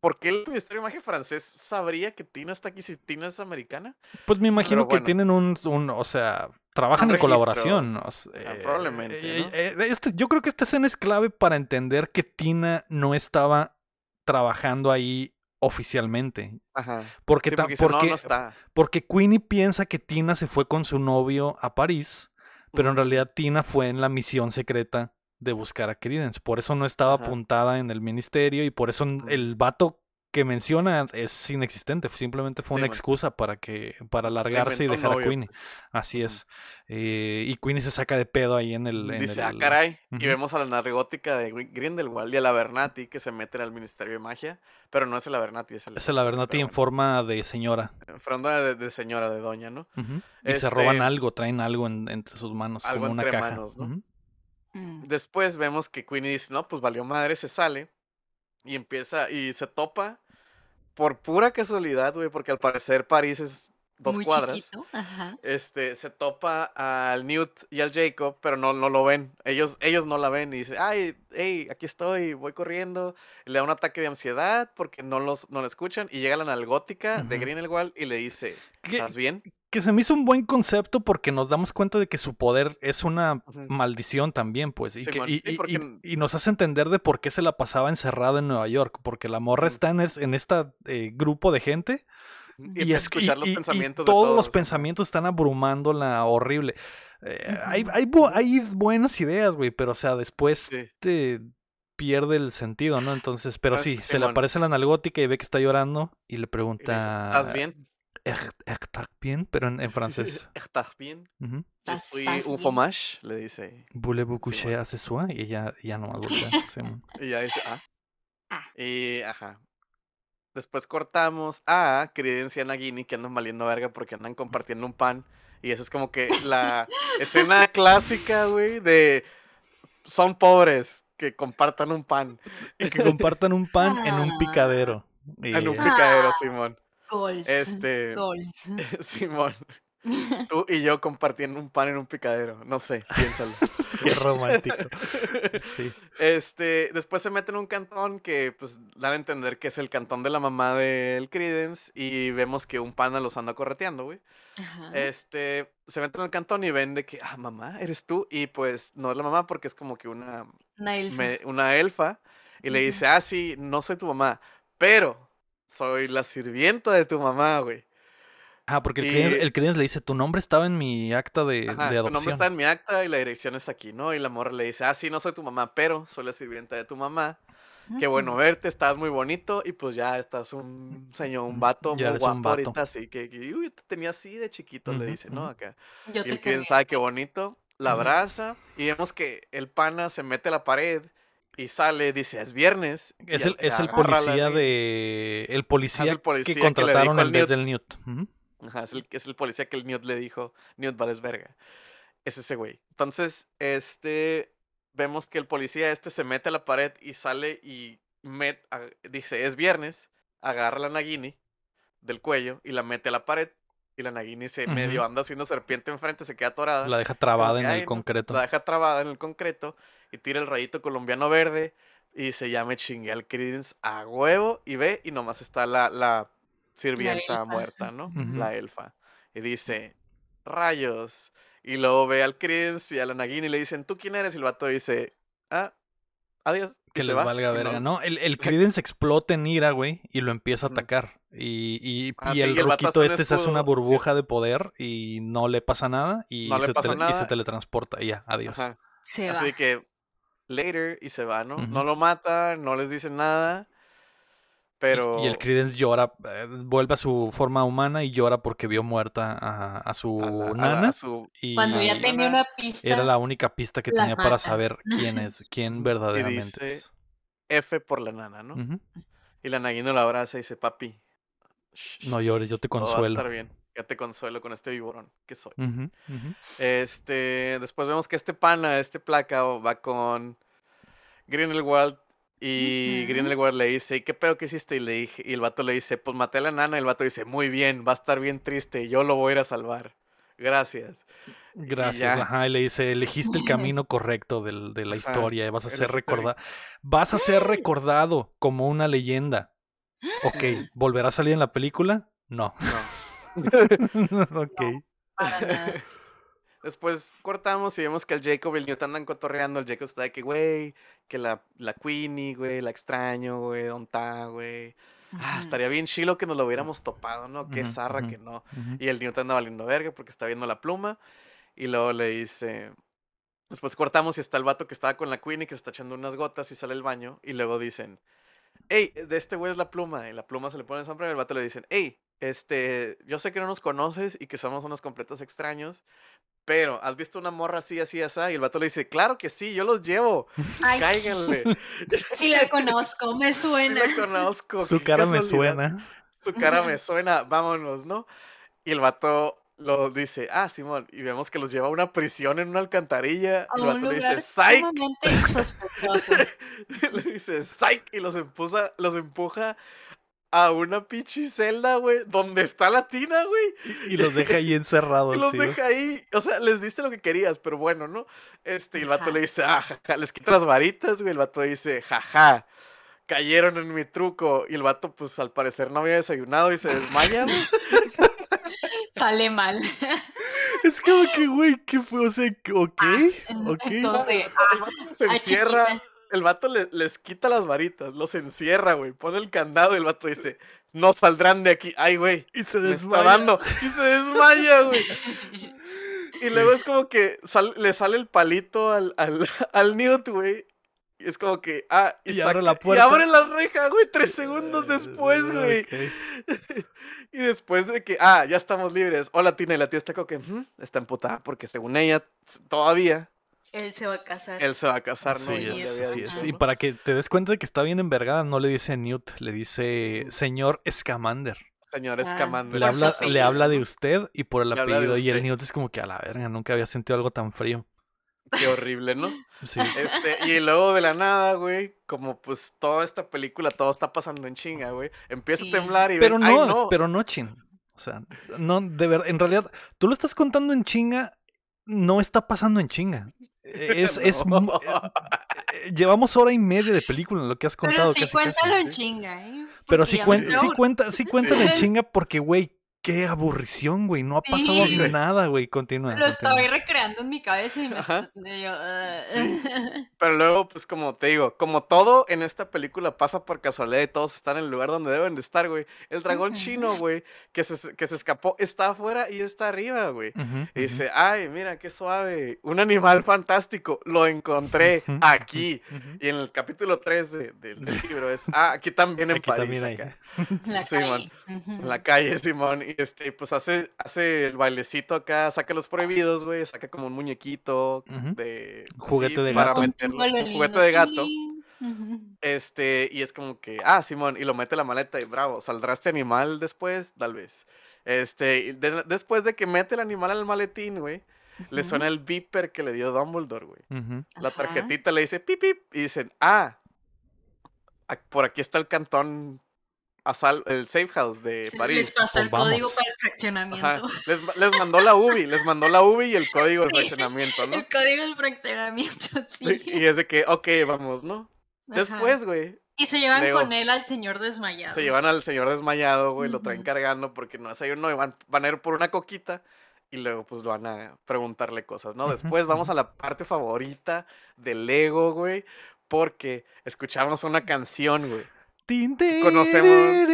¿por qué el Ministerio de Magia francés sabría que Tina está aquí si Tina es americana? Pues me imagino que tienen un, un- o sea, trabajan en colaboración. o sea, Ah, probablemente, eh, ¿no? eh, este- yo creo que esta escena es clave para entender que Tina no estaba trabajando ahí oficialmente. Ajá. Porque, Sí, porque dice, no, porque, no está. porque Queenie piensa que Tina se fue con su novio a París, pero en realidad Tina fue en la misión secreta de buscar a Credence. Por eso no estaba Ajá. apuntada en el ministerio y por eso el vato que menciona es inexistente. Simplemente fue Sí, una man. excusa para que para alargarse y dejar a Queenie. pues. Así es. Eh, y Queenie se saca de pedo ahí en el. en Dice, ah, el- caray. Y vemos a la narigótica de Gri- Grindelwald y a la Bernati que se meten al Ministerio de Magia. Pero no es el Bernati, es el. Es la verdad en forma de señora. bueno, Fronda de, de señora, de doña, ¿no? Y se roban Este- algo, traen algo en- entre sus manos, Algo como una entre caja. manos, ¿no? Ujú. Mm. Después vemos que Queenie dice, no, pues valió madre, se sale. Y empieza, y se topa por pura casualidad, güey, porque al parecer París es dos Muy cuadras. chiquito. Ajá. Este, se topa al Newt y al Jacob, pero no, no lo ven. Ellos, ellos no la ven y dice, ay, hey, aquí estoy, voy corriendo. Le da un ataque de ansiedad porque no los no lo escuchan. Y llega la nalgótica de. Grindelwald y le dice, ¿Qué- ¿estás bien? Que se me hizo un buen concepto porque nos damos cuenta de que su poder es una maldición también, pues. Y, que- Simón, y- sí, y- porque y- n- y nos hace entender de por qué se la pasaba encerrada en Nueva York. Porque la morra está en, en esta eh, grupo de gente Y, escuchar los pensamientos de todos los todos. pensamientos están abrumándola horrible. Eh, hay, hay, bu- hay buenas ideas, güey, pero o sea, después Sí. te pierde el sentido, ¿no? Entonces, pero Ah, sí, se le aparece la nalgótica y ve que está llorando y le pregunta... ¿Estás bien? "¿Er- ¿Estás bien? Pero en, en francés. ¿Estás bien? Ujú. Yo ¿Estás- soy estás un fromage, le dice. Voulez-vous coucher Simón. à ce soir? Y ella ya no voltea. Simón. Y ya dice, ah. Ah. Y, ajá. Después cortamos a Credence y a Nagini que andan valiendo verga porque andan compartiendo un pan. Y esa es como que la escena clásica, güey, de son pobres que compartan un pan Y que compartan un pan en un Ah. picadero. Y- en un picadero, Ah. Simón. Goals. Este, Goals. Simón. Tú y yo compartiendo un pan en un picadero. No sé, piénsalo. Qué romántico. Sí. Este, después se meten en un cantón que pues dan a entender que es el cantón de la mamá del Credence y vemos que un pana los anda correteando, güey. Ajá. Este, se meten en el cantón y ven de que, ah, mamá, eres tú. Y pues no es la mamá porque es como que una, Una elfa. me- una elfa. Y le dice, ah, sí, no soy tu mamá, pero soy la sirvienta de tu mamá, güey. Ah, porque el, Y- el le dice, tu nombre estaba en mi acta de, Ajá, de tu nombre adopción. está en mi acta y la dirección está aquí, ¿no? Y la morra le dice, ah, sí, no soy tu mamá, pero soy la sirvienta de tu mamá. Qué bueno verte, estás muy bonito y pues ya estás un señor, un vato Ya muy un guapo vato. ahorita, así que, que, uy, te tenía así de chiquito, le dice, ¿no? Acá. Yo Y el quería. sabe qué bonito, la abraza y vemos que el pana se mete a la pared y sale, dice, es viernes. Es el, es el policía de. El policía, policía que que contrataron al en vez del Newt. Ajá, es el, es el policía que el Newt le dijo, Newt vales verga. Es ese güey. Entonces, este, vemos que el policía este se mete a la pared y sale y met, a- dice, es viernes, agarra a la Nagini del cuello y la mete a la pared. Y la Nagini se medio anda haciendo serpiente enfrente, se queda atorada. La deja trabada que, en "Ay, el no", concreto. La deja trabada en el concreto y tira el rayito colombiano verde y dice, ya me chingué al Credence a huevo y ve y nomás está la, la sirvienta elfa. muerta, ¿no? La elfa. Y dice, rayos. Y luego ve al Credence y a la Nagini y le dicen, ¿tú quién eres? Y el vato dice, ah, adiós. Que se les va, valga verga, ¿no? El, el Credence explota en ira, güey, y lo empieza a atacar. Y, y, Ah, y sí, el y un este se hace una sí. burbuja de poder y no le pasa nada y, No le se, pasa tele- y se nada. teletransporta. Y ya, adiós. Ajá. Se va. Así que, later, y se va, ¿no? No lo mata, no les dice nada. Pero... Y, el Credence llora, eh, vuelve a su forma humana y llora porque vio muerta a, a su a la- a la- nana. a su- y Cuando ya la tenía una pista. era la única pista que la tenía para saber quién es, quién verdaderamente dice, es. F por la nana, ¿no? Y la Nagini lo abraza y dice, papi, shh, No llores, yo te todo va a consuelo. estar bien. Ya te consuelo con este viborón que soy. Este, después vemos que este pana, este placa, va con Grindelwald y. Grindelwald le dice, ¿y qué pedo que hiciste? Y, le dije, y el vato le dice, pues maté a la nana. Y el vato dice, muy bien, va a estar bien triste, yo lo voy a ir a salvar. Gracias. Gracias, ajá, y le dice, elegiste el camino correcto del- de la Ajá, historia y vas a ser recordado, vas a ser recordado como una leyenda. Ok, ¿volverá a salir en la película? No. No. ok. Para nada. Después cortamos y vemos que el Jacob y el Newt andan cotorreando. El Jacob está de que, güey, que la, la Queenie, güey, la extraño, güey, ¿dónde está, güey? Ah, estaría bien chilo que nos lo hubiéramos topado, ¿no? Qué zarra que no. Y el Newt anda valiendo verga porque está viendo la pluma. Y luego le dice. Después cortamos y está el vato que estaba con la Queenie que se está echando unas gotas y sale al baño. Y luego dicen, hey, de este güey es la pluma. Y la pluma se le pone el sombrero y el vato le dicen, hey, este, yo sé que no nos conoces y que somos unos completos extraños. Pero, ¿has visto una morra así, así, así? Y el vato le dice, claro que sí, yo los llevo. Ay, sí, Cáiganle. sí la conozco, me Sí suena. la conozco. Su cara me suena. Su cara me suena, vámonos, ¿no? Y el vato lo dice, ah, Simón, y vemos que los lleva a una prisión en una alcantarilla. A Y el un vato le lugar dice, psych. sumamente sospechoso. le dice, psych, y los empuja, los empuja a una pinche celda, güey, donde está la tina, güey. Y los deja ahí encerrados. Y los sí, deja ahí. O sea, les diste lo que querías, pero bueno, ¿no? Este, y el vato le dice, ah, jaja, les quita las varitas, güey. El vato dice, jaja, cayeron en mi truco. Y el vato, pues al parecer no había desayunado y se desmaya, güey. Sale mal. Es como que, güey, ¿qué fue? O sea, que- ok, ok. Entonces, El vato se ah, encierra. chiquita. El vato le- les quita las varitas, los encierra, güey. Pone el candado y el vato dice, no saldrán de aquí. Ay, güey. Y se Me está desmaya. dando. Y se desmaya, güey. Y luego es como que sal- le sale el palito al, al, al Newt, güey. Y es como que, ah, y, Y abre la puerta. Y abre la reja, güey, tres segundos después, güey. Y después de que, ah, ya estamos libres. Hola, Tina, y la tía está como que, está emputada porque según ella, todavía, Él se va a casar. él se va a casar, ¿no? Sí, Y es, sí, es. Y para que te des cuenta de que está bien envergada, no le dice Newt, le dice señor Scamander. Señor Ah, Scamander. Le Por su habla, le habla de usted y por el Le apellido. Y el. Newt es como que a la verga, nunca había sentido algo tan frío. Qué horrible, ¿no? Sí. Este, y luego de la nada, güey, como pues toda esta película, todo está pasando en chinga, güey. Empieza Sí. a temblar y Pero ven, "Ay, no, no, pero no, chin. O sea, no, de verdad, en realidad, tú lo estás contando en chinga, no está pasando en chinga. Es, es, No. mu- eh, llevamos hora y media de película en lo que has Pero contado. sí, casi, cuéntalo casi. en chinga, ¿eh? Pero sí, cuen- sí, cuenta, sí cuentan en Sí. chinga porque, güey, qué aburrición, güey. No ha pasado Sí. nada, güey. Continúa. Lo estoy continúa. recreando en mi cabeza y me Ajá. estoy... yo. Pero luego, pues como te digo, como todo en esta película pasa por casualidad y todos están en el lugar donde deben de estar, güey. El dragón chino, güey, que se, que se escapó, está afuera y está arriba, güey. Y dice, ay, mira, qué suave, un animal fantástico, lo encontré aquí. Y en el capítulo 3 de- del del libro es, ah, aquí también en Aquí París, también hay. acá. La Sí, calle. En la calle, Simón, y este, pues hace, hace el bailecito acá, saca los prohibidos, güey, saca como un muñequito de... Juguete de para gato. meterlo, un juguete de gato. Este, y es como que, ah, Simón, y lo mete la maleta y bravo, ¿saldrá este animal después? Tal vez. Este, de- después de que mete el animal al maletín, güey, le suena el beeper que le dio Dumbledore, güey. La Ajá. tarjetita le dice pip, pip, y dicen, ah, por aquí está el cantón, asal- el safe house de Se París. Les pasó el código para el fraccionamiento. Les, ma- les mandó la UBI, les mandó la UBI y el código de Sí. fraccionamiento, ¿no? El código del fraccionamiento, sí. Y es de que, ok, vamos, ¿no? Ajá. Después, güey, Y se llevan luego- con él al señor desmayado. se llevan al señor desmayado, güey, lo traen cargando porque no desayunó y van, van a ir por una coquita y luego pues van a preguntarle cosas, ¿no? Después vamos a la parte favorita del Lego, güey, porque escuchamos una canción, güey. Conocemos.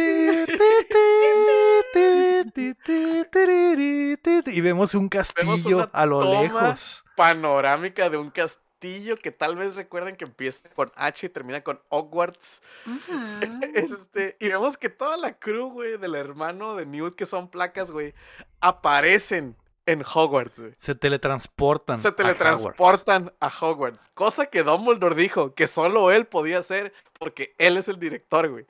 Y vemos un castillo a lo toma. lejos. Panorámica de un castillo que tal vez recuerden que empieza con H y termina con Hogwarts. Este, y vemos que toda la crew, güey, del hermano de Newt, que son placas, güey, aparecen en Hogwarts, güey. Se teletransportan. Se a Hogwarts. teletransportan a Hogwarts. Cosa que Dumbledore dijo que solo él podía hacer porque él es el director, güey.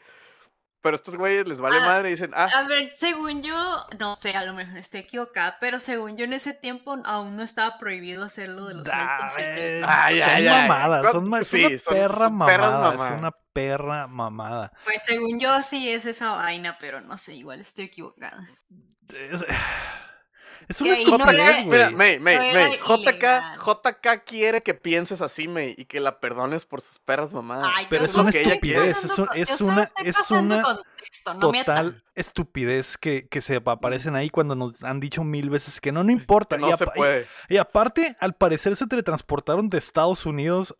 Pero estos güeyes les vale Ah, madre y dicen, ah, A ver, según yo, no sé, a lo mejor estoy equivocada, pero según yo en ese tiempo aún no estaba prohibido hacerlo de los saltos. y Ay. Ay, son ay, ay. mamadas, son, es Sí, una son- perra son perras mamada, es una perra mamada. Pues según yo sí es esa vaina, pero no sé, igual estoy equivocada. Es- Es no estupidez, era- güey. May, May, No May, JK. JK quiere que pienses así, May, y que la perdones por sus perras mamadas. Ay, Pero es una estupidez, es un- es una- es una contexto, no me atan. Total estupidez que, que se aparecen ahí cuando nos han dicho mil veces que no, no importa. Que no y, se y- puede. y aparte, al parecer se teletransportaron de Estados Unidos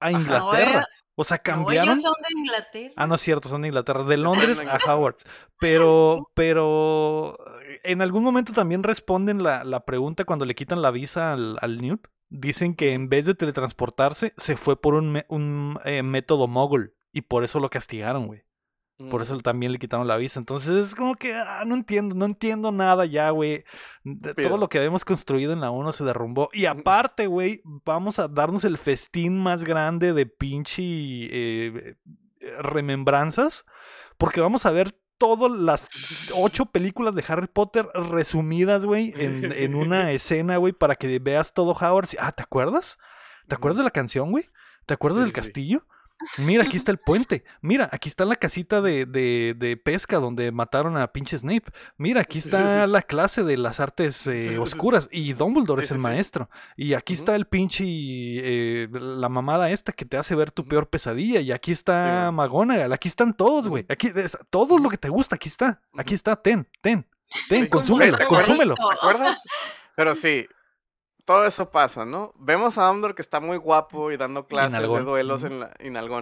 a Ajá. Inglaterra. No, O sea, No, cambiaron. ellos son de Inglaterra. Ah, no es cierto, son de Inglaterra. De Londres a. Howard. Pero, Sí. pero en algún momento también responden la, la pregunta cuando le quitan la visa al, al Newt. Dicen que en vez de teletransportarse, se fue por un, un eh, método mogul. Y por eso lo castigaron, güey. Por eso también le quitaron la visa. Entonces es como que ah, no entiendo, no entiendo nada ya, güey. Todo lo que habíamos construido en la 1 se derrumbó. Y aparte, güey, vamos a darnos el festín más grande de pinche eh, eh, remembranzas. Porque vamos a ver todas las ocho películas de Harry Potter resumidas, güey, en, en una escena, güey, para que veas todo Howard. Ah, ¿te acuerdas? ¿Te acuerdas de la canción, güey? ¿Te acuerdas Sí, del sí. castillo? Mira, aquí está el puente. Mira, aquí está la casita de, de, de pesca donde mataron a pinche Snape. Mira, aquí está la clase de las artes eh, oscuras. Y Dumbledore Sí, es el maestro. Y aquí está el pinche. eh, la mamada esta que te hace ver tu peor pesadilla. Y aquí está Sí. McGonagall. Aquí están todos, güey. Aquí, es- todo lo que te gusta, aquí está. Aquí está, ten, ten. Ten, Sí, consúmelo, consúmelo. ¿Te acuerdas? Pero sí, todo eso pasa, ¿no? Vemos a Dumbledore que está muy guapo y dando clases de duelos en la,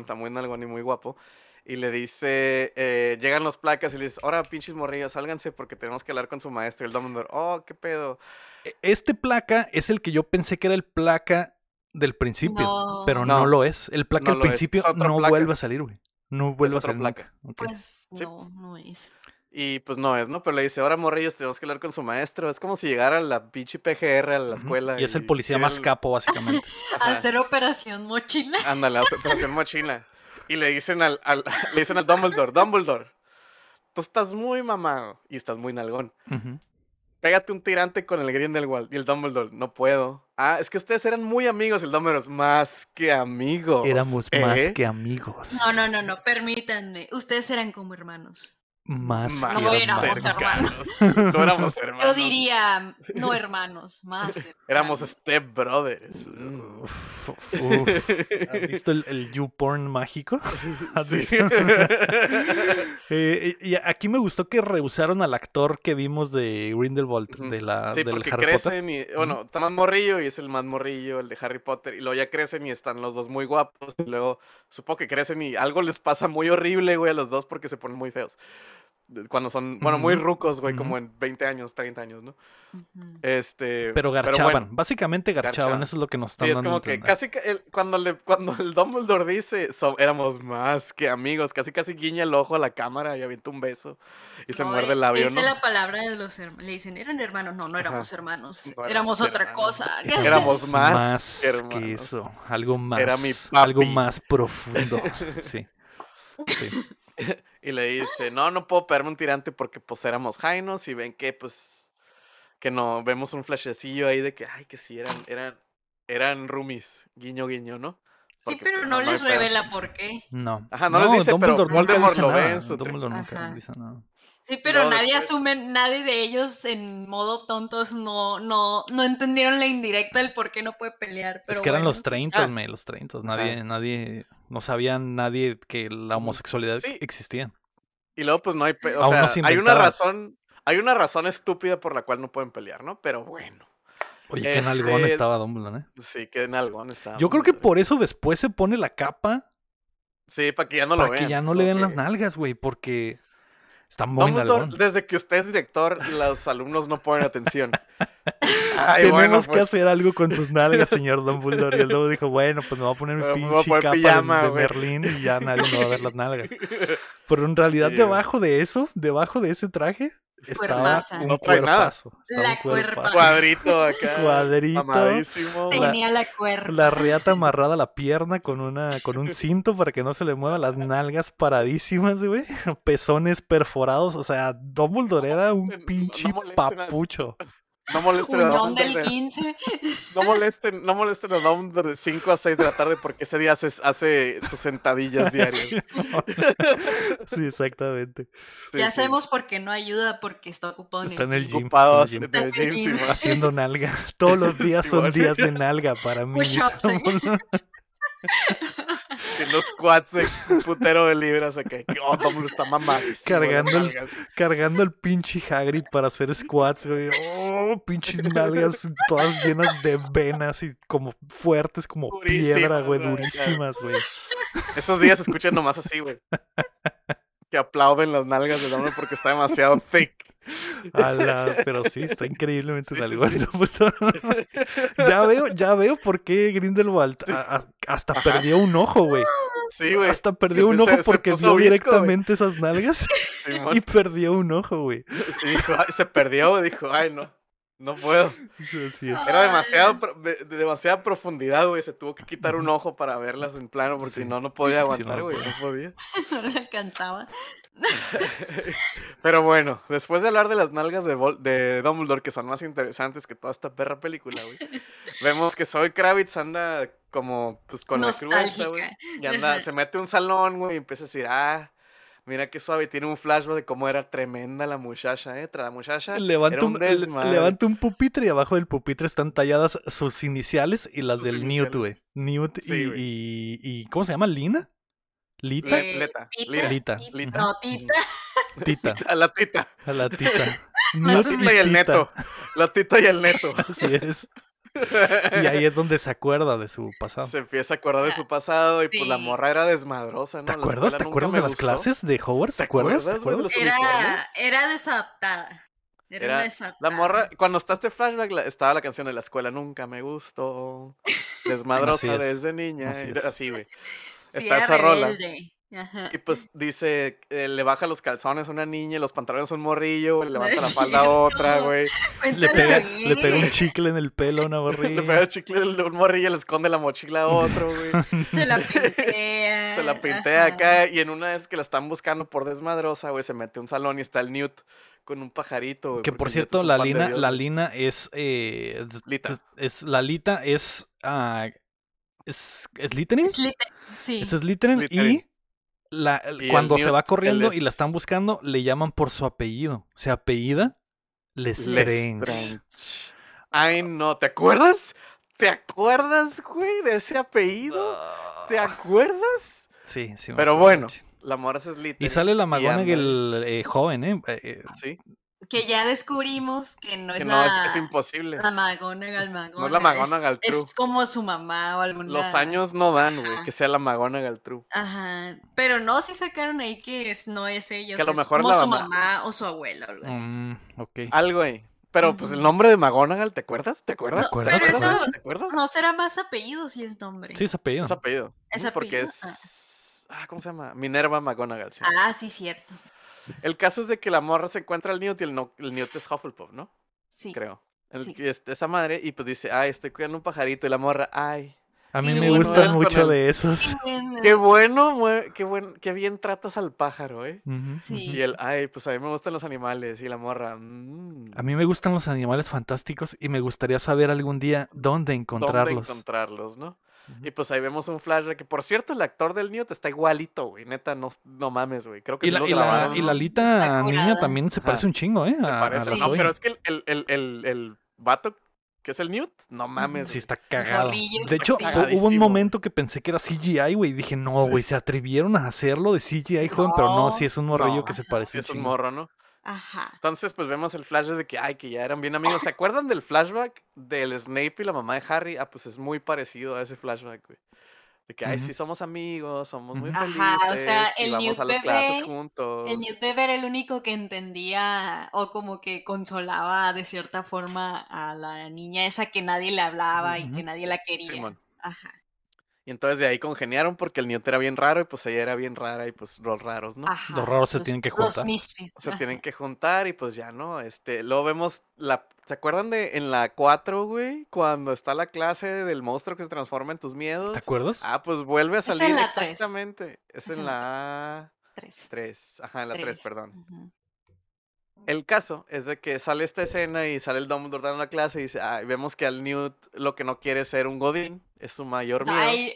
está muy nalgón y muy guapo. Y le dice, eh, llegan los placas y le dice, ahora pinches morrillos, sálganse porque tenemos que hablar con su maestro. Y el Dumbledore, oh, qué pedo. E- Este placa es el que yo pensé que era el placa del principio. No. Pero no, No, lo es. El placa no del es, principio es no placa. vuelve a salir, güey. No vuelve a salir. placa. Ok. Pues Sí. no, no es. Y pues no es, ¿no? Pero le dice, ahora morrillos, tenemos que hablar con su maestro. Es como si llegara la pinche PGR a la escuela. Y es el policía más el- capo, básicamente. Hacer operación mochila. Ándale, operación mochila. Y le dicen al, al- le dicen al Dumbledore, Dumbledore, tú estás muy mamado y estás muy nalgón. Pégate un tirante con el Grindelwald. Y el Dumbledore, no puedo. Ah, es que ustedes eran muy amigos. El Dumbledore, más que amigos. Éramos ¿eh? más que amigos. No, no, no, no, permítanme. Ustedes eran como hermanos. Más, No éramos hermanos. cercanos. No éramos hermanos. Yo diría, no hermanos, más. Éramos hermanos. step brothers. Mm. Uf, uf. ¿Has visto el, el YouPorn mágico? ¿Has Sí. visto? Eh, y aquí me gustó que rehusaron al actor que vimos de Grindelwald, Ujú. de la, Sí, del porque Harry Potter. crecen y, bueno, está más morrillo y es el más morrillo, el de Harry Potter, y luego ya crecen y están los dos muy guapos, y luego supongo que crecen y algo les pasa muy horrible, güey, a los dos porque se ponen muy feos. Cuando son, bueno, muy rucos, güey, como en 20 años, 30 años, ¿no? Este... Pero garchaban, bueno, básicamente garchaban, garchaban. eso es lo que nos están Sí, es dando a como que casi el- cuando, le, cuando el Dumbledore dice "So- éramos más que amigos, casi casi guiña el ojo a la cámara y avienta un beso y se No, muerde el eh, labio, Esa ¿no? es la palabra de los hermanos. Le dicen, ¿eran hermanos? No, no éramos Ajá. hermanos. No éramos éramos otra hermanos. cosa. Éramos más, más que hermanos. eso, algo más, Era mi algo más profundo. Sí. Sí. Y le dice, no, no puedo pegarme un tirante porque pues éramos jainos y ven que pues que no, vemos un flashecillo ahí de que, ay, que sí, eran, eran, eran roomies, guiño, guiño, ¿no? Sí, Porque, pero pues, no hay les pedo. revela por qué. No. Ajá, no les dice, pero Dumbledore Voldemort dice lo ve en su Dumbledore nunca Ajá. dice nada. Sí, pero luego nadie después- asume, nadie de ellos en modo tontos no, no, no entendieron la indirecta del por qué no puede pelear. Pero es que eran bueno. los 30, Ah. me, los 30. Nadie, nadie, no sabían nadie que la homosexualidad Sí. existía. Y luego pues no hay, o Aún sea, no se hay una razón, hay una razón estúpida por la cual no pueden pelear, ¿no? Pero bueno, Oye, qué nalgón Este, estaba Dumbledore, ¿eh? sí, que en algo está. Yo creo que por eso después se pone la capa Sí, para que ya no lo para vean. que ya no le vean las nalgas, güey, porque está muy Dumbledore, desde que usted es director, los alumnos no ponen atención. Ay, Tenemos bueno, que pues, hacer algo con sus nalgas, señor Dumbledore. Y el lobo dijo, bueno, pues me voy a poner mi pinche capa de- pijama, de. Merlín y ya nadie me va a ver las nalgas. Pero en realidad Sí, debajo de eso, debajo de ese traje, estaba un No trae nada. La cuerpa. Cuadrito acá. Cuadrito. Mamadísimo. La- Tenía la cuerda. La riata amarrada a la pierna con una con un cinto para que no se le muevan las nalgas paradísimas, güey. Pezones perforados. O sea, Dumbledore era un no pinche papucho. No molesten a Dumbledore. del de- 15. No molesten, no molesten a Dumbledore de 5 a 6 de la tarde porque ese día hace, hace sus sentadillas diarias. sí, exactamente. Sí, ya sí. sabemos por qué no ayuda, porque está ocupado en Está en el gym. gym. Ocupado en el en el gym. gym. Haciendo nalga. Todos los días son Simón. días de nalga para mí. Los quads de un putero de libras acá. que, Oh, está mamadísimo. Cargando el-. Cargando el pinche Hagrid para hacer squats, güey. Oh, pinches nalgas todas llenas de venas y como fuertes como piedra, Durísimas, güey, Durísimas, güey. Esos días se escuchan nomás así, güey. Que aplauden las nalgas de Dumbledore porque está demasiado thick. Pero sí, está increíblemente Sí, sí, nalgón, sí. puto. ya veo, ya veo por qué Grindelwald a- a- hasta perdió un ojo, güey. Sí, güey. Hasta perdió Se- un ojo se porque vio visco, directamente esas nalgas y perdió un ojo, güey. Sí, se perdió, dijo, ay, no, no puedo. Era demasiado, pro- de, de demasiada profundidad, güey. Se tuvo que quitar un ojo para verlas en plano porque Sí. si no, no podía aguantar, güey. No podía. no le alcanzaba. Pero bueno, después de hablar de las nalgas de, Vol- de Dumbledore, que son más interesantes que toda esta perra película, güey. vemos que Zoe Kravitz anda como, pues, con la cruz güey. Y anda, se mete a un salón, güey, y empieza a decir, ah, mira qué suave. Tiene un flashback de cómo era tremenda la muchacha, ¿eh? La muchacha Levanta era un, levanta un pupitre y abajo del pupitre están talladas sus iniciales y las Sus del Newt, güey. Newt Sí, y, güey. y, y- ¿Cómo se llama? ¿Lina? ¿Lita? Le- Eh, Leta. Lita. Tita, Lita. No, Tita. Tita. A la tita. A la tita. La tita y el neto. La tita y el neto. Así es. Y ahí es donde se acuerda de su pasado. Se empieza a acordar de su pasado y pues la morra era desmadrosa, ¿no? ¿Te acuerdas? ¿Te acuerdas de las gustó. clases de Hogwarts? ¿Te ¿Te acuerdas? Era, era desadaptada. Era, Era- La morra, cuando está este flashback, la- estaba la canción de la escuela nunca me gustó. Desmadrosa es, desde niña. así era es. así, güey. Sí, está era esa rola. Ajá. Y pues dice, eh, le baja los calzones a una niña y los pantalones a un morrillo, güey, le levanta es la falda a otra, güey. Le pega, le pega un chicle en el pelo a una Le borrilla. pega el chicle a un morrillo y le esconde la mochila a otro, güey. Se la pintea. Se la pintea ajá. acá y en una vez que la están buscando por desmadrosa, güey, se mete a un salón y está el Newt con un pajarito, güey. Que por cierto, es un la Lina, la. Lina es, eh, d- Lita. es la Lita es, ah, es, ¿es Slytherin? Sí. Es Slytherin. y, la, cuando se va corriendo y la es- están buscando, le llaman por su apellido. Se apellida Lestrange. Lestrange. Ay, no, ¿te acuerdas? ¿Te acuerdas, güey, de ese apellido? ¿Te Ah, acuerdas? Sí, sí. Pero bueno, la mora es Slytherin. Y sale la McGonagall eh, joven, ¿eh? Eh, eh, Sí, Que ya descubrimos que no que es no, la... es, es imposible. La McGonagall, McGonagall. No es la McGonagall es, true. es como su mamá o alguna... Los años no dan, güey, que sea la McGonagall True. Ajá. Pero no, sí sacaron ahí que es- no es ella. Que a o sea, lo es mejor como la su mamá. mamá o su abuela o algo así. mm, ok. Algo ahí. Pero pues el nombre de McGonagall, ¿te acuerdas? ¿Te acuerdas? No, ¿Te pero acuerdas? eso- ¿Te acuerdas? No será más apellido si es nombre. Sí, es apellido. Es apellido. ¿Es Porque apellido? es. Ah, ¿cómo se llama? Minerva McGonagall. sí. Ah, sí, cierto. El caso es de que la morra se encuentra al Newt y el, no- el Newt es Hufflepuff, ¿no? Sí. Creo. El- Sí. esa madre, y pues dice, ay, estoy cuidando un pajarito. Y la morra, ay, A mí me bueno, gustan mucho el- de esos. qué bueno, qué, buen, qué bien tratas al pájaro, ¿eh? Sí. Y él, ay, pues a mí me gustan los animales. Y la morra, "Mm, A mí me gustan los animales fantásticos y me gustaría saber algún día dónde ¿dónde encontrarlos. encontrarlos, Y pues ahí vemos un flashback que, por cierto, el actor del Newt está igualito, güey. Neta, no, no mames, güey. Creo que Y sí la, y la, Lita niña también se Ajá. parece un chingo, ¿eh? Se A, a parece. la No, pero es que el, el, el, el, el vato que es el Newt, no mames. Sí, güey. está cagado. De hecho, sí. hu- hubo un momento que pensé que era CGI, güey. y Dije, no, güey, se atrevieron a hacerlo de CGI, joven, pero no, sí es un morrillo No. que se parece Sí, es un chingo. morro, ¿no? Ajá. Entonces, pues vemos el flashback de que, ay, que ya eran bien amigos. ¿Se acuerdan del flashback del Snape y la mamá de Harry? Ah, pues es muy parecido a ese flashback, güey. De que, ay, sí somos amigos, somos muy felices. Ajá, o sea, y el vamos Newt a las bebé- clases juntos. El Newt Bebé era el único que entendía o como que consolaba de cierta forma a la niña esa que nadie le hablaba y que nadie la quería. Simón. Ajá. Y entonces de ahí congeniaron porque el Newt era bien raro y pues ella era bien rara y pues los raros, ¿no? Ajá. Los raros se tienen que Los juntar. sea, ajá. tienen que juntar y pues ya, ¿no? Este, luego vemos la... ¿Se acuerdan de en la 4, güey? Cuando está la clase del monstruo que se transforma en tus miedos. ¿Te acuerdas? Ah, pues vuelve a Es en salir la tres. exactamente. Es, Es en en la Tres. 3. Ajá, en la 3, Tres. perdón. Ujú. El caso es de que sale esta escena y sale el Dumbledore dando la clase y dice, ah, vemos que al Newt lo que no quiere es ser un godín, es su mayor miedo. Ay,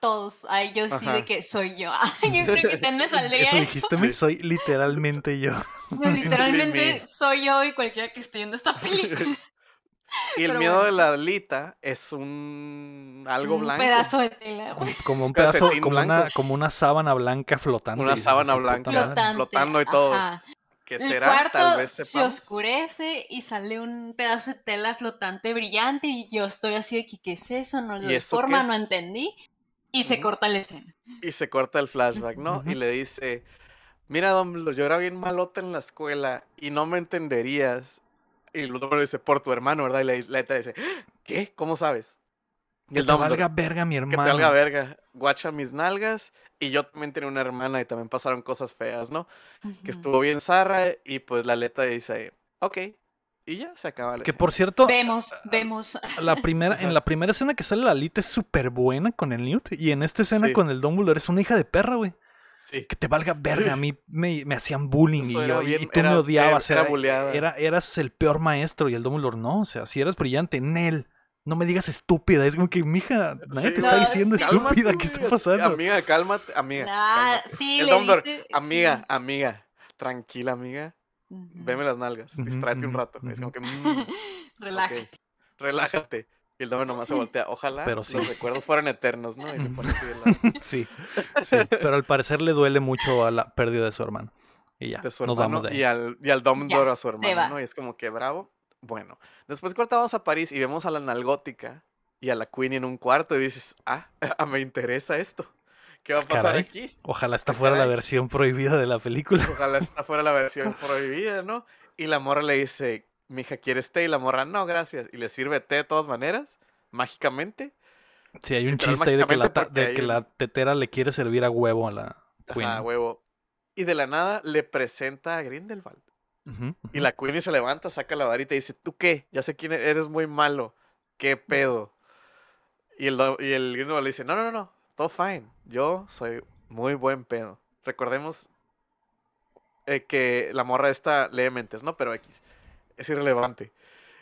todos. Ay, yo sí Ajá. de que soy yo. Ay, yo creo que también me saldría Eso eso. dijiste, me soy literalmente yo. No, literalmente Me- soy yo y cualquiera que esté viendo esta película. y el pero miedo de la Lita es un algo un blanco. pedazo de tela. Como, como un pedazo, como una, como una sábana blanca flotando. Una sábana "Su puta blanca madre". Flotante, flotando y todo. Que El será, cuarto tal vez se sepamos. oscurece y sale un pedazo de tela flotante brillante y yo estoy así de que, ¿qué es eso? No lo ¿Y de eso qué forma, no entendí. Y se corta la escena. Y se corta el flashback, ¿no? Y le dice, mira, Dumbledore, yo era bien malota en la escuela y no me entenderías. Y el Dumbledore dice, por tu hermano, ¿verdad? Y la, la dice, ¿qué? ¿Cómo sabes? Y Que el te Dumbledore, valga verga mi que hermano. te valga verga, guacha mis nalgas. Y yo también tenía una hermana y también pasaron cosas feas, ¿no? Que estuvo bien zarra y pues la Leta dice, ok. Y ya se acaba la Que escena. por cierto, Vemos, vemos. la primera, en la primera escena que sale la Lita es súper buena con el Newt. Y en esta escena Sí. con el Dumbledore es una hija de perra, güey. Sí. Que te valga verga. A mí me, me hacían bullying y, yo- y- bien- y tú era- me odiabas. era era- eras el peor maestro y el Dumbledore no. O sea, si eras brillante, Nel. No me digas estúpida. Es como que, mija, nadie Sí. te está No, diciendo sí. estúpida. ¿Qué está pasando? Amiga, cálmate, amiga. Nah, cálmate. sí, El le Dumbledore, dice. Amiga, sí. amiga, tranquila, amiga. Veme las nalgas, distráete un rato. Es como que, mm, Relájate. relájate. Y el Dumbledore nomás se voltea. Ojalá Pero sí. los recuerdos fueran eternos, ¿no? Y se pone así de, lado, Sí, sí, pero al parecer le duele mucho a la pérdida de su hermano. Y ya, de su nos hermano vamos de ahí. y al, y al Dumbledore Ya, a su hermano. ¿no? Y es como que bravo. Bueno, después cortamos a París y vemos a la nalgótica y a la Queen en un cuarto y dices, ah, me interesa esto. ¿Qué va a pasar Caray. aquí? Ojalá esta Ah, fuera la versión prohibida de la película. Ojalá esta fuera la versión prohibida, ¿no? Y la morra le dice, mija, ¿quieres té? Y la morra, no, gracias. Y le sirve té de todas maneras, mágicamente. Sí, hay un chiste ahí de que, la, de que un- la tetera le quiere servir a huevo a la Queen. Ajá, huevo. Y de la nada le presenta a Grindelwald. Y la Queenie se levanta, saca la varita y dice, ¿tú qué? Ya sé quién e- eres muy malo. ¿Qué pedo? Y el, y el Grindelwald le dice, no, no, no, no, todo fine. Yo soy muy buen pedo. Recordemos eh, que la morra esta lee mentes, ¿no? Pero X. Es irrelevante.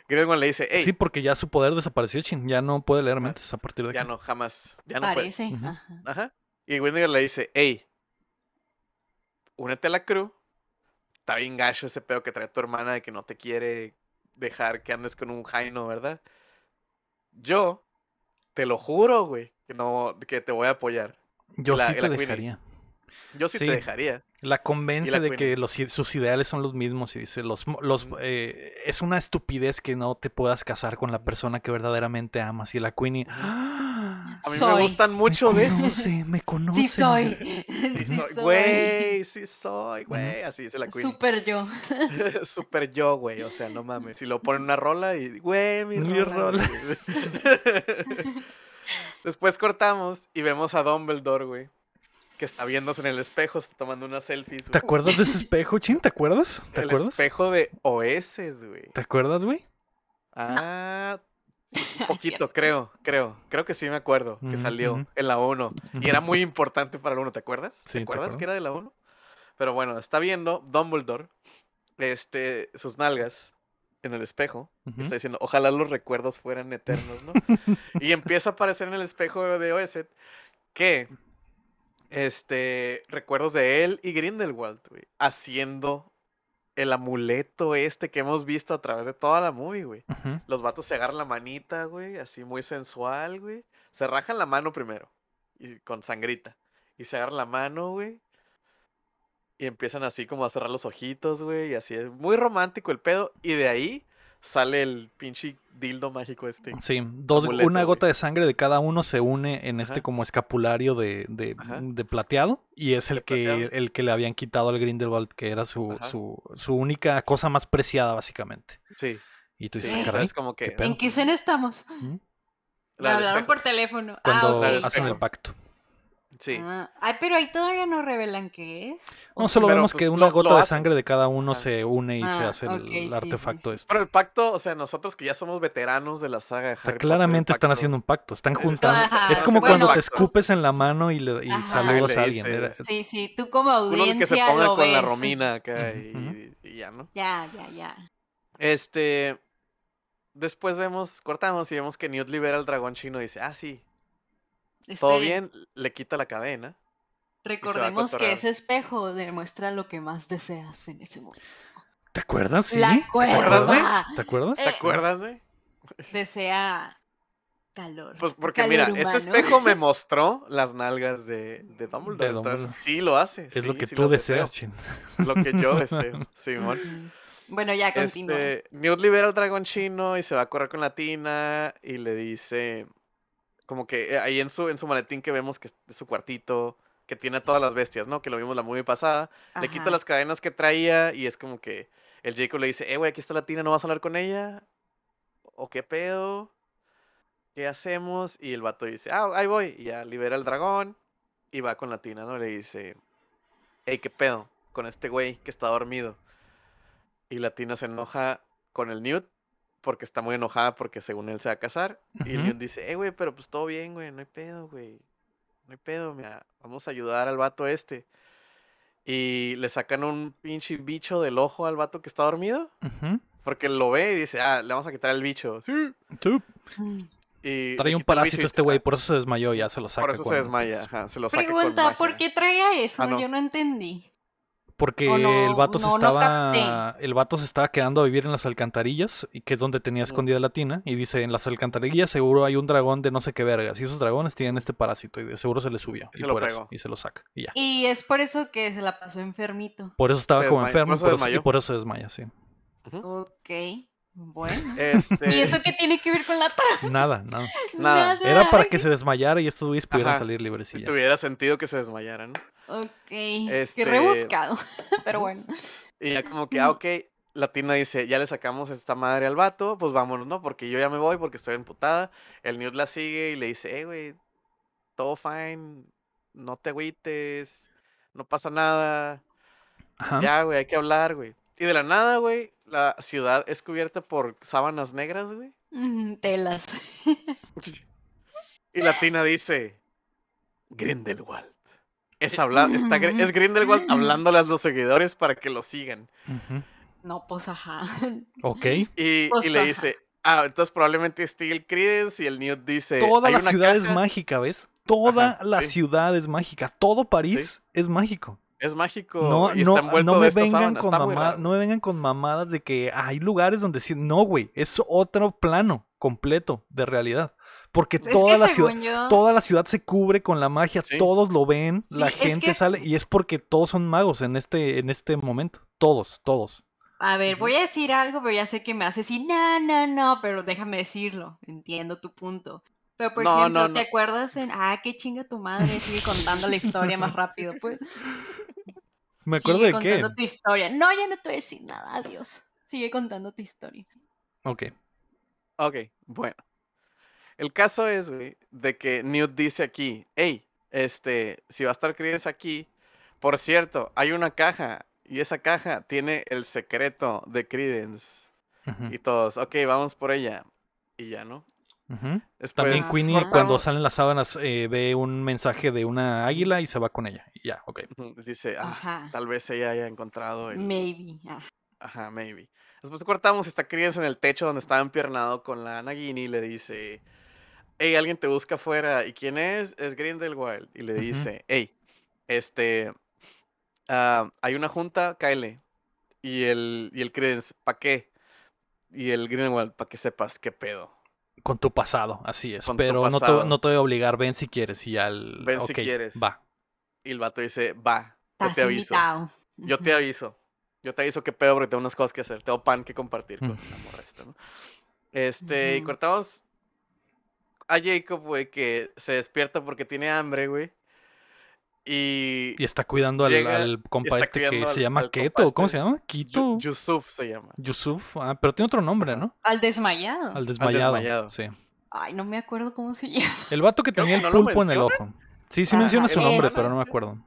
Grindelwald le dice, hey, Sí, porque ya su poder desapareció, chin. Ya no puede leer mentes a partir de ya aquí. no, jamás. Ya no puede. Parece. Ajá. Y Grindelwald le dice, hey, únete a la crew. Está bien gacho ese pedo que trae tu hermana de que no te quiere dejar que andes con un Jaino, ¿verdad? Yo, te lo juro, güey, que no, que te voy a apoyar. Yo la- sí te dejaría. Yo sí, Sí. te dejaría. La convence la de que los, sus ideales son los mismos y dice, los, los, eh, es una estupidez que no te puedas casar con la persona que verdaderamente amas. Y la Queenie, "Ah, A mí Soy. me gustan mucho me de esos. conoce, me conoce. Sí soy. Sí Sí Soy-. Güey, sí soy, güey. Así dice la Queen. Super yo. Super yo, güey. O sea, no mames. Si lo ponen una rola y, güey, mi, Mi rola. Después cortamos y vemos a Dumbledore, güey. Que está viéndose en el espejo, está tomando unas selfies. ¿Te güey. acuerdas de ese espejo, Chin? ¿Te acuerdas? ¿Te el acuerdas? espejo de Oeses, güey. ¿Te acuerdas, güey? Ah, un Es poquito, creo, creo. Creo que sí me acuerdo que salió en la 1. Y era muy importante para la 1, ¿te acuerdas? Sí, ¿Te acuerdas que era de la 1? Pero bueno, está viendo Dumbledore este, sus nalgas en el espejo. y Ujú. Está diciendo, ojalá los recuerdos fueran eternos, ¿no? y empieza a aparecer en el espejo de Oeset que este recuerdos de él y Grindelwald, güey, haciendo el amuleto este que hemos visto a través de toda la movie, güey. Los vatos se agarran la manita, güey, así muy sensual, güey. Se rajan la mano primero, y con sangrita. Y se agarran la mano, güey. Y empiezan así como a cerrar los ojitos, güey. Y así es muy romántico el pedo. Y de ahí sale el pinche dildo mágico este. Sí, dos, amuleto, una güey. gota de sangre de cada uno se une en este Ajá. como escapulario de, de, de plateado y es el que, plateado. el que le habían quitado al Grindelwald, que era su, su, su única cosa más preciada, básicamente. Sí, Y tú sí. dices, caray, Es como que. ¿En qué escena estamos? Del hablaron por teléfono. cuando ah, del ok. hacen el pacto. Sí. Ah, ay, pero ahí todavía no revelan qué es. No, ¿O solo? Pero, vemos pues, que una lo gota de sangre de cada uno se une y se Ah, hace el, sí, artefacto sí, este. Pero el pacto, o sea, nosotros que ya somos veteranos de la saga de O sea, Harry Potter, el claramente están haciendo un pacto, están juntando. Ajá, es como bueno. cuando te escupes en la mano y, le, y saludas Le a alguien. era- Sí, sí, tú como Uno que se audiencia ponga lo con la. Romina acá y y ya, ¿no? Ya, ya, ya. Este. Después vemos, cortamos y vemos que Newt libera al dragón chino y dice, ah, sí, todo bien, le quita la cadena. Recordemos que ese espejo demuestra lo que más deseas en ese momento. ¿Te acuerdas? Sí. La ¿Te acuerdas? cuerda. ¿Te acuerdas? ¿Te acuerdas, güey? Desea calor. Pues porque calor mira, ese espejo me mostró las nalgas de, de Dumbledore. De Entonces sí lo hace. Es lo que sí tú deseas, Chin. Lo que yo deseo, Simón. Bueno, ya continúa. Este, Newt libera al dragón chino y se va a correr con la tina y le dice, como que eh, ahí en su, en su maletín que vemos que es su cuartito, que tiene todas las bestias, ¿no? Que lo vimos la movie pasada. Le quita las cadenas que traía y es como que el Jacob le dice, eh, güey, aquí está la tina, ¿no vas a hablar con ella? ¿O qué pedo? ¿Qué hacemos? Y el vato dice, ah, ahí voy. Y ya libera al dragón y va con la tina, ¿no? Le dice, hey, ¿qué pedo? Con este güey que está dormido. Y la tina se enoja con el Newt porque está muy enojada porque según él se va a casar. Y el Ujú. Newt dice, eh, güey, pero pues todo bien, güey, no hay pedo, güey. No hay pedo, mira, vamos a ayudar al vato este. Y le sacan un pinche bicho del ojo al vato que está dormido. Ujú. Porque lo ve y dice, ah, le vamos a quitar el bicho. Sí. Tú. Mm. Y Trae un parásito y este dice, güey, "Ah". por eso se desmayó, ya se lo saca. Por eso se desmaya, ajá, se lo saca con Pregunta, ¿por qué traía eso? Ah, no. Yo no entendí. Porque no- el vato se no, estaba. el vato se estaba quedando a vivir en las alcantarillas, y que es donde tenía escondida la tina. Y dice, en las alcantarillas seguro hay un dragón de no sé qué vergas. Y esos dragones tienen este parásito. Y de seguro se le subió. Y Y, se lo por eso, y se lo saca. Y ya. Y es por eso que se la pasó enfermito. Por eso estaba Se como enfermo por eso por eso, y por eso se desmaya, sí. Ok, bueno. Este, ¿Y eso qué tiene que ver con la trama? Nada, nada. Nada. Era para que se desmayara y estos güeyes pudieran Ajá. salir libres y ya. tuviera sentido que se desmayara, ¿no? Ok, Este- qué rebuscado. Pero bueno. Y ya como que, ah, ok, la tina dice, ya le sacamos esta madre al vato, pues vámonos, ¿no? Porque yo ya me voy porque estoy emputada. El Newt la sigue y le dice, eh, güey, todo fine, no te agüites, no pasa nada. Ajá. Ya, güey, hay que hablar, güey. Y de la nada, güey, la ciudad es cubierta por sábanas negras, güey. Mm, telas. Y la tina dice, Grindelwald. Es, habla está, es Grindelwald hablándole a los seguidores para que lo sigan. No, pues ajá. Ok. Y, y Pues, le dice, ah, entonces probablemente esté el Credence y el Newt dice, Toda "Hay la una ciudad es caja". mágica, ¿ves? Toda Ajá, la sí. ciudad es mágica. Todo París es mágico. Es mágico No, y no, está envuelto no me vengan con raro. no me vengan con mamadas de que hay lugares donde sí. No, güey. Es otro plano completo de realidad. Porque Es toda la ciudad. yo. Toda la ciudad se cubre con la magia, Sí. todos lo ven, Sí, la es gente es- sale y es porque todos son magos en este, en este momento. Todos, todos. A ver, voy a decir algo, pero ya sé que me hace así, no, no, no, pero déjame decirlo, entiendo tu punto. Pero, por No, ejemplo, no, ¿te acuerdas en, ah, qué chinga tu madre, sigue contando la historia más rápido, pues? Me acuerdo sigue de qué. contando tu historia. No, ya no te voy a decir nada, adiós. Sigue contando tu historia. Ok. Ok, bueno. El caso es, güey, de que Newt dice aquí, hey, este, si va a estar Credence aquí, por cierto, hay una caja y esa caja tiene el secreto de Credence. Y todos, ok, vamos por ella. Y ya, ¿no? Después, También Queenie cortamos. cuando salen las sábanas eh, ve un mensaje de una águila y se va con ella. Y ya, ok. dice, ah, Ajá. tal vez ella haya encontrado el... Maybe. ah. Ajá, maybe. Después cortamos, está Credence en el techo donde estaba empiernado con la Nagini y le dice, hey, alguien te busca afuera. ¿Y quién es? Es Grindelwald. Y le dice, hey, este, ah, hay una junta, cáele. Y el, y el Credence, ¿pa' qué? Y el Grindelwald, para que sepas qué pedo. Con tu pasado, así es. Con Pero no te, pasado. no te voy a obligar, ven si quieres. Y ya el. Ven si quieres. Va. Y el vato dice, va, yo te aviso. Yo te aviso. Yo te aviso qué pedo porque tengo unas cosas que hacer. Tengo pan que compartir con la morra esta, ¿no? Este, y cortamos a Jacob, güey, que se despierta porque tiene hambre, güey. Y... Y está cuidando al, Llega al compa este que cuidando se al- llama al Keto. ¿Cómo este. se llama? Quito. Yusuf se llama. Yusuf. Ah, pero tiene otro nombre. ¿no? Al desmayado. Al desmayado. desmayado. Sí. Ay, no me acuerdo cómo se llama. El vato que tenía que el no pulpo en el ojo. Sí, sí menciona su nombre, pero no me este. acuerdo.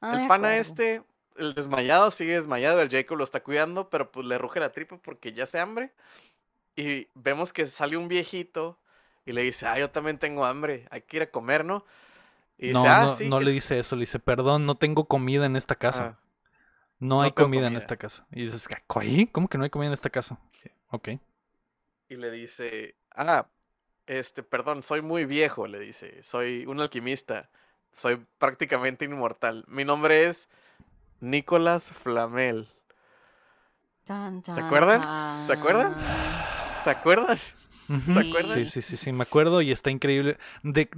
El me pana acuerdo. este, el desmayado, sigue desmayado. El Jacob lo está cuidando, pero pues le ruge la tripa porque ya se hambre. Y vemos que sale un viejito y le dice, ah, yo también tengo hambre, hay que ir a comer, ¿no? Y No, dice, ah, no, sí. no le dice eso. Le dice, perdón, no tengo comida en esta casa. Ah. No hay comida, en comida". esta casa. Y dices, ¿Qué? ¿Cómo que no hay comida en esta casa? Ok. Y le dice, ah, este, perdón, soy muy viejo, le dice. Soy un alquimista. Soy prácticamente inmortal. Mi nombre es Nicolás Flamel. Chan, ¿Se chan, acuerdan? ¿Se acuerdan? ¿Se acuerdan? Ujú. acuerdan? Sí, sí, sí, sí, me acuerdo y está increíble. De,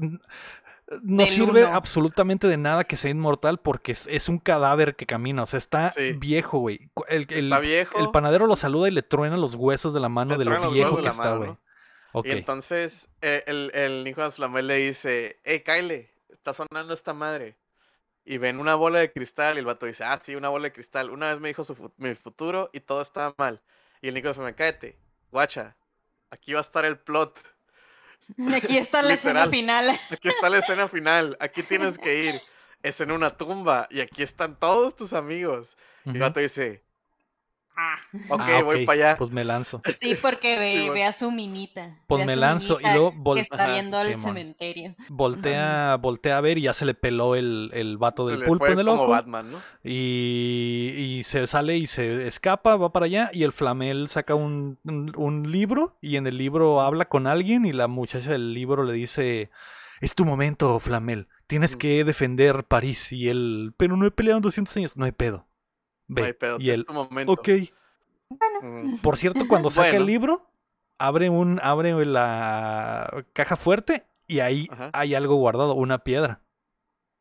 no Del sirve uno. absolutamente de nada que sea inmortal porque es, es un cadáver que camina. O sea, está Sí. viejo, güey. Cu- El, el- Está viejo. el panadero lo saluda y le truena los huesos de la mano Le de lo viejo que está, güey. ¿no? Ok. Y entonces eh, el, el Nicolás Flamel le dice, hey, Kyle, está sonando esta madre. Y ven una bola de cristal y el vato dice, ah, sí, una bola de cristal. Una vez me dijo su fu- mi futuro y todo estaba mal. Y el Nicolás Flamel, cállate, guacha, aquí va a estar el plot. Aquí está la escena final. Aquí está la escena final, aquí tienes que ir. Es en una tumba y aquí están todos tus amigos. Y el vato dice, Ah, ok, Ah, voy ok, para allá. Pues me lanzo. sí, porque ve, a su minita. Pues me lanzo y luego vol- que está viendo al cementerio. Voltea, voltea a ver y ya se le peló el, el vato Se del le pulpo fue en el como ojo. Batman, ¿no? Y, y se sale y se escapa, va para allá y el flamel saca un, un- un libro y en el libro habla con alguien y la muchacha del libro le dice, es tu momento, flamel, tienes Mm. que defender París y él, pero no he peleado en 200 años, no hay pedo. Ve. No hay pedo, y es él, tu momento. ok. Mm. Por cierto, cuando saca Bueno. el libro, abre un abre la caja fuerte y ahí Ajá. hay algo guardado, una piedra.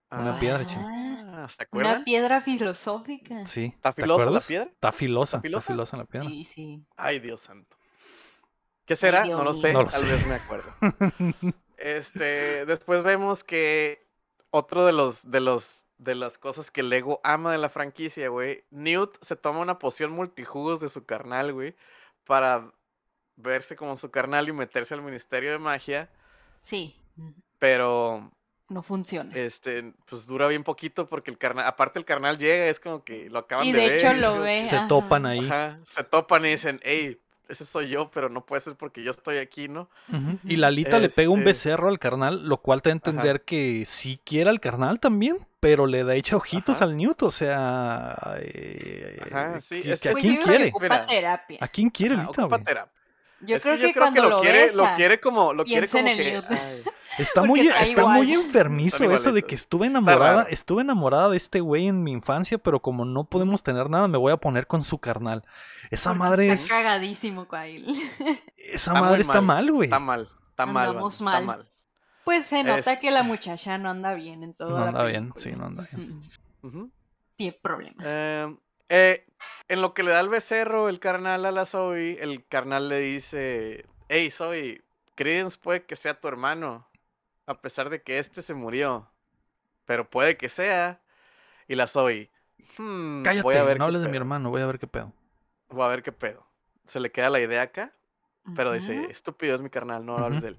Una piedra, ching. Ah, ¿Se Una acuerdan? piedra filosófica. Sí. ¿Está ¿te filosa la piedra? Está filosa, ¿Está está filosa? la piedra. Sí, sí. Ay, Dios santo. ¿Qué será? No lo sé, No lo tal sé. vez me acuerdo. Este, después vemos que otro de los de los de las cosas que Lego ama de la franquicia, güey, Newt se toma una poción multijugos de su carnal, güey, para verse como su carnal y meterse al Ministerio de Magia, Sí. pero No funciona. este, pues dura bien poquito porque el carnal, aparte el carnal llega, es como que lo acaban y de de ver. hecho y es lo como- ve. Se ajá. topan ahí. Ajá, se topan y dicen, hey, ese soy yo, pero no puede ser porque yo estoy aquí, ¿no? Y. Lalita le pega un Este- becerro al carnal, lo cual te da a entender que sí quiere al carnal también, pero le da echa ojitos Ajá. al Newt, o sea... eh, Ajá, sí, que- es que que- ¿A quién creo que quiere? ocupa terapia. ¿A quién quiere Ajá, ahorita, ocupa güey? terapia. Yo Es creo que, cuando lo lo, quiere, besa, lo quiere como, lo quiere en como el que, Está Porque muy, está está muy enfermizo eso de que estuve enamorada, estuve enamorada de este güey en mi infancia, pero como no podemos tener nada, me voy a poner con su carnal. Esa porque madre está es, cagadísimo, Kyle. esa madre está mal, mal, güey. está mal, está mal, Andamos banda, está mal. Pues se nota Es- que la muchacha no anda bien en toda No la anda bien, sí, no anda bien. Mm, Ujú. Tiene problemas. Eh, eh, en lo que le da el becerro el carnal a la Zoe, el carnal le dice, hey Zoe, Credence puede que sea tu hermano, a pesar de que este se murió, pero puede que sea. Y la Zoe, "Hmm, Cállate, voy a ver no hables de mi hermano, voy a ver qué pedo. Voy a ver qué pedo. Se le queda la idea acá, pero dice, estúpido es mi carnal, no hables de él.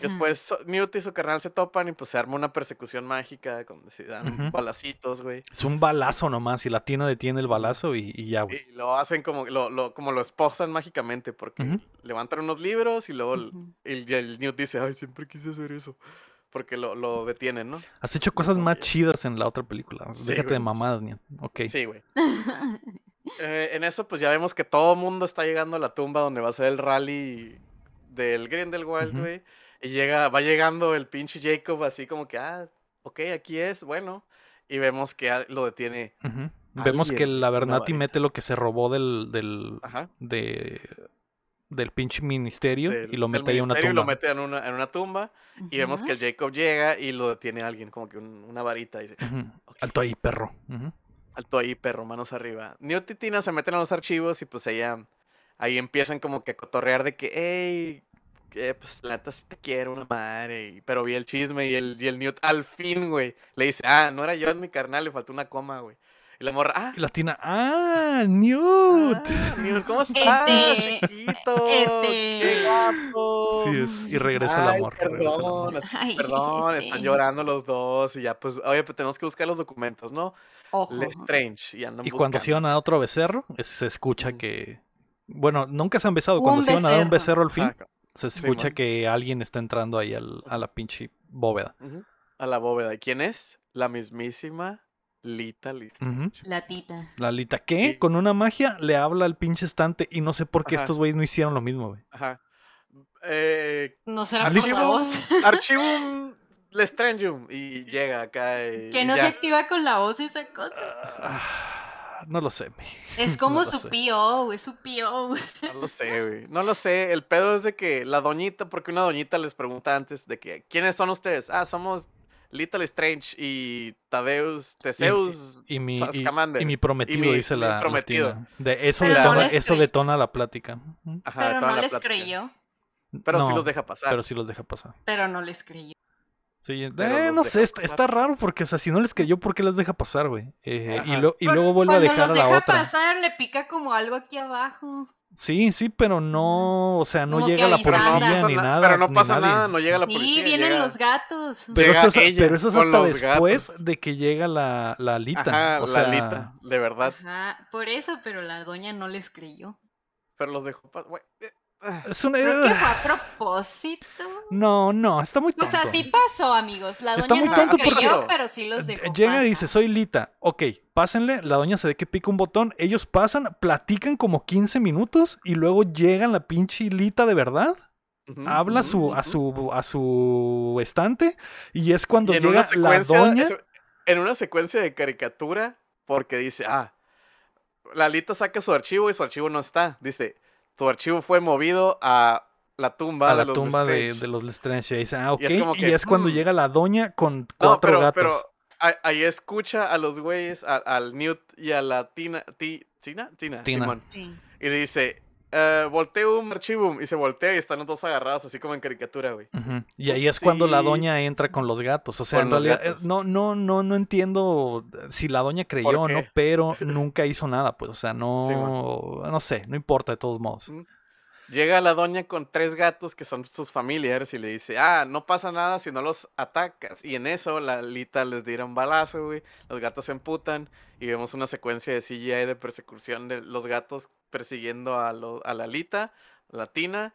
Después Newt y su carnal se topan y pues se arma una persecución mágica, donde se dan balacitos, güey. Es un balazo nomás y la tina detiene el balazo y, y ya, güey. Y lo hacen como lo, lo- como lo esposan mágicamente, porque levantan unos libros y luego el, Ujú. el- el Newt dice, ay, siempre quise hacer eso. Porque lo, lo detienen, ¿no? Has hecho cosas más chidas en la otra película. Sí, Déjate de mamadas, niño. Ok. Sí, güey. Eh, en eso, pues ya vemos que todo mundo está llegando a la tumba donde va a ser el rally del Grindelwald, güey. Y llega, va llegando el pinche Jacob así como que, ah, ok, aquí es, bueno. Y vemos que a- lo detiene. Vemos que la Bernati mete lo que se robó del, del, Ajá. de, del pinche ministerio del- y lo mete ahí en una ministerio y tumba. lo mete en una, en una tumba. Y vemos que el Jacob llega y lo detiene alguien, como que un- una varita. Y dice, Ujú. "Ok, Alto ahí, perro. Alto ahí, perro, manos arriba. Newt y Tina se meten a los archivos y pues ella, ahí empiezan como que a cotorrear de que, hey, que pues la neta sí te quiero una madre. y- pero vi el chisme y el, y el Newt al fin, güey, le dice, ah, no era yo, es mi carnal, le faltó una coma, güey. Y la morra, ah, Y la tina, ¡ah! ¡Newt! ah, Newt, ¿cómo estás, Este, chiquito? este. ¡Qué guapo! Sí, es, y regresa el Ay, el amor. Perdón, así, Ay, perdón, este. están llorando los dos y ya, pues, oye, pues tenemos que buscar los documentos, ¿no? Ojo. Lestrange, y andan Y cuando se iban a otro becerro, se escucha que. Bueno, nunca se han besado. Un Cuando se iban a dar un becerro. al fin, se escucha que alguien está entrando ahí al- a la pinche bóveda. A la bóveda. ¿Y quién es? La mismísima Lita Lista. La tita. La Lita, ¿qué? Sí. Con una magia le habla al pinche estante y no sé por qué Ajá. estos güeyes no hicieron lo mismo, güey. Ajá. Eh, No será por la Archivum, voz. Archivum Lestrangium. Y llega acá. y- Que y no ya. se activa con la voz esa cosa. Ah, no lo sé, güey. Es como No su sé. P.O., es su P.O. No lo sé, güey. No lo sé. El pedo es de que la doñita, porque una doñita les pregunta antes de que, ¿quiénes son ustedes? Ah, somos Little Strange y Tadeus, Teseus, Y mi, y, y mi prometido, mi- dice la, la prometido. De eso, no detona, eso detona la plática. Ajá, Pero no les plática. creyó. Pero sí los deja pasar. Pero sí los deja pasar. Pero no les creyó. Sí, eh, no sé, está, raro porque, o sea, si no les creyó, ¿por qué las deja pasar, güey? Eh, y, lo- y Por- luego vuelve a dejar a los la deja otra. pasar, le pica como algo aquí abajo. Sí, sí, pero no, o sea, no Como llega la no policía pasa ni na- nada. Pero no ni pasa nada, no llega la Sí, policía. vienen llega- los gatos. Pero Llega eso, es, ella pero eso es con hasta después gatos. de que llega la, la Alita. Ajá, o la sea, Lita, de verdad. Ajá, por eso, pero la doña no les creyó. Pero los dejó pasar. Es una... Creo que fue a propósito. No, no, está muy O tonto. sea, sí pasó, amigos. La Está doña no porque- creyó, pero sí los dejó Llega pasar. y dice, soy Lita. Ok, pásenle. La doña se ve que pica un botón. Ellos pasan, platican como 15 minutos y luego llegan la pinche Lita de verdad. Habla su, a su, a su estante y es cuando Y llega la doña. en una secuencia de caricatura, porque dice, ah, Lalita saca su archivo y su archivo no está. Dice, tu archivo fue movido a la tumba a de la los tumba de, Lestrange". de los Lestrange. Ah, ok. Y es como y que, es cuando "Hmm". llega la doña con No, cuatro pero, gatos. pero a- ahí escucha a los güeyes, a- al Newt y a la Tina, ti- ¿Tina? Tina, Tina. Simón. Sí. Y le dice, eh, volteo un archivo. Y se voltea y están los dos agarrados así como en caricatura, güey. Y ahí es cuando la doña entra con los gatos. O sea, Con en realidad, eh, no, no, no, no entiendo si la doña creyó o no, pero nunca hizo nada, pues. O sea, no, no sé, no importa de todos modos. Mm. Llega la doña con tres gatos que son sus familiares y le dice, ah, no pasa nada si no los atacas. Y en eso la Lita les tira un balazo, güey. Los gatos se emputan y vemos una secuencia de CGI de persecución de los gatos persiguiendo a, lo- a la Lita, la Tina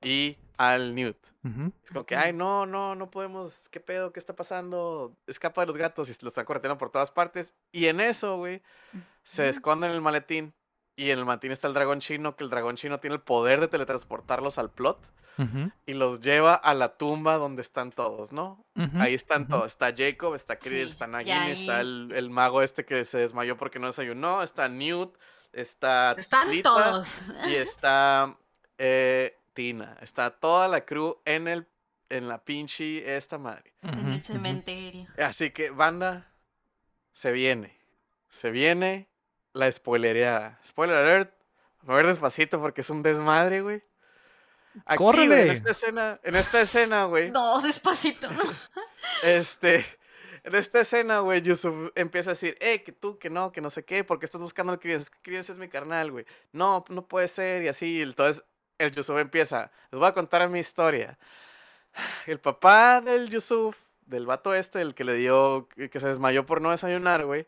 y al Newt. Ujú. Es como que, ay, no, no, no podemos, ¿qué pedo? ¿Qué está pasando? Escapa de los gatos y lo están correteando por todas partes. Y en eso, güey, se esconde en el maletín. Y en el maletín está el dragón chino, que el dragón chino tiene el poder de teletransportarlos al plot Ujú. y los lleva a la tumba donde están todos, ¿no? Ahí están todos. Está Jacob, está Chris, Sí, está Nagini, está el, el mago este que se desmayó porque no desayunó, está Newt, está Están Lita, todos. y está eh, Tina. Está toda la crew en el en la pinche esta madre. En el cementerio. Así que, banda, se viene. Se viene la spoilereada. Spoiler alert. A ver despacito porque es un desmadre, güey. Aquí, en esta escena, en esta escena, güey. No, despacito, ¿no? Este, en esta escena, güey, Yusuf empieza a decir, eh, que tú, que no, que no sé qué, porque estás buscando al que Crías es mi carnal, güey. No, no puede ser, y así, entonces el Yusuf empieza, les voy a contar mi historia. El papá del Yusuf, del vato este, el que le dio, que que se desmayó por no desayunar, güey,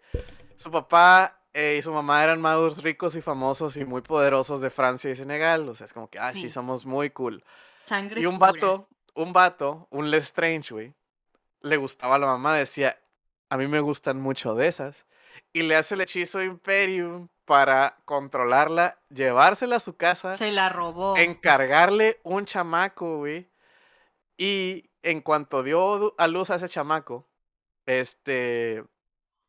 su papá eh, y su mamá eran magos ricos y famosos y muy poderosos de Francia y Senegal, o sea, es como que, ah, sí, Sí. somos muy cool. Sangre Y un pura. vato, un vato, un Lestrange, güey, le gustaba a la mamá, decía, a mí me gustan mucho de esas. Y le hace el hechizo Imperium para controlarla, llevársela a su casa, Se la robó. encargarle un chamaco, güey. Y en cuanto dio a luz a ese chamaco, este,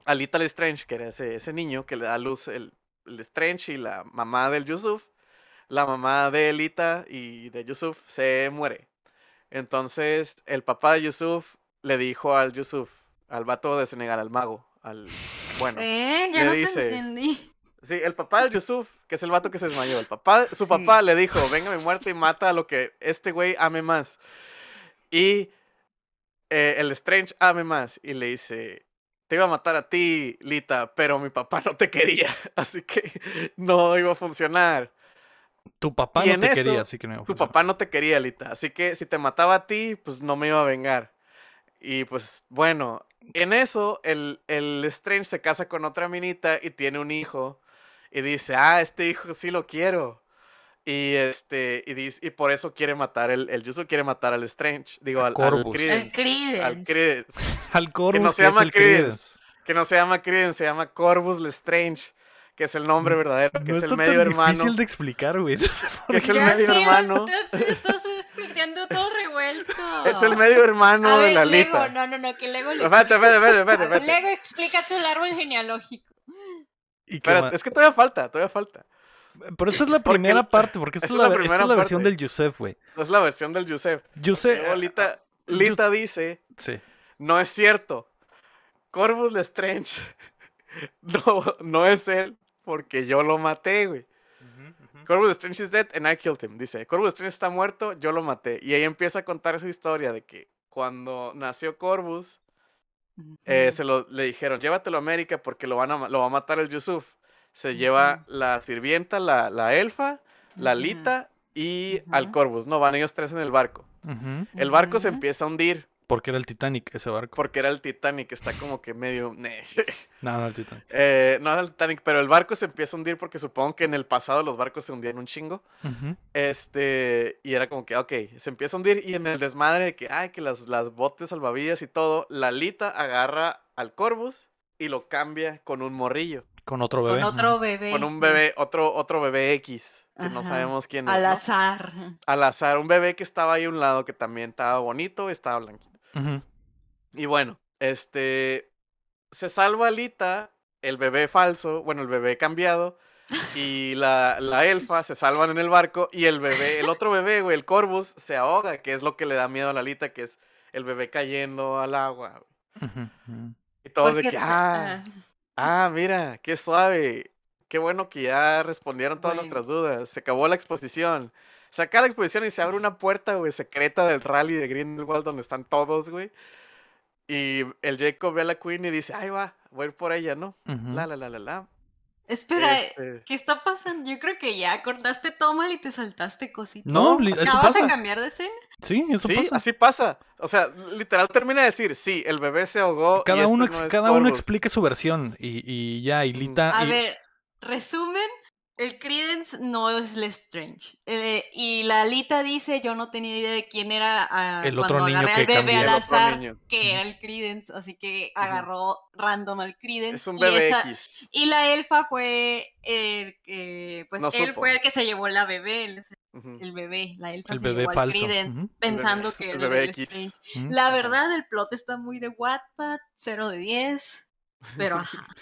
Alita Lestrange, que era ese, ese niño que le da a luz el, el Lestrange y la mamá del Yusuf, la mamá de Elita y de Yusuf se muere. Entonces el papá de Yusuf le dijo al Yusuf, al vato de Senegal, al mago, al bueno. Eh, ya le no dice- te entendí. Sí, el papá del Yusuf, que es el vato que se desmayó, el papá, su Sí. papá le dijo, venga mi muerte y mata a lo que este güey ame más. Y eh, el Strange ame más y le dice, te iba a matar a ti, Lita, pero mi papá no te quería, así que no iba a funcionar. Tu papá Y no te eso, quería, así que no iba a Tu papá no te quería, Lita, así que si te mataba a ti, pues no me iba a vengar. Y pues bueno, en eso el, el Strange se casa con otra minita y tiene un hijo y dice, ah, este hijo sí lo quiero. Y este, y dice, y por eso quiere matar el, el Yuzu quiere matar al Strange, digo, al, al Credence, al Credence. Credence, Al que no se llama. Credence. que no se llama Credence, se llama Corvus Lestrange, que es el nombre verdadero, que no es el medio tan hermano. difícil de explicar, güey. No sé Que es el Ya medio hermano. Estás explicando todo revuelto. Es el medio hermano A de la Lego, Lita. no, no, no, que Lego le Espérate, espérate, espérate, espérate, A ver, espérate. Lego, explica tu árbol genealógico. Y que Espérate, ma- es que todavía falta, todavía falta. Pero esta es la primera parte, porque esta es es la la, esta primera es la versión del Yusef, güey. Es la versión del Yusef. Yusef. Lita, Yu- Lita dice, Sí. no es cierto. Corvus Lestrange no, no es él porque yo lo maté, güey. Corvus Lestrange is dead and I killed him. Dice, Corvus Lestrange está muerto, yo lo maté. Y ahí empieza a contar su historia de que cuando nació Corvus, eh, se lo, le dijeron, llévatelo a América porque lo, van a, lo va a matar el Yusuf. Se lleva la sirvienta, la, la elfa, la. Lita y al. Corvus. No, van ellos tres en el barco. El barco se empieza a hundir Porque era el Titanic ese barco. porque era el Titanic, está como que medio... No, no, el Titanic. Eh, no era el Titanic, pero el barco se empieza a hundir porque supongo que en el pasado los barcos se hundían un chingo. Este, y era como que, ok, se empieza a hundir y en el desmadre de que, ay, que las, las botes salvavidas y todo, la Lita agarra al Corvus y lo cambia con un morrillo, Con otro bebé. Con otro bebé. con un bebé, otro, otro bebé X, que no sabemos quién es. Al ¿no? azar. Al azar, un bebé que estaba ahí a un lado que también estaba bonito, estaba blanquito. Y bueno, este, se salva Lita, el bebé falso, bueno, el bebé cambiado, y la, la elfa se salvan en el barco, y el bebé, el otro bebé, güey, el Corvus, se ahoga, que es lo que le da miedo a la Lita, que es el bebé cayendo al agua. Y todos Porque- de que, ah, ah, mira, qué suave, qué bueno que ya respondieron todas Bueno. nuestras dudas, se acabó la exposición. Se acaba la exposición y se abre una puerta, güey, secreta del rally de Grindelwald donde están todos, güey. Y el Jacob ve a la Queen y dice, ay, va, voy a ir por ella, ¿no? La, la, la, la, la. Espera, Este, ¿qué está pasando? Yo creo que ya cortaste todo mal y te saltaste cositas. No, No, ¿Ya eso vas pasa. a cambiar de escena? Sí, eso sí, pasa. así pasa. O sea, literal termina de decir, sí, el bebé se ahogó. y Cada este uno, no ex- es cada uno Corvus". explique su versión y, y ya, y Ujú. Lita... A y- ver, resumen, el Credence no es Lestrange. Eh, y la Alita dice, yo no tenía idea de quién era ah, El otro cuando niño agarré al bebé al azar, que era el Credence, así que agarró random al Credence. Es un y bebé esa- X. Y la elfa fue el que, pues No él supo. fue el que se llevó la bebé, el, bebé, la elfa El se bebé llevó al Credence pensando que era el. Lestrange. La verdad, el plot está muy de Wattpad, 0 de 10, pero ajá.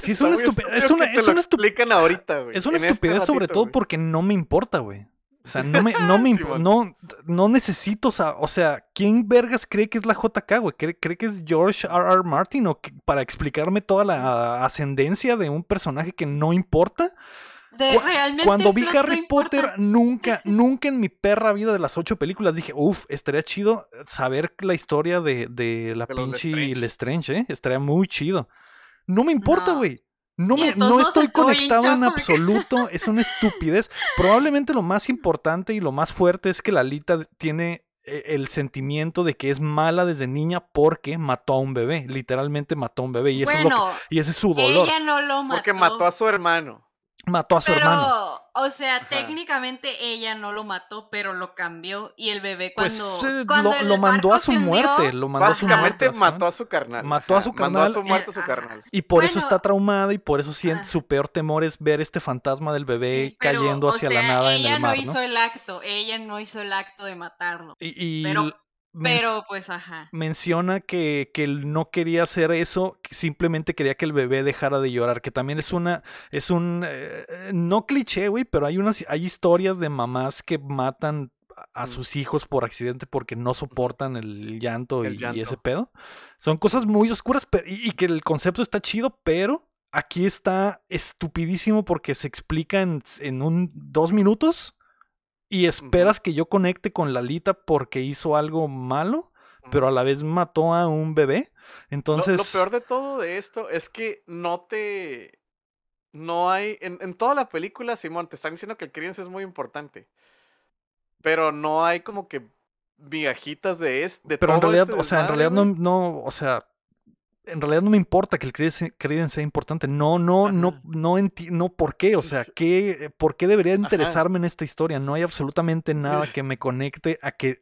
Sí, es una estupidez. Es una, que te es lo una estu- explican ahorita, güey. es una este estupidez sobre todo porque no me importa, güey. O sea, no me, no me, Simón. no, no necesito, sa- o sea, ¿quién vergas cree que es la JK, güey? ¿Cree, cree que es George R. R. Martin o que- para explicarme toda la ascendencia de un personaje que no importa? De, Cu- realmente Cuando vi no Harry importa. Potter, nunca, nunca en mi perra vida de las ocho películas dije, uff, estaría chido saber la historia de, de la De pinche Lestrange. Lestrange, ¿eh? Estaría muy chido. No me importa, güey. No, me, no estoy conectado en absoluto. Es una estupidez. Probablemente lo más importante y lo más fuerte es que la Lita tiene eh, el sentimiento de que es mala desde niña porque mató a un bebé. Literalmente mató a un bebé. Y, eso es lo que- y ese es su dolor. ella no lo mató. Porque mató a su hermano. Mató a su pero, hermano. o sea, Ajá. técnicamente ella no lo mató, pero lo cambió. Y el bebé Pues cuando, eh, cuando lo, el lo mandó barco a su hundió, muerte. Lo mandó a su muerte, mató a su carnal. Mató a ajá, su Mandó a su carnal. muerte a su Eh, carnal. Y por eso está traumada y por eso siente Ah. su peor temor es ver este fantasma del bebé Sí, pero, cayendo o hacia sea, la nada en ella el mar, no hizo ¿no? el acto, ella no hizo el acto de matarlo. Y, y pero- Pero, pues, ajá. menciona que, que él no quería hacer eso, que simplemente quería que el bebé dejara de llorar, que también es una, es un, eh, no cliché, güey, pero hay unas, hay historias de mamás que matan a- Mm. sus hijos por accidente porque no soportan el llanto, El y, ese pedo. Son cosas muy oscuras pe- y, y que el concepto está chido, pero aquí está estupidísimo porque se explica en, en un dos minutos y esperas que yo conecte con Lalita porque hizo algo malo pero a la vez mató a un bebé. Entonces, Lo, peor de todo de esto es que no te. No hay. En, en toda la película, Simón, te están diciendo que el Credence es muy importante. Pero no hay como que migajitas de, es, de pero en todo realidad, este o sea, en realidad no, no, o sea, en realidad no me importa que el Credence Credence sea importante. No, no, no, Ajá. no entiendo por qué. O sea, ¿qué, ¿por qué debería Ajá. interesarme en esta historia? No hay absolutamente nada que me conecte a que,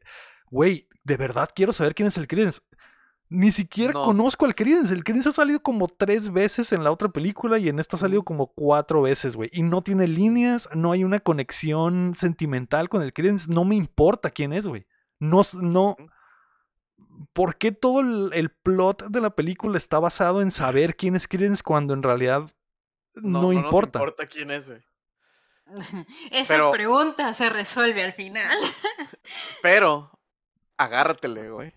güey, de verdad quiero saber quién es el Credence. Ni siquiera No. conozco al Credence. El Credence ha salido como tres veces en la otra película y en esta ha salido como cuatro veces, güey. Y no tiene líneas, no hay una conexión sentimental con el Credence. No me importa quién es, güey. No, no. ¿Por qué todo el, el plot de la película está basado en saber quién es Credence cuando en realidad no, No, no importa? nos importa quién es, güey. Esa Pero- pregunta se resuelve al final. Pero, agárratele, güey.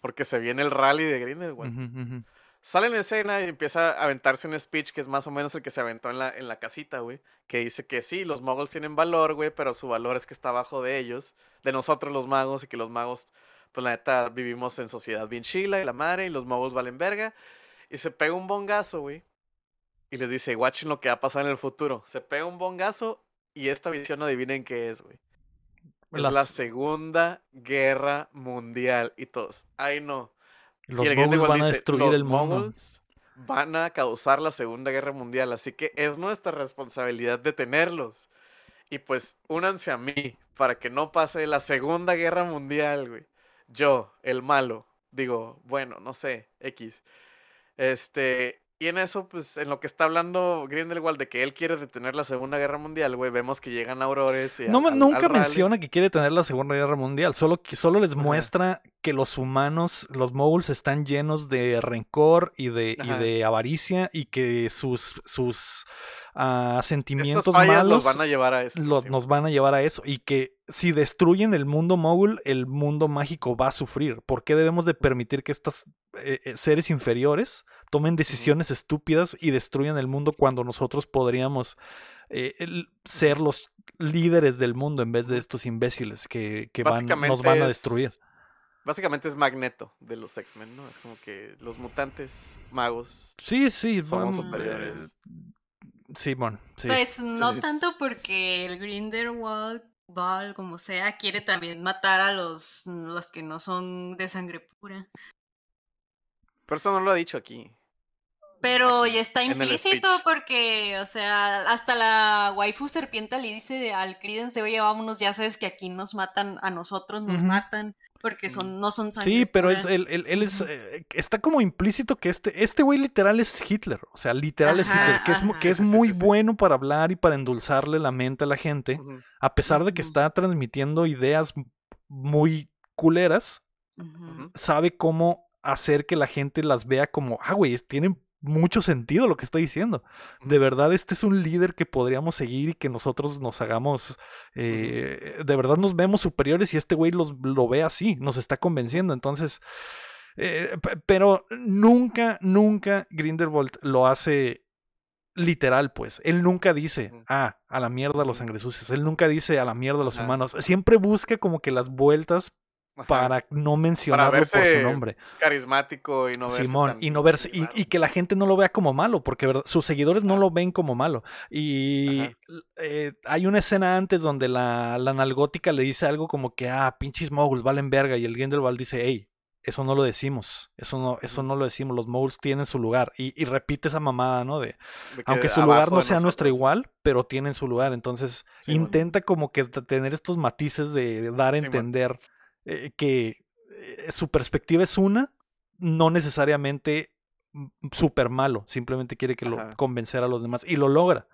Porque se viene el rally de Grindelwald. Ujú. Sale en escena y empieza a aventarse un speech que es más o menos el que se aventó en la, en la casita, güey. Que dice que sí, los muggles tienen valor, güey, pero su valor es que está abajo de ellos, de nosotros los magos, y que los magos, pues la neta, vivimos en sociedad bien chila y la madre, y los muggles valen verga. Y se pega un bongazo, güey. Y les dice, watchen lo que va a pasar en el futuro. Se pega un bongazo y esta visión adivinen qué es, güey. Es la Segunda Guerra Mundial. Y todos, ay no. los y el Moguls van a destruir los el mundo. Moguls van a causar la Segunda Guerra Mundial, así que es nuestra responsabilidad detenerlos. Y pues únanse a mí para que no pase la Segunda Guerra Mundial, güey. Yo, el malo, digo, bueno, no sé, X. Este, y en eso, pues, en lo que está hablando Grindelwald de que él quiere detener la Segunda Guerra Mundial, güey, vemos que llegan aurores y No, al- nunca al menciona que quiere tener la Segunda Guerra Mundial, solo, que, solo les Ajá. muestra que los humanos, los moguls, están llenos de rencor y de, y de avaricia y que sus, sus ah, sentimientos malos los van a llevar a eso. los- sí, nos van a llevar a eso y que si destruyen el mundo mogul, el mundo mágico va a sufrir. ¿Por qué debemos de permitir que estos seres inferiores tomen decisiones estúpidas y destruyan el mundo cuando nosotros podríamos eh, el- ser los líderes del mundo en vez de estos imbéciles que, que van- nos van a es- destruir? Básicamente es Magneto de los X-Men, ¿no? Es como que los mutantes magos. Sí, sí, Somos bueno, superiores. eh, sí, bueno, sí. Pues no sí. tanto porque el Grindelwald, Ball, como sea, quiere también matar a los, los que no son de sangre pura. Pero eso no lo ha dicho aquí. Pero ya está implícito porque, o sea, hasta la waifu serpiente le dice al Credence de oye, vámonos, ya sabes que aquí nos matan, a nosotros nos matan, porque son, no son sangre Sí, pero es, él, él- él es, eh, está como implícito que este, este güey literal es Hitler, o sea, literal es Hitler, que es, que es sí, muy sí, sí. bueno para hablar y para endulzarle la mente a la gente, a pesar de que está transmitiendo ideas muy culeras, sabe cómo hacer que la gente las vea como, ah, güey, es- tiene mucho sentido lo que está diciendo. De verdad, este es un líder que podríamos seguir y que nosotros nos hagamos, eh, de verdad nos vemos superiores y este güey los, lo ve así, nos está convenciendo. Entonces, eh, pe- pero nunca, nunca Grindelwald lo hace literal, pues. Él nunca dice, ah, a la mierda los sangresucios. Él nunca dice a la mierda los humanos. Siempre busca como que las vueltas Ajá. para no mencionarlo por verse su nombre. Carismático y no verse Simón, tan y no verse, y, que la gente no lo vea como malo, porque ¿verdad? sus seguidores no lo ven como malo. Y eh, hay una escena antes donde la, la nalgótica le dice algo como que, ah, pinches moguls valen verga, y el Grindelwald dice, hey, eso no lo decimos, eso no, eso no lo decimos, los moguls tienen su lugar. Y, y repite esa mamada, ¿no? De, De que aunque su lugar no sea nuestro igual, pero tienen su lugar. Entonces, Sí, bueno. intenta como que tener estos matices de dar a entender eh, que eh, su perspectiva es una, no necesariamente mm, súper malo, simplemente quiere que lo convencer a los demás y lo logra.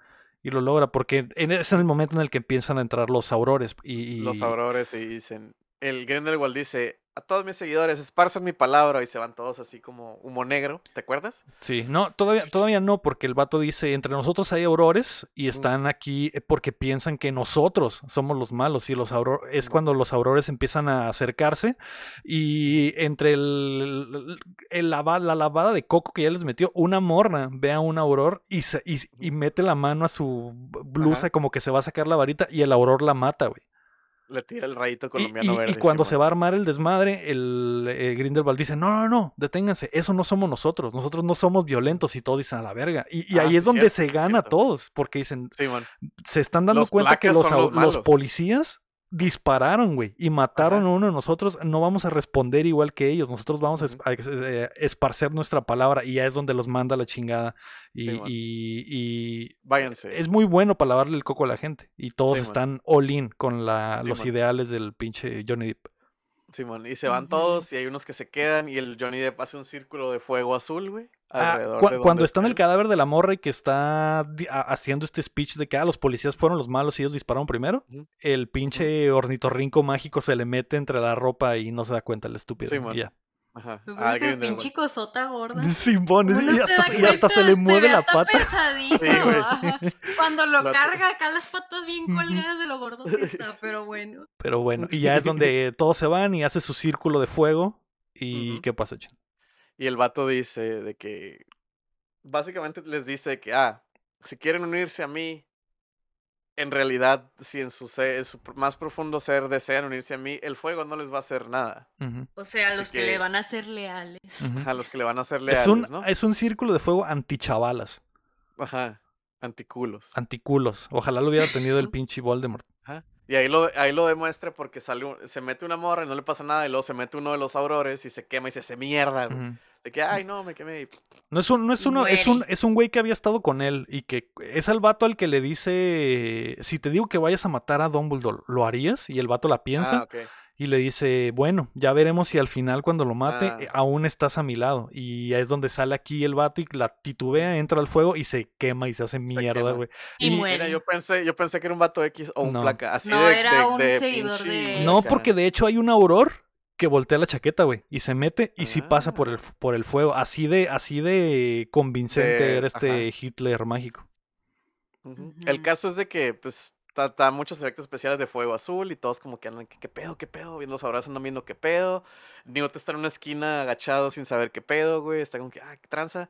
Y lo logra porque en, es en el momento en el que empiezan a entrar los aurores y, y- Los aurores y dicen. El Grindelwald dice: A todos mis seguidores, esparzan mi palabra. Y se van todos así como humo negro. ¿Te acuerdas? Sí, no, todavía, todavía no, porque el vato dice, entre nosotros hay aurores y están aquí porque piensan que nosotros somos los malos y los auror es cuando los aurores empiezan a acercarse y entre el, el lava- la lavada de coco que ya les metió, una morna ve a un auror y, se- y, y mete la mano a su blusa Ajá. como que se va a sacar la varita y el auror la mata, güey. Le tira el rayito Y, colombiano y- y verde. cuando se va a armar el desmadre, el eh, Grindelwald dice, no, no, no, deténganse, eso no somos nosotros, nosotros no somos violentos y todos dicen a la verga. Y, y Ah, ahí sí, es donde cierto, se sí, gana a todos, porque dicen, Simón. se están dando Los cuenta que los, policías dispararon, güey, y mataron Ajá. a uno de nosotros, no vamos a responder igual que ellos, nosotros vamos a es- eh, esparcer nuestra palabra y ya es donde los manda la chingada. Y, Simón. y- y Váyanse. es muy bueno para lavarle el coco a la gente. Y todos están all in con la, los ideales del pinche Johnny Depp. Simón, y se van todos y hay unos que se quedan y el Johnny Depp hace un círculo de fuego azul, güey. Ah, alrededor cu- de cuando está en el cadáver de la morra y que está haciendo este speech de que ah, los policías fueron los malos y ellos dispararon primero, el pinche ornitorrinco mágico se le mete entre la ropa y no se da cuenta el estúpido. Simón. y ya. Ajá. Uy, Ah, pinche cosota gorda. Simón, y se hasta, y se le mueve ve la pata. Sí, güey, sí. Cuando lo carga acá las patas bien colgadas de lo gordo que está, pero bueno. Pero bueno, y ya es donde todos se van y hace su círculo de fuego. ¿Y qué pasa, Chen? Y el vato dice de que. Básicamente les dice que, ah, si quieren unirse a mí, en realidad, si en su, se- en su pr- más profundo ser desean unirse a mí, el fuego no les va a hacer nada. O sea, Así los que, que- le van a ser leales. A los que le van a Es leales, un, ¿no? es un círculo de fuego antichavalas, Ajá. Anticulos. anticulos. Ojalá lo hubiera tenido el pinche Voldemort. Ajá. Y ahí lo, ahí lo demuestra porque sale un- se mete una morra y no le pasa nada, y luego se mete uno de los aurores y se quema y se hace mierda, güey. De que, ay, no, me quemé. No es un, no es uno, es un, es un güey que había estado con él y que es el vato al que le dice, si te digo que vayas a matar a Dumbledore, ¿lo harías? Y el vato la piensa Ah, y le dice, bueno, ya veremos si al final cuando lo mate Ah. eh, aún estás a mi lado. Y es donde sale aquí el vato y la titubea, entra al fuego y se quema y se hace mierda, güey. Y, Y- muere. Mira, yo pensé, yo pensé que era un vato X o un No. placa. Así No, de, era de- un de seguidor pinche de- No, porque de hecho hay un auror que voltea la chaqueta, güey, y se mete y sí pasa por el, Ah. por el fuego. Así de, así de convincente De- era este ajá. Hitler mágico. El caso es de que, pues, está muchos efectos especiales de fuego azul y todos como que andan, ¿qué, qué pedo, qué pedo? Viendo los abrazos andan viendo qué pedo. Newt está en una esquina agachado sin saber qué pedo, güey. Está como que, ah, qué tranza.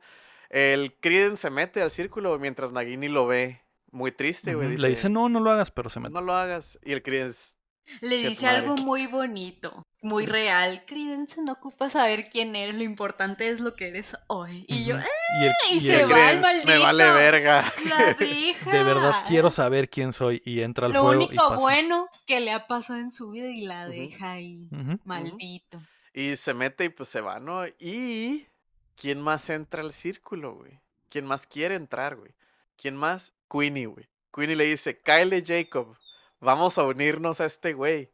El Criden se mete al círculo mientras Nagini lo ve muy triste, güey. Le dice, no, no lo hagas, pero se mete. no lo hagas. Y el Criden es, Le dice algo muy bonito, muy real. Credence no ocupa saber quién eres, lo importante es lo que eres hoy. Y yo. "Ah, y, el- y y se el- va el Credence, me vale maldito. verga. la deja. De verdad quiero saber quién soy y entra al Lo fuego y único pasa. bueno que le ha pasado en su vida y la deja ahí. Maldito. Y se mete y pues se va, ¿no? Y ¿quién más entra al círculo, güey? ¿Quién más quiere entrar, güey? ¿Quién más? Queenie, güey. Queenie le dice, Kyle Jacob, vamos a unirnos a este güey.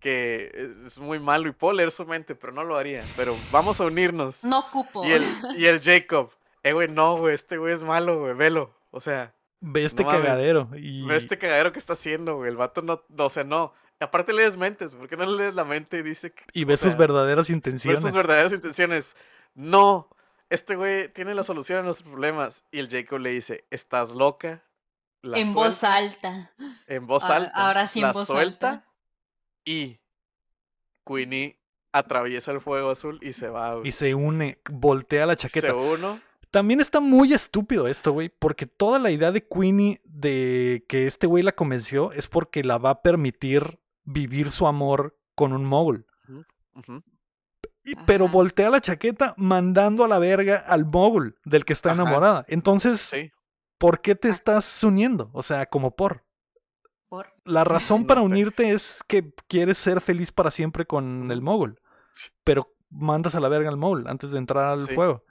Que es- es muy malo y puedo leer su mente, pero no lo haría. Pero vamos a unirnos. No ocupo. Y el, y el Jacob, eh, güey, no, güey, este güey es malo, güey, velo. O sea, Ve este No mames. cagadero. Y... ve este cagadero que está haciendo, güey. El vato no, no, o sea, no. Aparte lees mentes, ¿por qué no le lees la mente y dice que... y ve sus sea, verdaderas Ve intenciones. sus verdaderas intenciones. No, este güey tiene la solución a nuestros problemas. Y el Jacob le dice, ¿estás loca? La en voz alta. En voz Ahora- alta. Ahora sí en la voz suelta alta. y Queenie atraviesa el fuego azul y se va. güey. Y se une, voltea la chaqueta. Se uno. También está muy estúpido esto, güey, porque toda la idea de Queenie de que este güey la convenció es porque la va a permitir vivir su amor con un mogul. Y- Pero voltea la chaqueta mandando a la verga al mogul del que está Ajá. enamorada. Entonces, Sí. ¿Por qué te Ah. estás uniendo? O sea, como por. Por... La razón para unirte es que quieres ser feliz para siempre con el mogul. Sí. Pero mandas a la verga al mogul antes de entrar al Sí. fuego.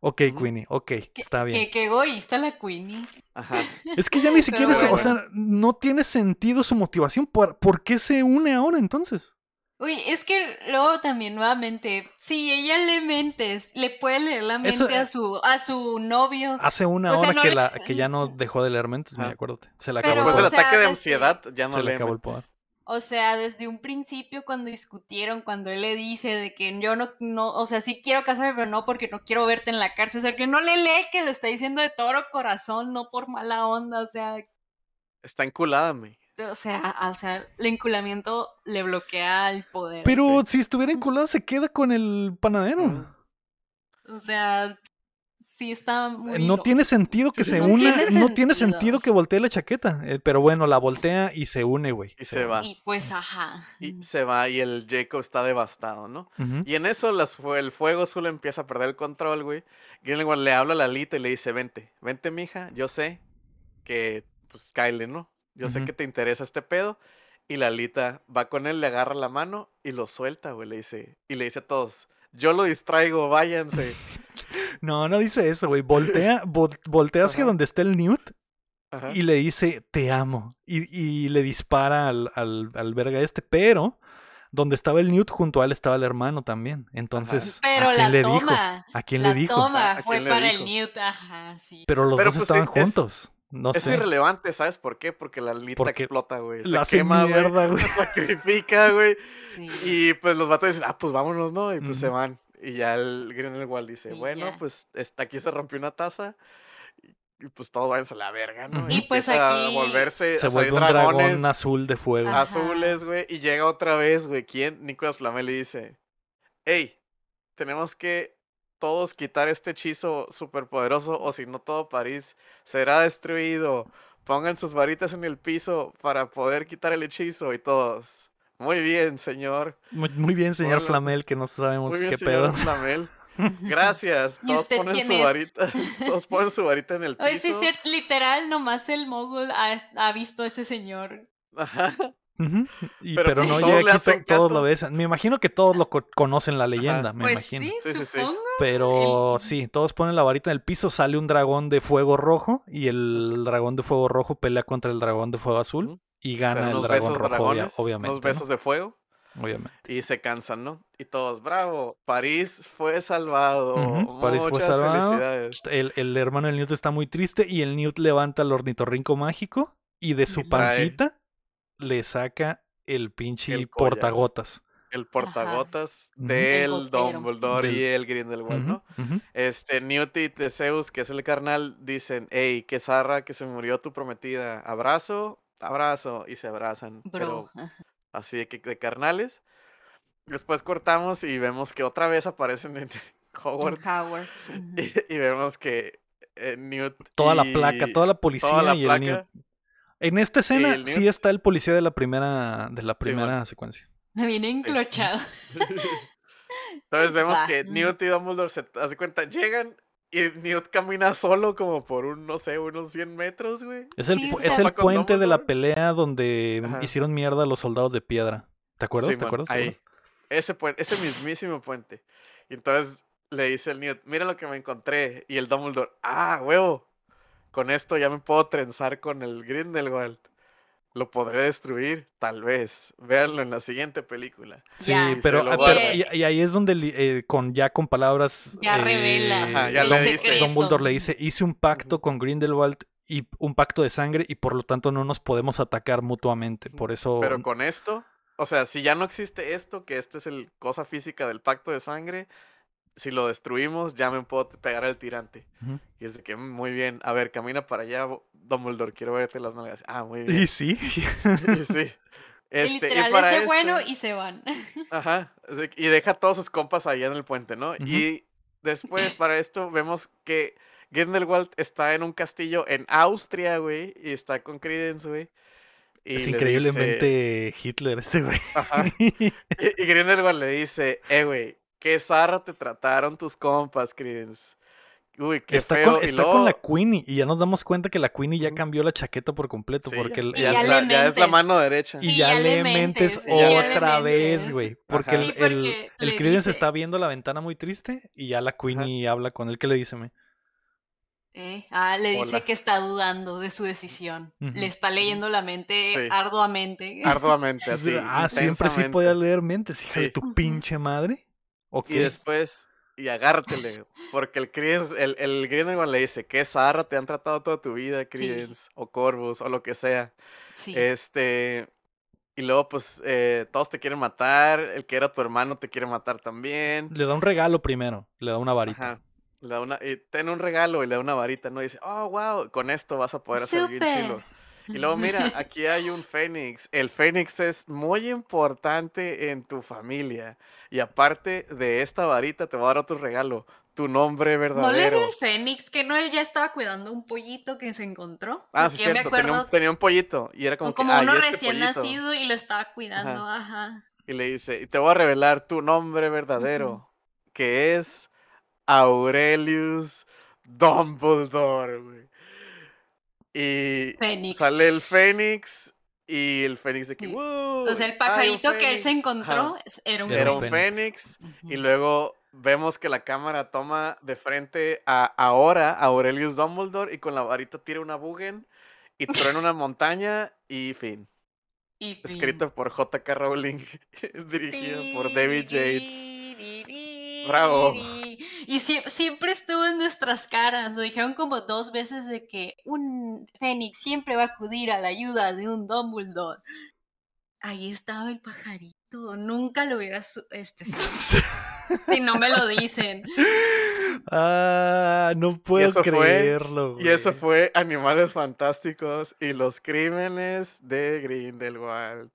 Ok. Queenie, ok, Qué, está bien. qué- qué egoísta la Queenie. Ajá. Es que ya ni siquiera, es- o bueno. sea, no tiene sentido su motivación. ¿Por, por qué se une ahora entonces? Uy, es que luego también nuevamente, si ella le mentes, le puede leer la Eso, mente eh, a su a su novio. Hace una O sea, hora no que, le- la, que ya no dejó de leer mentes, mira, Ajá. acuérdate. Se le Pero, acabó Después el del sea, ataque de desde- ansiedad ya no Se le acabó el poder. O sea, desde un principio cuando discutieron, cuando él le dice de que yo no, no, o sea, sí quiero casarme, pero no porque no quiero verte en la cárcel. O sea, que no le lee que lo está diciendo de todo corazón, no por mala onda. O sea, Está enculada, me. O sea, o sea, el enculamiento le bloquea el poder. Pero si estuviera enculada, se queda con el panadero. O sea, sí está muy. No loco. tiene sentido que se No una. tiene No tiene sentido. que voltee la chaqueta. eh, pero bueno, la voltea y se une, güey. Y se va. Y pues, ajá. Y se va y el Jacob está devastado, ¿no? Y en eso las fue- el fuego azul empieza a perder el control, güey. Grindelwald le habla a Lalita y le dice, vente, vente, mija, yo sé que, pues, Kyle, ¿no? Yo sé que te interesa este pedo. Y Lalita va con él, le agarra la mano y lo suelta, güey, le dice. Y le dice a todos, yo lo distraigo, váyanse. No, no dice eso, güey. Voltea, vol- voltea hacia Ajá. donde está el Newt Ajá. y le dice, te amo. Y, y le dispara al, al, al verga este, pero donde estaba el Newt, junto a él estaba el hermano también. Entonces, Pero ¿a quién la le dijo? toma, ¿A quién la le dijo? toma ¿A fue quién le para el dijo? Newt, ajá, sí. Pero los Pero, dos pues, estaban es- juntos. No Es sé. irrelevante, ¿sabes por qué? Porque la lita Porque explota, güey. Se la quema, güey. mierda, güey. Se sacrifica, güey. sí. Y pues los vatos dicen, ah, pues vámonos, ¿no? Y pues se van. Y ya el Grindelwald dice, Y bueno, ya. pues está, aquí se rompió una taza. Y, y, pues todos váyanse a la verga, ¿no? Y pues aquí- a volverse, Se vuelve un dragón dragones azul de fuego. Ajá. azules, güey. Y llega otra vez, güey. ¿Quién? Nicolas Flamel le dice, hey, tenemos que todos quitar este hechizo superpoderoso o si no todo París será destruido. Pongan sus varitas en el piso para poder quitar el hechizo y todos. Muy bien, señor. Muy, muy bien, señor Hola. Flamel, que no sabemos Muy bien, qué señor pedo. Flamel. Gracias. ¿Y Todos usted ponen quién su es? varita. Todos ponen su varita en el piso. Oye, sí, es cierto, literal, nomás el mogul ha, ha visto a ese señor. Ajá. Y- Pero pero no, todos ya aquí to- todos lo ven. Me imagino que todos lo co- conocen la leyenda, me Pues imagino. sí, supongo. Pero El- sí, todos ponen la varita en el piso, sale un dragón de fuego rojo y el dragón de fuego rojo pelea contra el dragón de fuego azul y O sea, gana el unos dragón besos rojo, obvia- dragones, obviamente. Unos besos de fuego. Obviamente. Y se cansan, ¿no? Y todos, bravo, París fue salvado. Ujú, París fue Muchas salvado. felicidades. El, el hermano del Newt está muy triste y el Newt levanta el ornitorrinco mágico y de su pancita le saca el pinche El portagotas. El portagotas Ujú. del El. Dumbledore y el Grindelwald, ¿no? Ujú, ujú. Este, Newt y Teseus, que es el carnal, dicen, hey, qué zarra que se murió tu prometida. Abrazo, abrazo, y se abrazan. Bro. Pero así de, que, de carnales. Después cortamos y vemos que otra vez aparecen en Hogwarts. Y, y vemos que eh, Newt Toda la placa, toda la policía la y el. Newt. En esta escena el sí está el policía de la primera, de la Sí, primera bueno. secuencia. Me viene enclochado. Entonces vemos Va. que Newt y Dumbledore se hace cuenta, llegan y Newt camina solo como por un, no sé, unos 100 metros, güey. Es el, Sí, es el puente de la pelea donde Ajá. hicieron mierda a los soldados de piedra. ¿Te acuerdas? ¿Te acuerdas? ¿Te ahí. acuerdas? Ese puente, ese mismísimo puente. Y entonces le dice el Newt, mira lo que me encontré. Y el Dumbledore, ah, huevo. Con esto ya me puedo trenzar con el Grindelwald. Lo podré destruir, tal vez. Véanlo en la siguiente película. Sí, pero, ah, pero- y, y ahí es donde eh, con ya con palabras Ya eh, revela Ajá, ya el le dice. Dumbledore le dice, hice un pacto con Grindelwald y un pacto de sangre y por lo tanto no nos podemos atacar mutuamente. Por eso Pero con esto, o sea, si ya no existe esto, que este es el cosa física del pacto de sangre, si lo destruimos, ya me puedo pegar al tirante. Y es de que, "Mm, muy bien, a ver, camina para allá, Dumbledore, quiero verte las nalgas. Ah, muy bien. Y sí, Y sí. Este, y y literal para es de esto- bueno y se van. Ajá. Y deja a todos sus compas allá en el puente, ¿no? Y después, para esto, vemos que Grindelwald está en un castillo en Austria, güey. Y está con Credence, güey. y es le increíblemente Hitler este güey. Ajá. Y, y Grindelwald le dice, eh, güey, qué zarra te trataron tus compas, Credence. Uy, qué está feo. con, y está luego, con la Queenie y ya nos damos cuenta que la Queenie ya cambió la chaqueta por completo sí, porque el- Y ya, ya es la, le ya es la mentes. mano derecha. Y, Y ya, ya le mentes mentes, y ya le otra vez, güey. Porque Ajá. el, Sí, porque el, el le Credence dice- está viendo la ventana muy triste y ya la Queenie habla con él. ¿Qué le dice, me? Eh, Ah, le dice Hola. que está dudando de su decisión. Le está leyendo la mente Sí. arduamente. Arduamente, así. ah, siempre sí podía leer mentes, hija de tu pinche madre. Ok. Y después, y agárratele, porque el Credence, el, el Grindelwald le dice, qué zarra te han tratado toda tu vida, Credence, o Corvus, o lo que sea. Sí. Este, y luego, pues, eh, todos te quieren matar, el que era tu hermano te quiere matar también. Le da un regalo primero, le da una varita. Ajá. Le da una, y ten un regalo y le da una varita, ¿no? Y dice, oh, wow, con esto vas a poder hacer bien chilo. Y luego, mira, aquí hay un fénix. El fénix es muy importante en tu familia. Y aparte de esta varita, te voy a dar otro regalo. Tu nombre ¿No le verdadero. dio el Fénix? Que no él ya estaba cuidando un pollito que se encontró. ah, sí, yo me cierto. Tenía un, tenía un pollito. Y era como, como, que, "Ah, ¿y uno este recién pollito?". nacido y lo estaba cuidando. Ajá. Y le dice, y te voy a revelar tu nombre verdadero. Que es Aurelius Dumbledore, güey. Y Fénix. sale el Fénix y el Fénix de que, Sí. "Wow, O sea, el pajarito que él se fénix". encontró Ajá, era un Era Era un Fénix. Y luego vemos que la cámara toma de frente a ahora a Aurelius Dumbledore y con la varita tira una Bugen y truena una montaña y fin. Y fin. Escrito por J.K. Rowling, dirigido por David Yates. Bravo. Y sie- siempre estuvo en nuestras caras. Lo dijeron como dos veces de que un Fénix siempre va a acudir a la ayuda de un Dumbledore. Ahí estaba el pajarito. Nunca lo hubiera su- este, si no me lo dicen. Ah, no puedo eso fue- creerlo. Y eso fue Animales Fantásticos y los Crímenes de Grindelwald.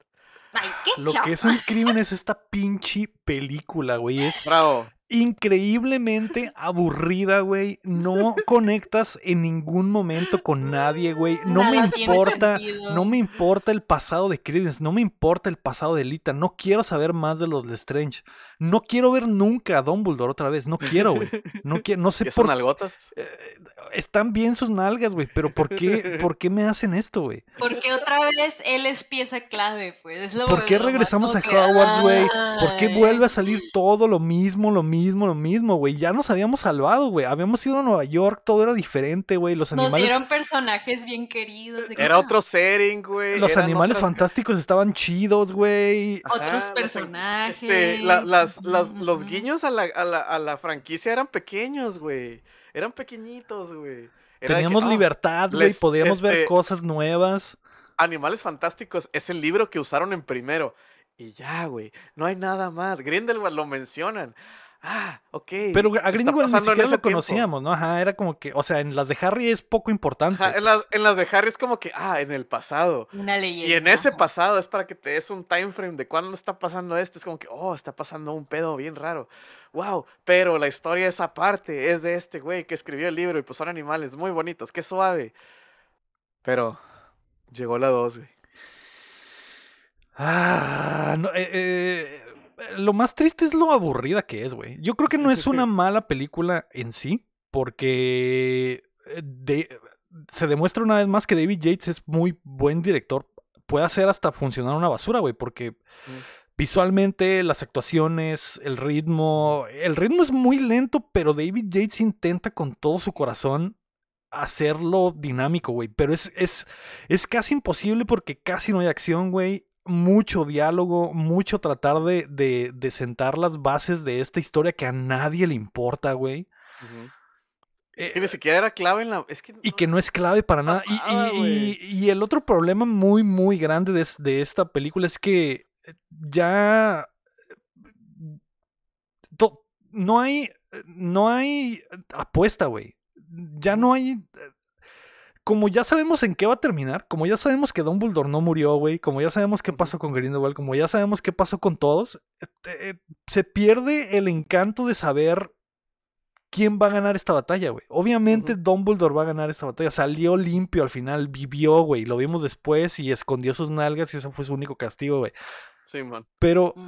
Ay, qué Lo que es chafa. un crimen es esta pinche película, güey. Es Bravo. Increíblemente aburrida, güey. No conectas en ningún momento con nadie, güey. No me Nada importa, no me importa el pasado de Credence, no me importa el pasado de Lita. No quiero saber más de los Lestrange. No quiero ver nunca a Dumbledore otra vez. No quiero, güey. No quiero, no sé ¿Y son por algotas? eh, están bien sus nalgas, güey, pero ¿por qué, ¿por qué me hacen esto, güey? Porque otra vez él es pieza clave, pues. es lo- ¿Por qué regresamos a Hogwarts, güey? ¿Por qué vuelve a salir todo lo mismo, lo mismo, lo mismo, güey? Ya nos habíamos salvado, güey. Habíamos ido a Nueva York, todo era diferente, güey. Los Nos animales, dieron personajes bien queridos. de Era ah, otro setting, güey. los eran animales fantásticos estaban chidos, güey. Otros personajes. este, la- las- las- Ujú, los guiños a la, a, la, a la franquicia eran pequeños, güey. Eran pequeñitos, güey. Era de que, Teníamos "Ah, libertad, güey. Podíamos ver este, cosas nuevas. Animales Fantásticos es el libro que usaron en primero. Y ya, güey. No hay nada más. Grindelwald lo mencionan. Ah, ok. Pero a Grindelwald ni siquiera lo tiempo. conocíamos, ¿no? Ajá, era como que, o sea, en las de Harry es poco importante. Ajá, en, las, en las de Harry es como que, ah, en el pasado. Una leyenda. Y en ese pasado es para que te des un time frame de cuándo está pasando esto. Es como que, oh, está pasando un pedo bien raro. Wow, pero la historia es aparte. Es de este güey que escribió el libro y pues son animales muy bonitos. Qué suave. Pero llegó la 2, güey. Ah, no, eh, eh, lo más triste es lo aburrida que es, güey. Yo creo que no es una mala película en sí, porque eh, de- se demuestra una vez más que David Yates es muy buen director. Puede hacer hasta funcionar una basura, güey, porque Mm. visualmente, las actuaciones, el ritmo, el ritmo es muy lento, pero David Yates intenta con todo su corazón hacerlo dinámico, güey. Pero es, es, es casi imposible porque casi no hay acción, güey. Mucho diálogo, mucho tratar de, de, de sentar las bases de esta historia que a nadie le importa, güey. Eh, Que ni siquiera era clave en la. Es que y que no es clave para nada. Y, pasaba, y- güey. y- y el otro problema muy, muy grande de, de esta película es que ya to- no hay no hay apuesta, güey. Ya no hay como ya sabemos en qué va a terminar, como ya sabemos que Dumbledore no murió, güey, como ya sabemos qué pasó con Grindelwald, como ya sabemos qué pasó con todos, eh, eh, se pierde el encanto de saber quién va a ganar esta batalla, güey. Obviamente. Dumbledore va a ganar esta batalla. Salió limpio al final, vivió, güey. Lo vimos después y escondió sus nalgas y ese fue su único castigo, güey. Sí, man. Pero Mm.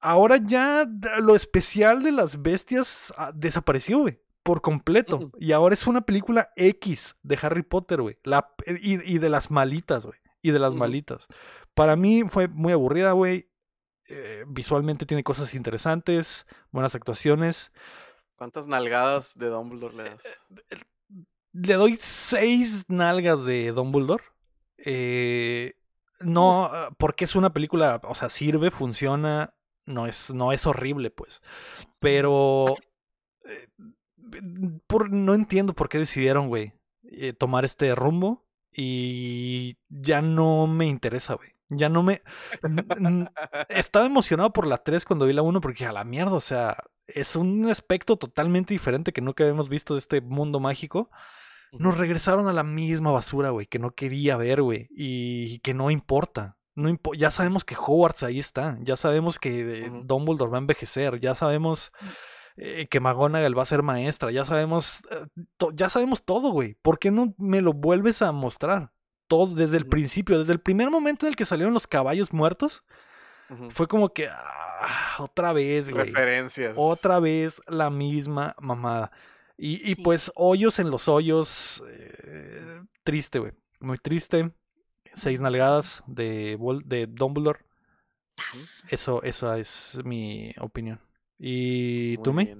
ahora ya lo especial de las bestias ah, desapareció, güey. Por completo. Y ahora es una película X de Harry Potter, güey. Y, y de las malitas, güey. Y de las malitas. Para mí fue muy aburrida, güey. Eh, visualmente tiene cosas interesantes, buenas actuaciones. ¿Cuántas nalgadas de Dumbledore le das? Le doy seis nalgas de Dumbledore. Eh, no, ah, porque es una película, o sea, sirve, funciona, no es, no es horrible, pues. Pero eh, por, no entiendo por qué decidieron, güey, eh, tomar este rumbo y ya no me interesa, güey. Ya no me... Estaba emocionado por la 3 cuando vi la 1 porque a la mierda, o sea, es un aspecto totalmente diferente que nunca habíamos visto de este mundo mágico. Nos regresaron a la misma basura, güey, que no quería ver, güey, y que no importa. No impo- ya sabemos que Hogwarts ahí está, ya sabemos que eh. Dumbledore va a envejecer, ya sabemos eh, que McGonagall va a ser maestra, ya sabemos, eh, ya sabemos todo, güey. ¿Por qué no me lo vuelves a mostrar? Todo desde el principio, desde el primer momento en el que salieron los caballos muertos, fue como que ah, otra vez, güey. Referencias. Otra vez la misma mamada. Y, y Sí. pues hoyos en los hoyos. eh, triste, güey. Muy triste. Seis nalgadas de, de Dumbledore. Eso, esa es mi opinión. ¿Y Muy tú, me?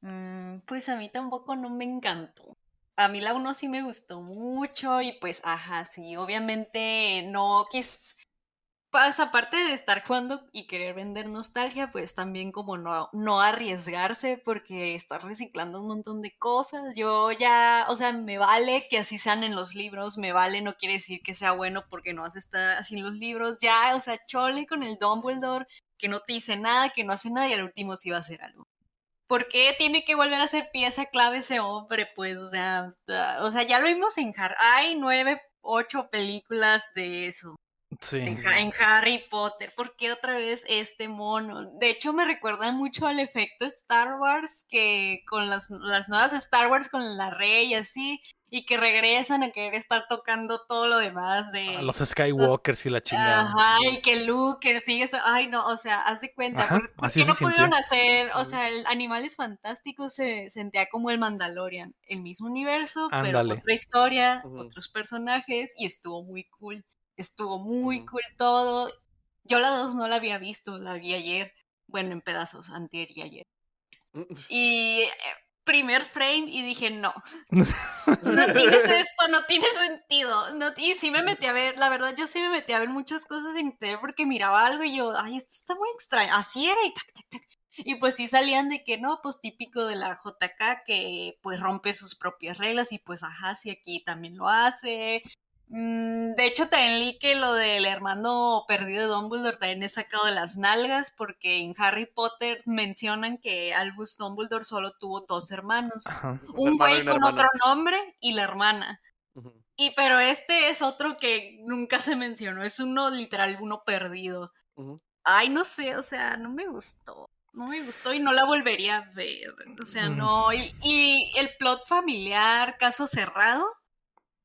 Mm, pues a mí tampoco no me encantó. a mí la 1 sí me gustó mucho y pues, ajá, sí, obviamente no quis... Pues aparte de estar jugando y querer vender nostalgia, pues también como no, no arriesgarse porque estar reciclando un montón de cosas. Yo ya, o sea, me vale que así sean en los libros, me vale, no quiere decir que sea bueno porque no hace estar así en los libros. Ya, o sea, chole con el Dumbledore que no te dice nada, que no hace nada y al último sí va a hacer algo. ¿Por qué tiene que volver a ser pieza clave ese hombre? Pues, o sea, o sea, ya lo vimos en Harry. Hay nueve, ocho películas de eso. Sí. En, en, Harry Potter. ¿Por qué otra vez este mono? De hecho, me recuerda mucho al efecto Star Wars, que con las, las nuevas Star Wars, con la rey y así, y que regresan a querer estar tocando todo lo demás de... A los Skywalkers los, y la chingada. Ajá, y que Luke sigue... Ay, no, o sea, haz de cuenta. Ajá, ¿Por, por qué no pudieron hacer? O sea, el Animales Fantásticos se sentía como el Mandalorian. El mismo universo, Ándale. pero otra historia, otros personajes, y estuvo muy cool. Estuvo muy cool todo. Yo la dos no la había visto, la vi ayer. Bueno, en pedazos, antier y ayer. Y eh, primer frame y dije, no, no tienes esto, no tiene sentido. No, y sí me metí a ver, la verdad, yo sí me metí a ver muchas cosas en internet porque miraba algo y yo, ay, esto está muy extraño. Así era y tac, tac, tac. Y pues sí salían de que no, pues típico de la JK que pues rompe sus propias reglas y pues ajá, sí aquí también lo hace. Mm, De hecho, también leí que lo del hermano perdido de Dumbledore también he sacado de las nalgas porque en Harry Potter mencionan que Albus Dumbledore solo tuvo dos hermanos. Ajá. Un güey con hermana. otro nombre y la hermana. Y pero este es otro que nunca se mencionó, es uno literal, uno perdido. Ay, no sé, o sea, no me gustó. No me gustó y no la volvería a ver. O sea, Mm. no. Y, y el plot familiar, caso cerrado.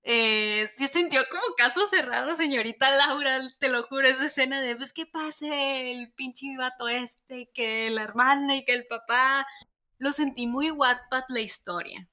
Eh, sí sintió como caso cerrado, señorita Laura, te lo juro, esa escena de, pues, ¿qué pasa? El pinche vato este, que la hermana y que el papá. Lo sentí muy Wattpad la historia.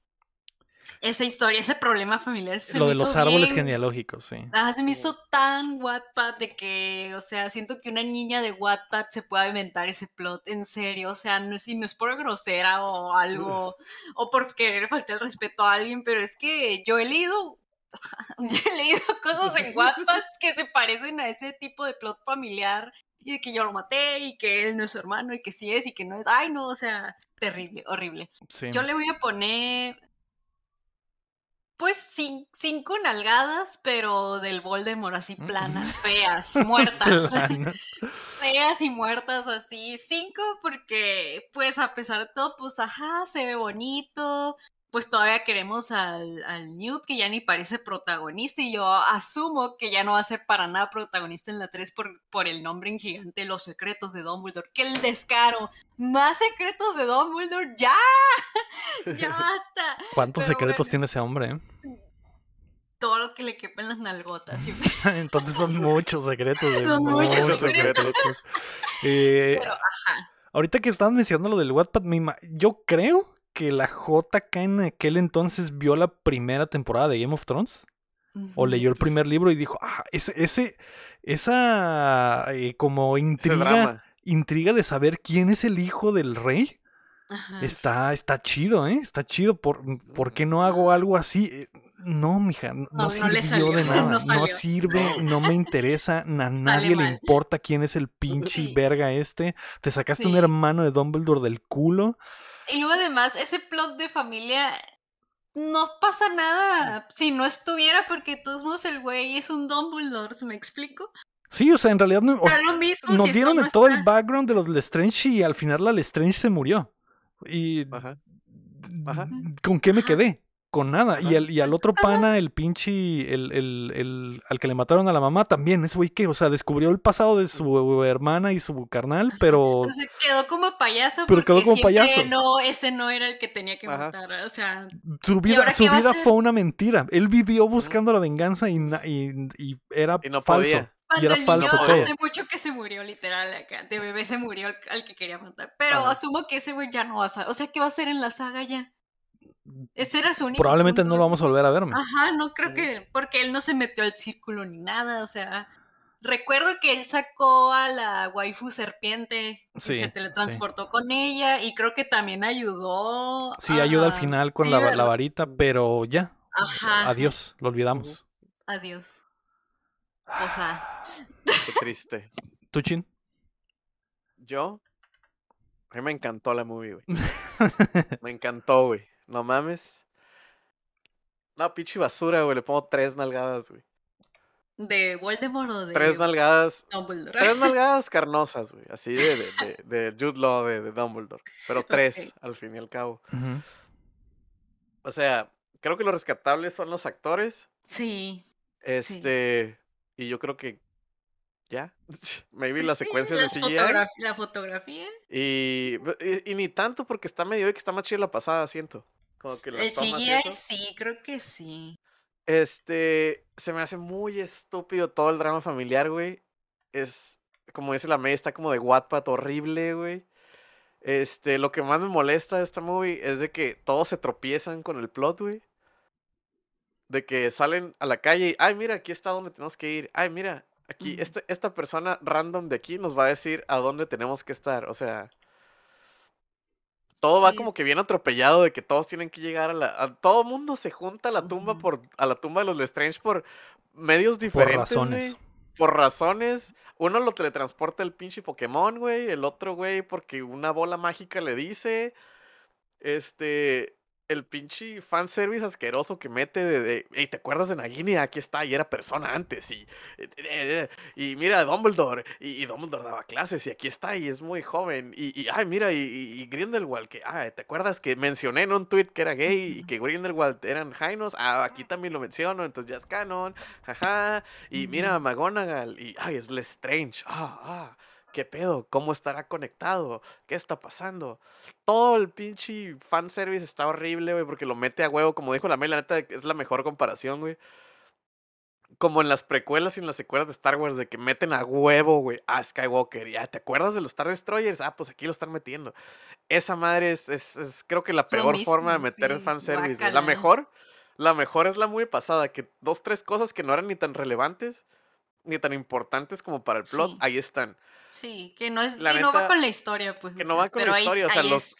Esa historia, ese problema familiar. se Lo me de los árboles bien- genealógicos, sí. Ah, se me hizo tan Wattpad de que, o sea, siento que una niña de Wattpad se pueda inventar ese plot en serio, o sea, no es, y no es por grosera o algo, o por querer faltar el respeto a alguien, pero es que yo he leído, yo he leído cosas en Wattpad que se parecen a ese tipo de plot familiar y de que yo lo maté y que él no es su hermano y que sí es y que no es, ay no, o sea, terrible, horrible. sí. Yo le voy a poner. Pues cin- cinco nalgadas, pero del Voldemort así Mm. planas, feas, muertas. Feas y muertas así. Cinco porque, pues a pesar de todo, pues ajá, se ve bonito. Pues todavía queremos al, al Newt, que ya ni parece protagonista, y yo asumo que ya no va a ser para nada protagonista en la 3 por, por el nombre en gigante, Los Secretos de Dumbledore. ¡Que el descaro! ¡Más secretos de Dumbledore! ¡Ya! ¡Ya basta! ¿Cuántos Pero secretos bueno. tiene ese hombre? eh? Todo lo que le quepa en las nalgotas. yo- Entonces son muchos secretos. güey, Son muchos secretos. Eh, Pero, ajá. ahorita que estaban mencionando lo del Wattpad, yo creo que la JK en aquel entonces vio la primera temporada de Game of Thrones o leyó el primer libro y dijo, ah, ese, ese esa eh, como intriga, intriga de saber quién es el hijo del rey. Ajá. Está, está chido, ¿eh? Está chido. ¿Por, ¿por qué no hago algo así? Eh, No, mija, no, No, no sirvió le salió, de nada. no sirve, no me interesa. A nadie le importa quién es el pinche Sí. verga este. Te sacaste un hermano de Dumbledore del culo. Y luego además, ese plot de familia no pasa nada si no estuviera, porque de todos modos el güey es un Dumbledore, ¿me explico? Sí, o sea, en realidad no- lo mismo nos si dieron no todo el background de los Lestrange y al final la Lestrange se murió. Y Ajá. Ajá. ¿con qué me quedé? Con nada. Y al, y al otro pana, el pinche, el, el, el- al que le mataron a la mamá también, ese güey que, o sea, descubrió el pasado de su enana y su carnal, pero Se quedó como payaso Pero porque quedó como payaso. no, ese no era el que tenía que Ajá. matar, o sea, su vida, su vida fue una mentira. Él vivió buscando la venganza y, na- y, y era Y no falso. podía. Y Cuando era el falso niño todo. hace mucho que se murió, literal, acá, de bebé se murió al, al que quería matar. Pero Ajá. asumo que ese güey ya no va a ser. O sea, ¿qué va a hacer en la saga ya? Ese era su único Probablemente punto. no lo vamos a volver a ver. man. Ajá, no creo Sí. que. Porque él no se metió al círculo ni nada, o sea. recuerdo que él sacó a la waifu serpiente y Sí, se sí. teletransportó con ella y creo que también ayudó. Sí, ayuda al final con sí, la, varita, pero ya. Ajá. Adiós, lo olvidamos. Adiós. O sea, Qué triste. ¿Tú, Chin? Yo, a mí me encantó la movie, güey. Me encantó, güey. No mames. No, pinche basura, güey. Le pongo tres nalgadas, güey. de Voldemort o de Tres nalgadas. Dumbledore. Tres nalgadas carnosas, güey. Así de, de, de, de Jude Law, de, de Dumbledore. Pero tres, al fin y al cabo. O sea, creo que lo rescatables son los actores. Sí. Este. Y yo creo que. Ya. Maybe Pues las sí, secuencias de CGI. fotograf- La fotografía. Y, y, y ni tanto porque está medio que está más chida la pasada, siento. Como que las El tomas y CGI eso. sí, creo que sí. Este, se me hace muy estúpido todo el drama familiar, güey. Es, como dice la May, está como de Wattpad horrible, güey. Este, lo que más me molesta de esta movie es de que todos se tropiezan con el plot, güey. De que salen a la calle y, ay, mira, aquí está donde tenemos que ir. Ay, mira, aquí, este, esta persona random de aquí nos va a decir a dónde tenemos que estar. O sea, todo va como que bien atropellado de que todos tienen que llegar a la... a- todo mundo se junta a la tumba por... a la tumba de los Lestrange por medios Por diferentes, razones. güey. Por razones. Uno lo teletransporta el pinche Pokémon, güey. El otro, güey, porque una bola mágica le dice. Este. El pinche fanservice asqueroso que mete de. de "Ey, ¿te acuerdas de Nagini? Aquí está, y era persona antes. Y. eh, eh, y mira, Dumbledore. Y, y Dumbledore daba clases, y aquí está, y es muy joven. Y, y ay, mira, y, y- y Grindelwald, que. Ah, ¿te acuerdas que mencioné en un tweet que era gay y que Grindelwald eran Jainos? Ah, aquí también lo menciono, entonces ya es canon. Jaja. Y mira. McGonagall. Y, ay, es Lestrange. Ah, ah. ¿Qué pedo? ¿Cómo estará conectado? ¿Qué está pasando? Todo el pinche fanservice está horrible, güey, porque lo mete a huevo. Como dijo la Mel, la neta es la mejor comparación, güey. Como en las precuelas y en las secuelas de Star Wars, de que meten a huevo, güey, a Skywalker. Ya, ¿te acuerdas de los Star Destroyers? Ah, pues aquí lo están metiendo. Esa madre es, es, es creo que la peor forma de meter sí, fanservice. La mejor, la mejor es la muy pasada, que dos, tres cosas que no eran ni tan relevantes, ni tan importantes como para el plot, Sí. ahí están. Sí, que no es, La que no va con la historia, pues. que no va con pero la ahí- historia, o sea, los-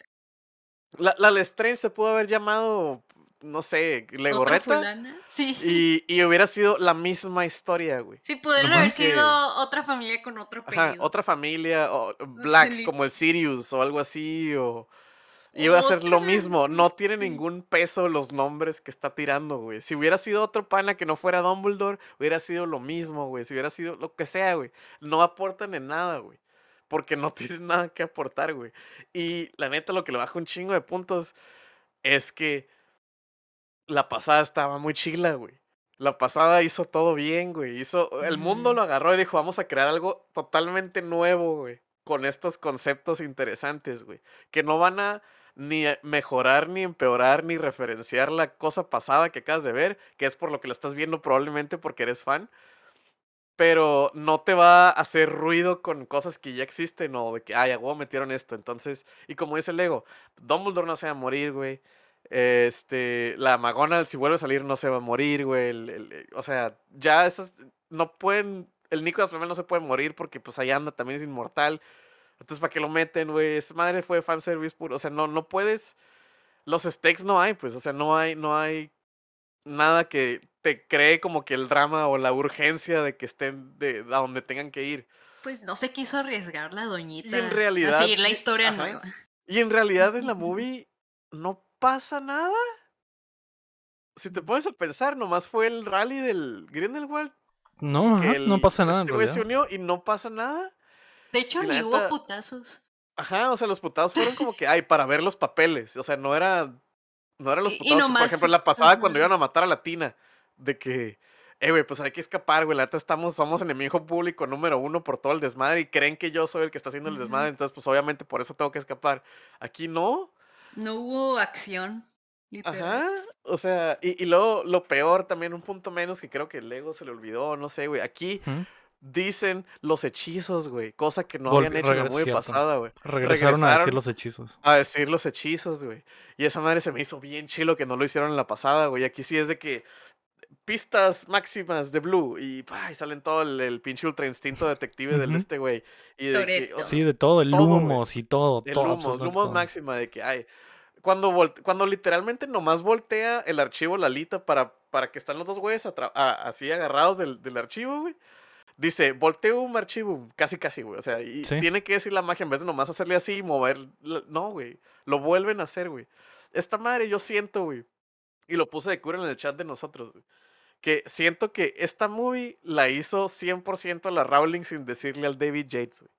La, la Lestrange se pudo haber llamado, no sé, Legorreta. Sí. Y, y hubiera sido la misma historia, güey. Sí, pudieron haber que- sido otra familia con otro Ajá, apellido. otra familia, o Black, como el Sirius o algo así, o... Iba a ser lo mismo, no tiene ningún peso los nombres que está tirando, güey. Si hubiera sido otro pana que no fuera Dumbledore, hubiera sido lo mismo, güey. Si hubiera sido lo que sea, güey. No aportan en nada, güey. Porque no tienen nada que aportar, güey. Y la neta, lo que le baja un chingo de puntos es que la pasada estaba muy chila, güey. La pasada hizo todo bien, güey. Hizo, el mundo lo agarró y dijo, vamos a crear algo totalmente nuevo, güey. Con estos conceptos interesantes, güey. Que no van a ni a mejorar, ni empeorar, ni referenciar la cosa pasada que acabas de ver, que es por lo que la estás viendo probablemente porque eres fan. Pero no te va a hacer ruido con cosas que ya existen o de que, ay, a huevo metieron esto. Entonces, y como dice Lego, Dumbledore no se va a morir, güey. Este, la McGonagall, si vuelve a salir, no se va a morir, güey. el- el- el- o sea, ya esas no pueden. El Nicolas Flamel no se puede morir porque, pues, ahí anda, también es inmortal. Entonces, ¿para qué lo meten, güey? Esa madre fue fanservice puro. O sea, no, no puedes. Los stakes no hay, pues. O sea, no hay, no hay nada que te cree como que el drama o la urgencia de que estén de, a donde tengan que ir. Pues no se quiso arriesgar la doñita a realidad, seguir la historia ajá. nueva. Y en realidad en la movie no pasa nada. Si te pones a pensar, nomás fue el rally del Grindelwald. No, no pasa nada en Este güey se unió y no pasa nada. De hecho, ni hubo putazos. Ajá, o sea, los putados fueron como que, ay, para ver los papeles. O sea, no era. No eran los Y- y putados. que, por nomás, ejemplo, la pasada cuando iban a matar a la Tina. De que. Eh, güey, pues hay que escapar, güey. La neta estamos, somos enemigo público número uno por todo el desmadre. Y creen que yo soy el que está haciendo el desmadre. Entonces, pues obviamente por eso tengo que escapar. Aquí no. No hubo acción. Literal. Ajá. O sea, y, y luego lo peor también, un punto menos que creo que el Lego se le olvidó, no sé, güey. Aquí. Dicen los hechizos, güey. Cosa que no habían hecho en la cierto. pasada, güey. Regresaron, a decir los hechizos. A decir los hechizos, güey. Y esa madre se me hizo bien chilo que no lo hicieron en la pasada, güey. Aquí sí es de que pistas máximas de Blue y, y salen todo el, el pinche ultra instinto detective del este güey. Y de que, Toretto. o sea, Sí, de todo, el todo, lumos y todo. el todo, lumos todo. máxima de que, ay, cuando, cuando literalmente nomás voltea el archivo Lalita para, para que están los dos güeyes así agarrados del, del archivo, güey. Dice, volteo un archivo, casi casi, güey. O sea, y Sí. tiene que decir la magia en vez de nomás hacerle así y mover. la- No, güey. Lo vuelven a hacer, güey. Esta madre yo siento, güey. Y lo puse de cura en el chat de nosotros, güey. Que siento que esta movie la hizo 100% la Rowling sin decirle al David Yates, güey.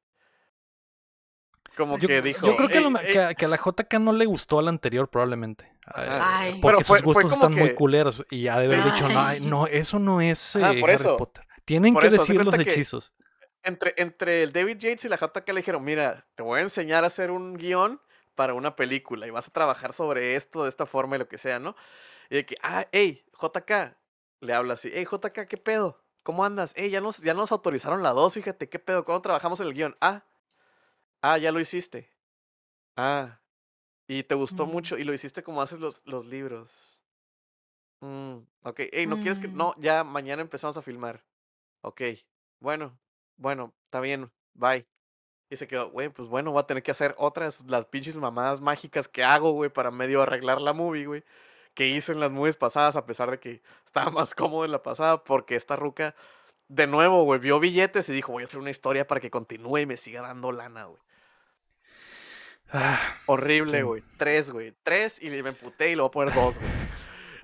Como Yo, que yo dijo. creo que, a "Ey, lo- ey, que a- que a la JK no le gustó al anterior, probablemente. Eh, Ay. Porque Pero sus fue- fue gustos como están muy culeros. Y ha de haber Sí. dicho, no, no, eso no es eh, Ah, por Harry eso. Potter. Tienen Por que eso, decir los hechizos. entre, entre el David Yates y la JK le dijeron, mira, te voy a enseñar a hacer un guion para una película y vas a trabajar sobre esto de esta forma y lo que sea, ¿no? Y de que, ah, hey, JK, le habla así, hey, JK, ¿qué pedo? ¿Cómo andas? Hey, ya nos, ya nos autorizaron la dos, fíjate, ¿qué pedo? ¿Cómo trabajamos en el guion? Ah, ah, ya lo hiciste. Ah, y te gustó Mm. mucho y lo hiciste como haces los, los libros. Mm, ok, hey, ¿no quieres que...? Mm. No, ya mañana empezamos a filmar. Ok, bueno, bueno, está bien, bye. Y se quedó, güey, pues bueno, voy a tener que hacer otras, las pinches mamadas mágicas que hago, güey, para medio arreglar la movie, güey. Que hice en las movies pasadas, a pesar de que estaba más cómodo en la pasada, porque esta ruca, de nuevo, güey, vio billetes y dijo, voy a hacer una historia para que continúe y me siga dando lana, güey. Ah, Horrible, Sí. güey. Tres, güey. Tres y me emputé y le voy a poner dos, güey.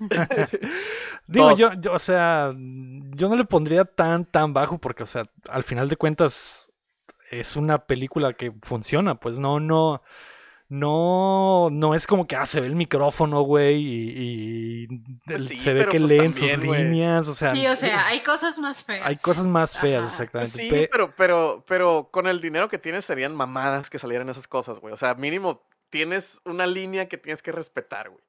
Digo, yo, yo, o sea, yo no le pondría tan, tan bajo porque, o sea, al final de cuentas es una película que funciona, pues no, no, no, no es como que, ah, se ve el micrófono, güey, y, y Pues sí, se ve que pues leen sus líneas, o sea, Sí, o sea, hay cosas más feas. hay cosas más feas, Ajá. Pues exactamente. sí, Pe- pero, pero, pero con el dinero que tienes serían mamadas que salieran esas cosas, güey. O sea, mínimo tienes una línea que tienes que respetar, güey.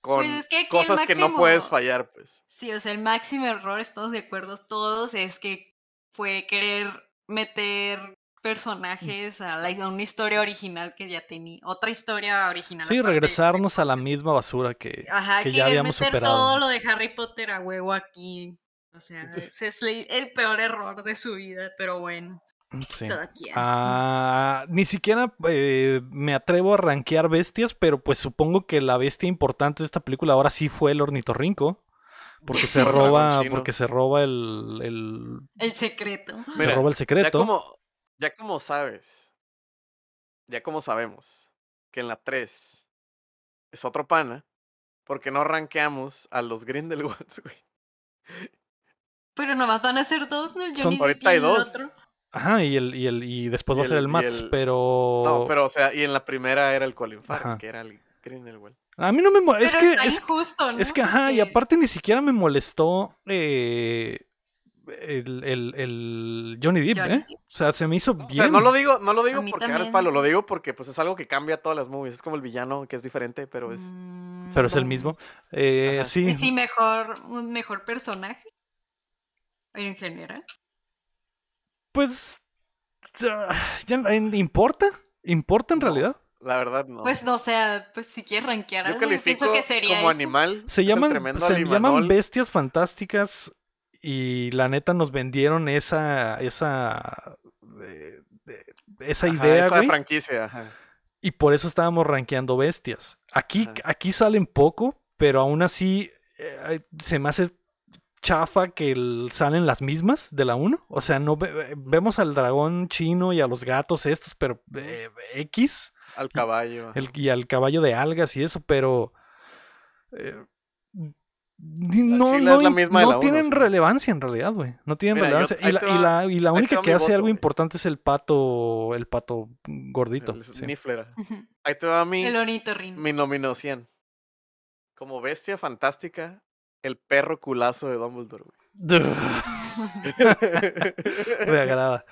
Con Pues es que cosas que no puedes fallar, pues. Sí, o sea, el máximo error, estamos de acuerdo todos, es que fue querer meter personajes a, la- a una historia original que ya tenía, otra historia original. Sí, de regresarnos a la misma basura que, Ajá, que ya habíamos meter superado. todo lo de Harry Potter a huevo aquí. O sea, ese es el peor error de su vida, pero bueno, Sí. quien. Ah, ni siquiera eh, me atrevo a rankear bestias, pero pues supongo que la bestia importante de esta película ahora sí fue el ornitorrinco. Porque se dragón roba, porque se roba el, el- El secreto. se Mira, roba el Ya secreto. como, ya como sabes, ya como sabemos que en la 3 es otro pana, porque no rankeamos a los Grindelwalds, güey? Pero nomás van a ser dos, ¿no? El Son- Depp Ahorita hay dos. otro. Ajá, y el, y el, y después Y va a ser el- Mats, el- pero... No, pero o sea, y en la primera era el Colin. Farrell, que era el Grindelwald. A mí no me molesta. Es Pero que, está es, injusto, ¿no? es que, ajá, y aparte ni siquiera me molestó eh, el, el, el Johnny Depp, Johnny ¿eh? O sea, se me hizo O bien. sea, no lo digo, no lo digo porque agarre el palo, lo digo porque pues es algo que cambia todas las movies. Es como el villano que es diferente, pero es. Mm, Pero es el mismo. Eh, sí. ¿Y sí mejor, un mejor personaje? En general. Pues. ah, ya ¿Importa? ¿Importa en No. realidad? La verdad, no. Pues no sé, pues si quieres rankear Yo algo, califico pienso que sería como eso. animal. Se llaman, se llaman bestias fantásticas y la neta nos vendieron esa esa eh, esa Ajá, idea, esa güey, franquicia, ajá. y por eso estábamos rankeando bestias. Aquí Ajá. aquí salen poco, pero aún así eh, se me hace chafa que el- salen las mismas de la 1. O sea, no ve- vemos al dragón chino y a los gatos estos, pero eh, X. Al caballo. El- y al caballo de algas y eso, pero eh, no, no, es la im- misma de no la uno, tienen sí. relevancia en realidad, güey. No tienen Mira, yo- relevancia. y, la, y y única que hace voto, algo importante es el pato, el pato gordito. El sí. Ahí te va mi, El mi nominación. Como bestia fantástica, el perro culazo de Dumbledore, Me agrada.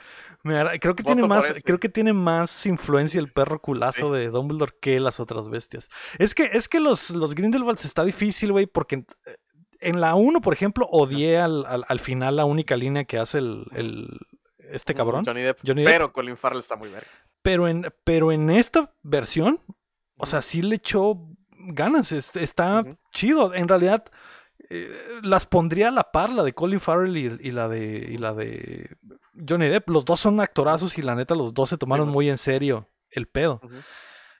Me agrada. Creo que Voto tiene más, creo que tiene más influencia el perro culazo de Dumbledore que las otras bestias. Es que, es que los, los Grindelwalds está difícil, güey, porque eh, en la 1, por ejemplo, odié al, al, al final la única línea que hace el, el este cabrón. Johnny Depp. Johnny Depp. Pero Colin Farrell está muy verga. Pero en, pero en esta versión, o sea, sí le echó ganas. es- Está chido. En realidad, eh, las pondría a la par, la de Colin Farrell y, y la de y la de Johnny Depp. Los dos son actorazos y la neta los dos se tomaron muy en serio el pedo.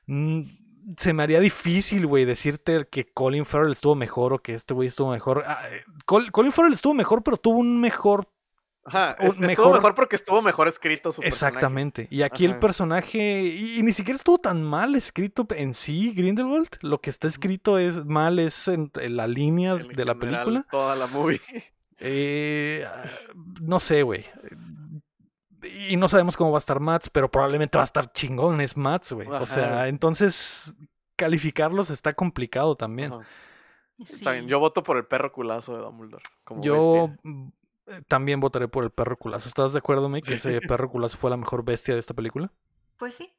Mm, se me haría difícil, güey, decirte que Colin Farrell estuvo mejor o que este güey estuvo mejor. Ah, eh, Col- Colin Farrell estuvo mejor, pero tuvo un mejor Ajá, estuvo mejor- porque estuvo mejor escrito su personaje. Exactamente. Y aquí el personaje, y, y ni siquiera estuvo tan mal escrito en sí, Grindelwald. Lo que está escrito es mal, es en, en la línea En de la película. Toda la movie. Eh, ah, no sé, güey. Y no sabemos cómo va a estar Mats, pero probablemente va a estar chingón, es Mats, güey. O sea, entonces calificarlos está complicado también. Ajá. Sí. Está bien, yo voto por el perro culazo de Dumbledore. Como Yo bestia. Eh, también votaré por el perro culazo. ¿Estás de acuerdo, Mick? Que ese perro culazo fue la mejor bestia de esta película. Pues sí.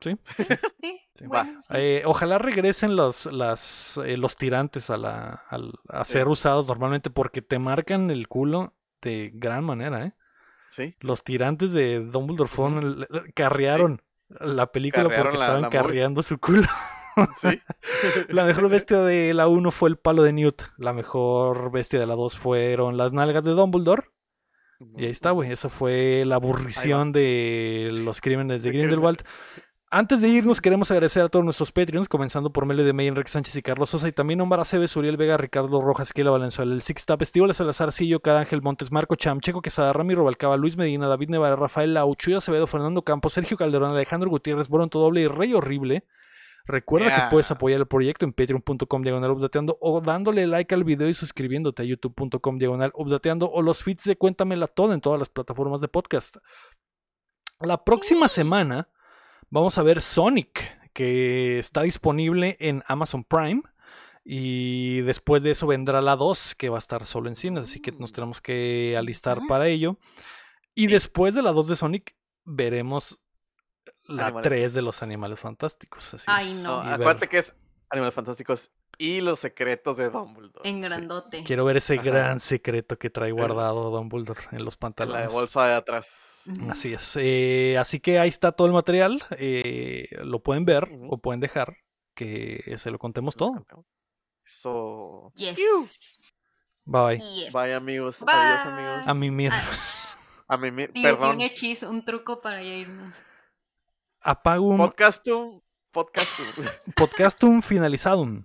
Sí. Sí, sí. Sí. bueno, sí. Eh, ojalá regresen los, las, eh, los tirantes a, la, al- a ser usados normalmente porque te marcan el culo de gran manera, ¿eh? Sí. Los tirantes de Dumbledore fueron carrearon la película Carrearon porque la- estaban la carreando su culo. Sí. La mejor bestia de la 1 fue el palo de Newt. La mejor bestia de la 2 fueron las nalgas de Dumbledore. Y ahí está, güey. Esa fue la aburrición de los crímenes de De Grindelwald. Antes de irnos, queremos agradecer a todos nuestros Patreons, comenzando por Mele de May, Enrique Sánchez y Carlos Sosa, y también Omar Aceves, Uriel Vega, Ricardo Rojas, Kiela Valenzuela, el Six Tap, Estíbal Salazar, Sillo, Ángel Montes, Marco Cham, Checo Quesada, Ramiro Balcaba, Luis Medina, David Nevada, Rafael Lauchuyo Acevedo, Fernando Campos, Sergio Calderón, Alejandro Gutiérrez, Boronto Doble y Rey Horrible. Recuerda que puedes apoyar el proyecto en patreon.com diagonal updateando o dándole like al video y suscribiéndote a youtube.com diagonal updateando o los feeds de Cuéntamela Todo en todas las plataformas de podcast. La próxima semana vamos a ver Sonic, que está disponible en Amazon Prime. Y después de eso vendrá la 2, que va a estar solo en cines, así que nos Mm. tenemos que alistar para ello. Y después de la 2 de Sonic, veremos la Animales 3 de los Animales Fantásticos. así Ay, es. no. Y No, ver- acuérdate que es Animales Fantásticos y los secretos de Dumbledore. En grandote. Quiero ver ese Ajá. gran secreto que trae guardado Dumbledore en los En la pantalones. bolsa de atrás. Así es. Eh, así que ahí está todo el material. eh, lo pueden ver o pueden dejar que se lo contemos todo. Eso. Yes. Bye bye. Yes. Bye amigos. Bye. Adiós amigos. A mimir. Ah, A mí, Tiene perdón. un hechizo, un truco para ya irnos. Apagum. Podcastum. Podcastum. Podcastum finalizadum.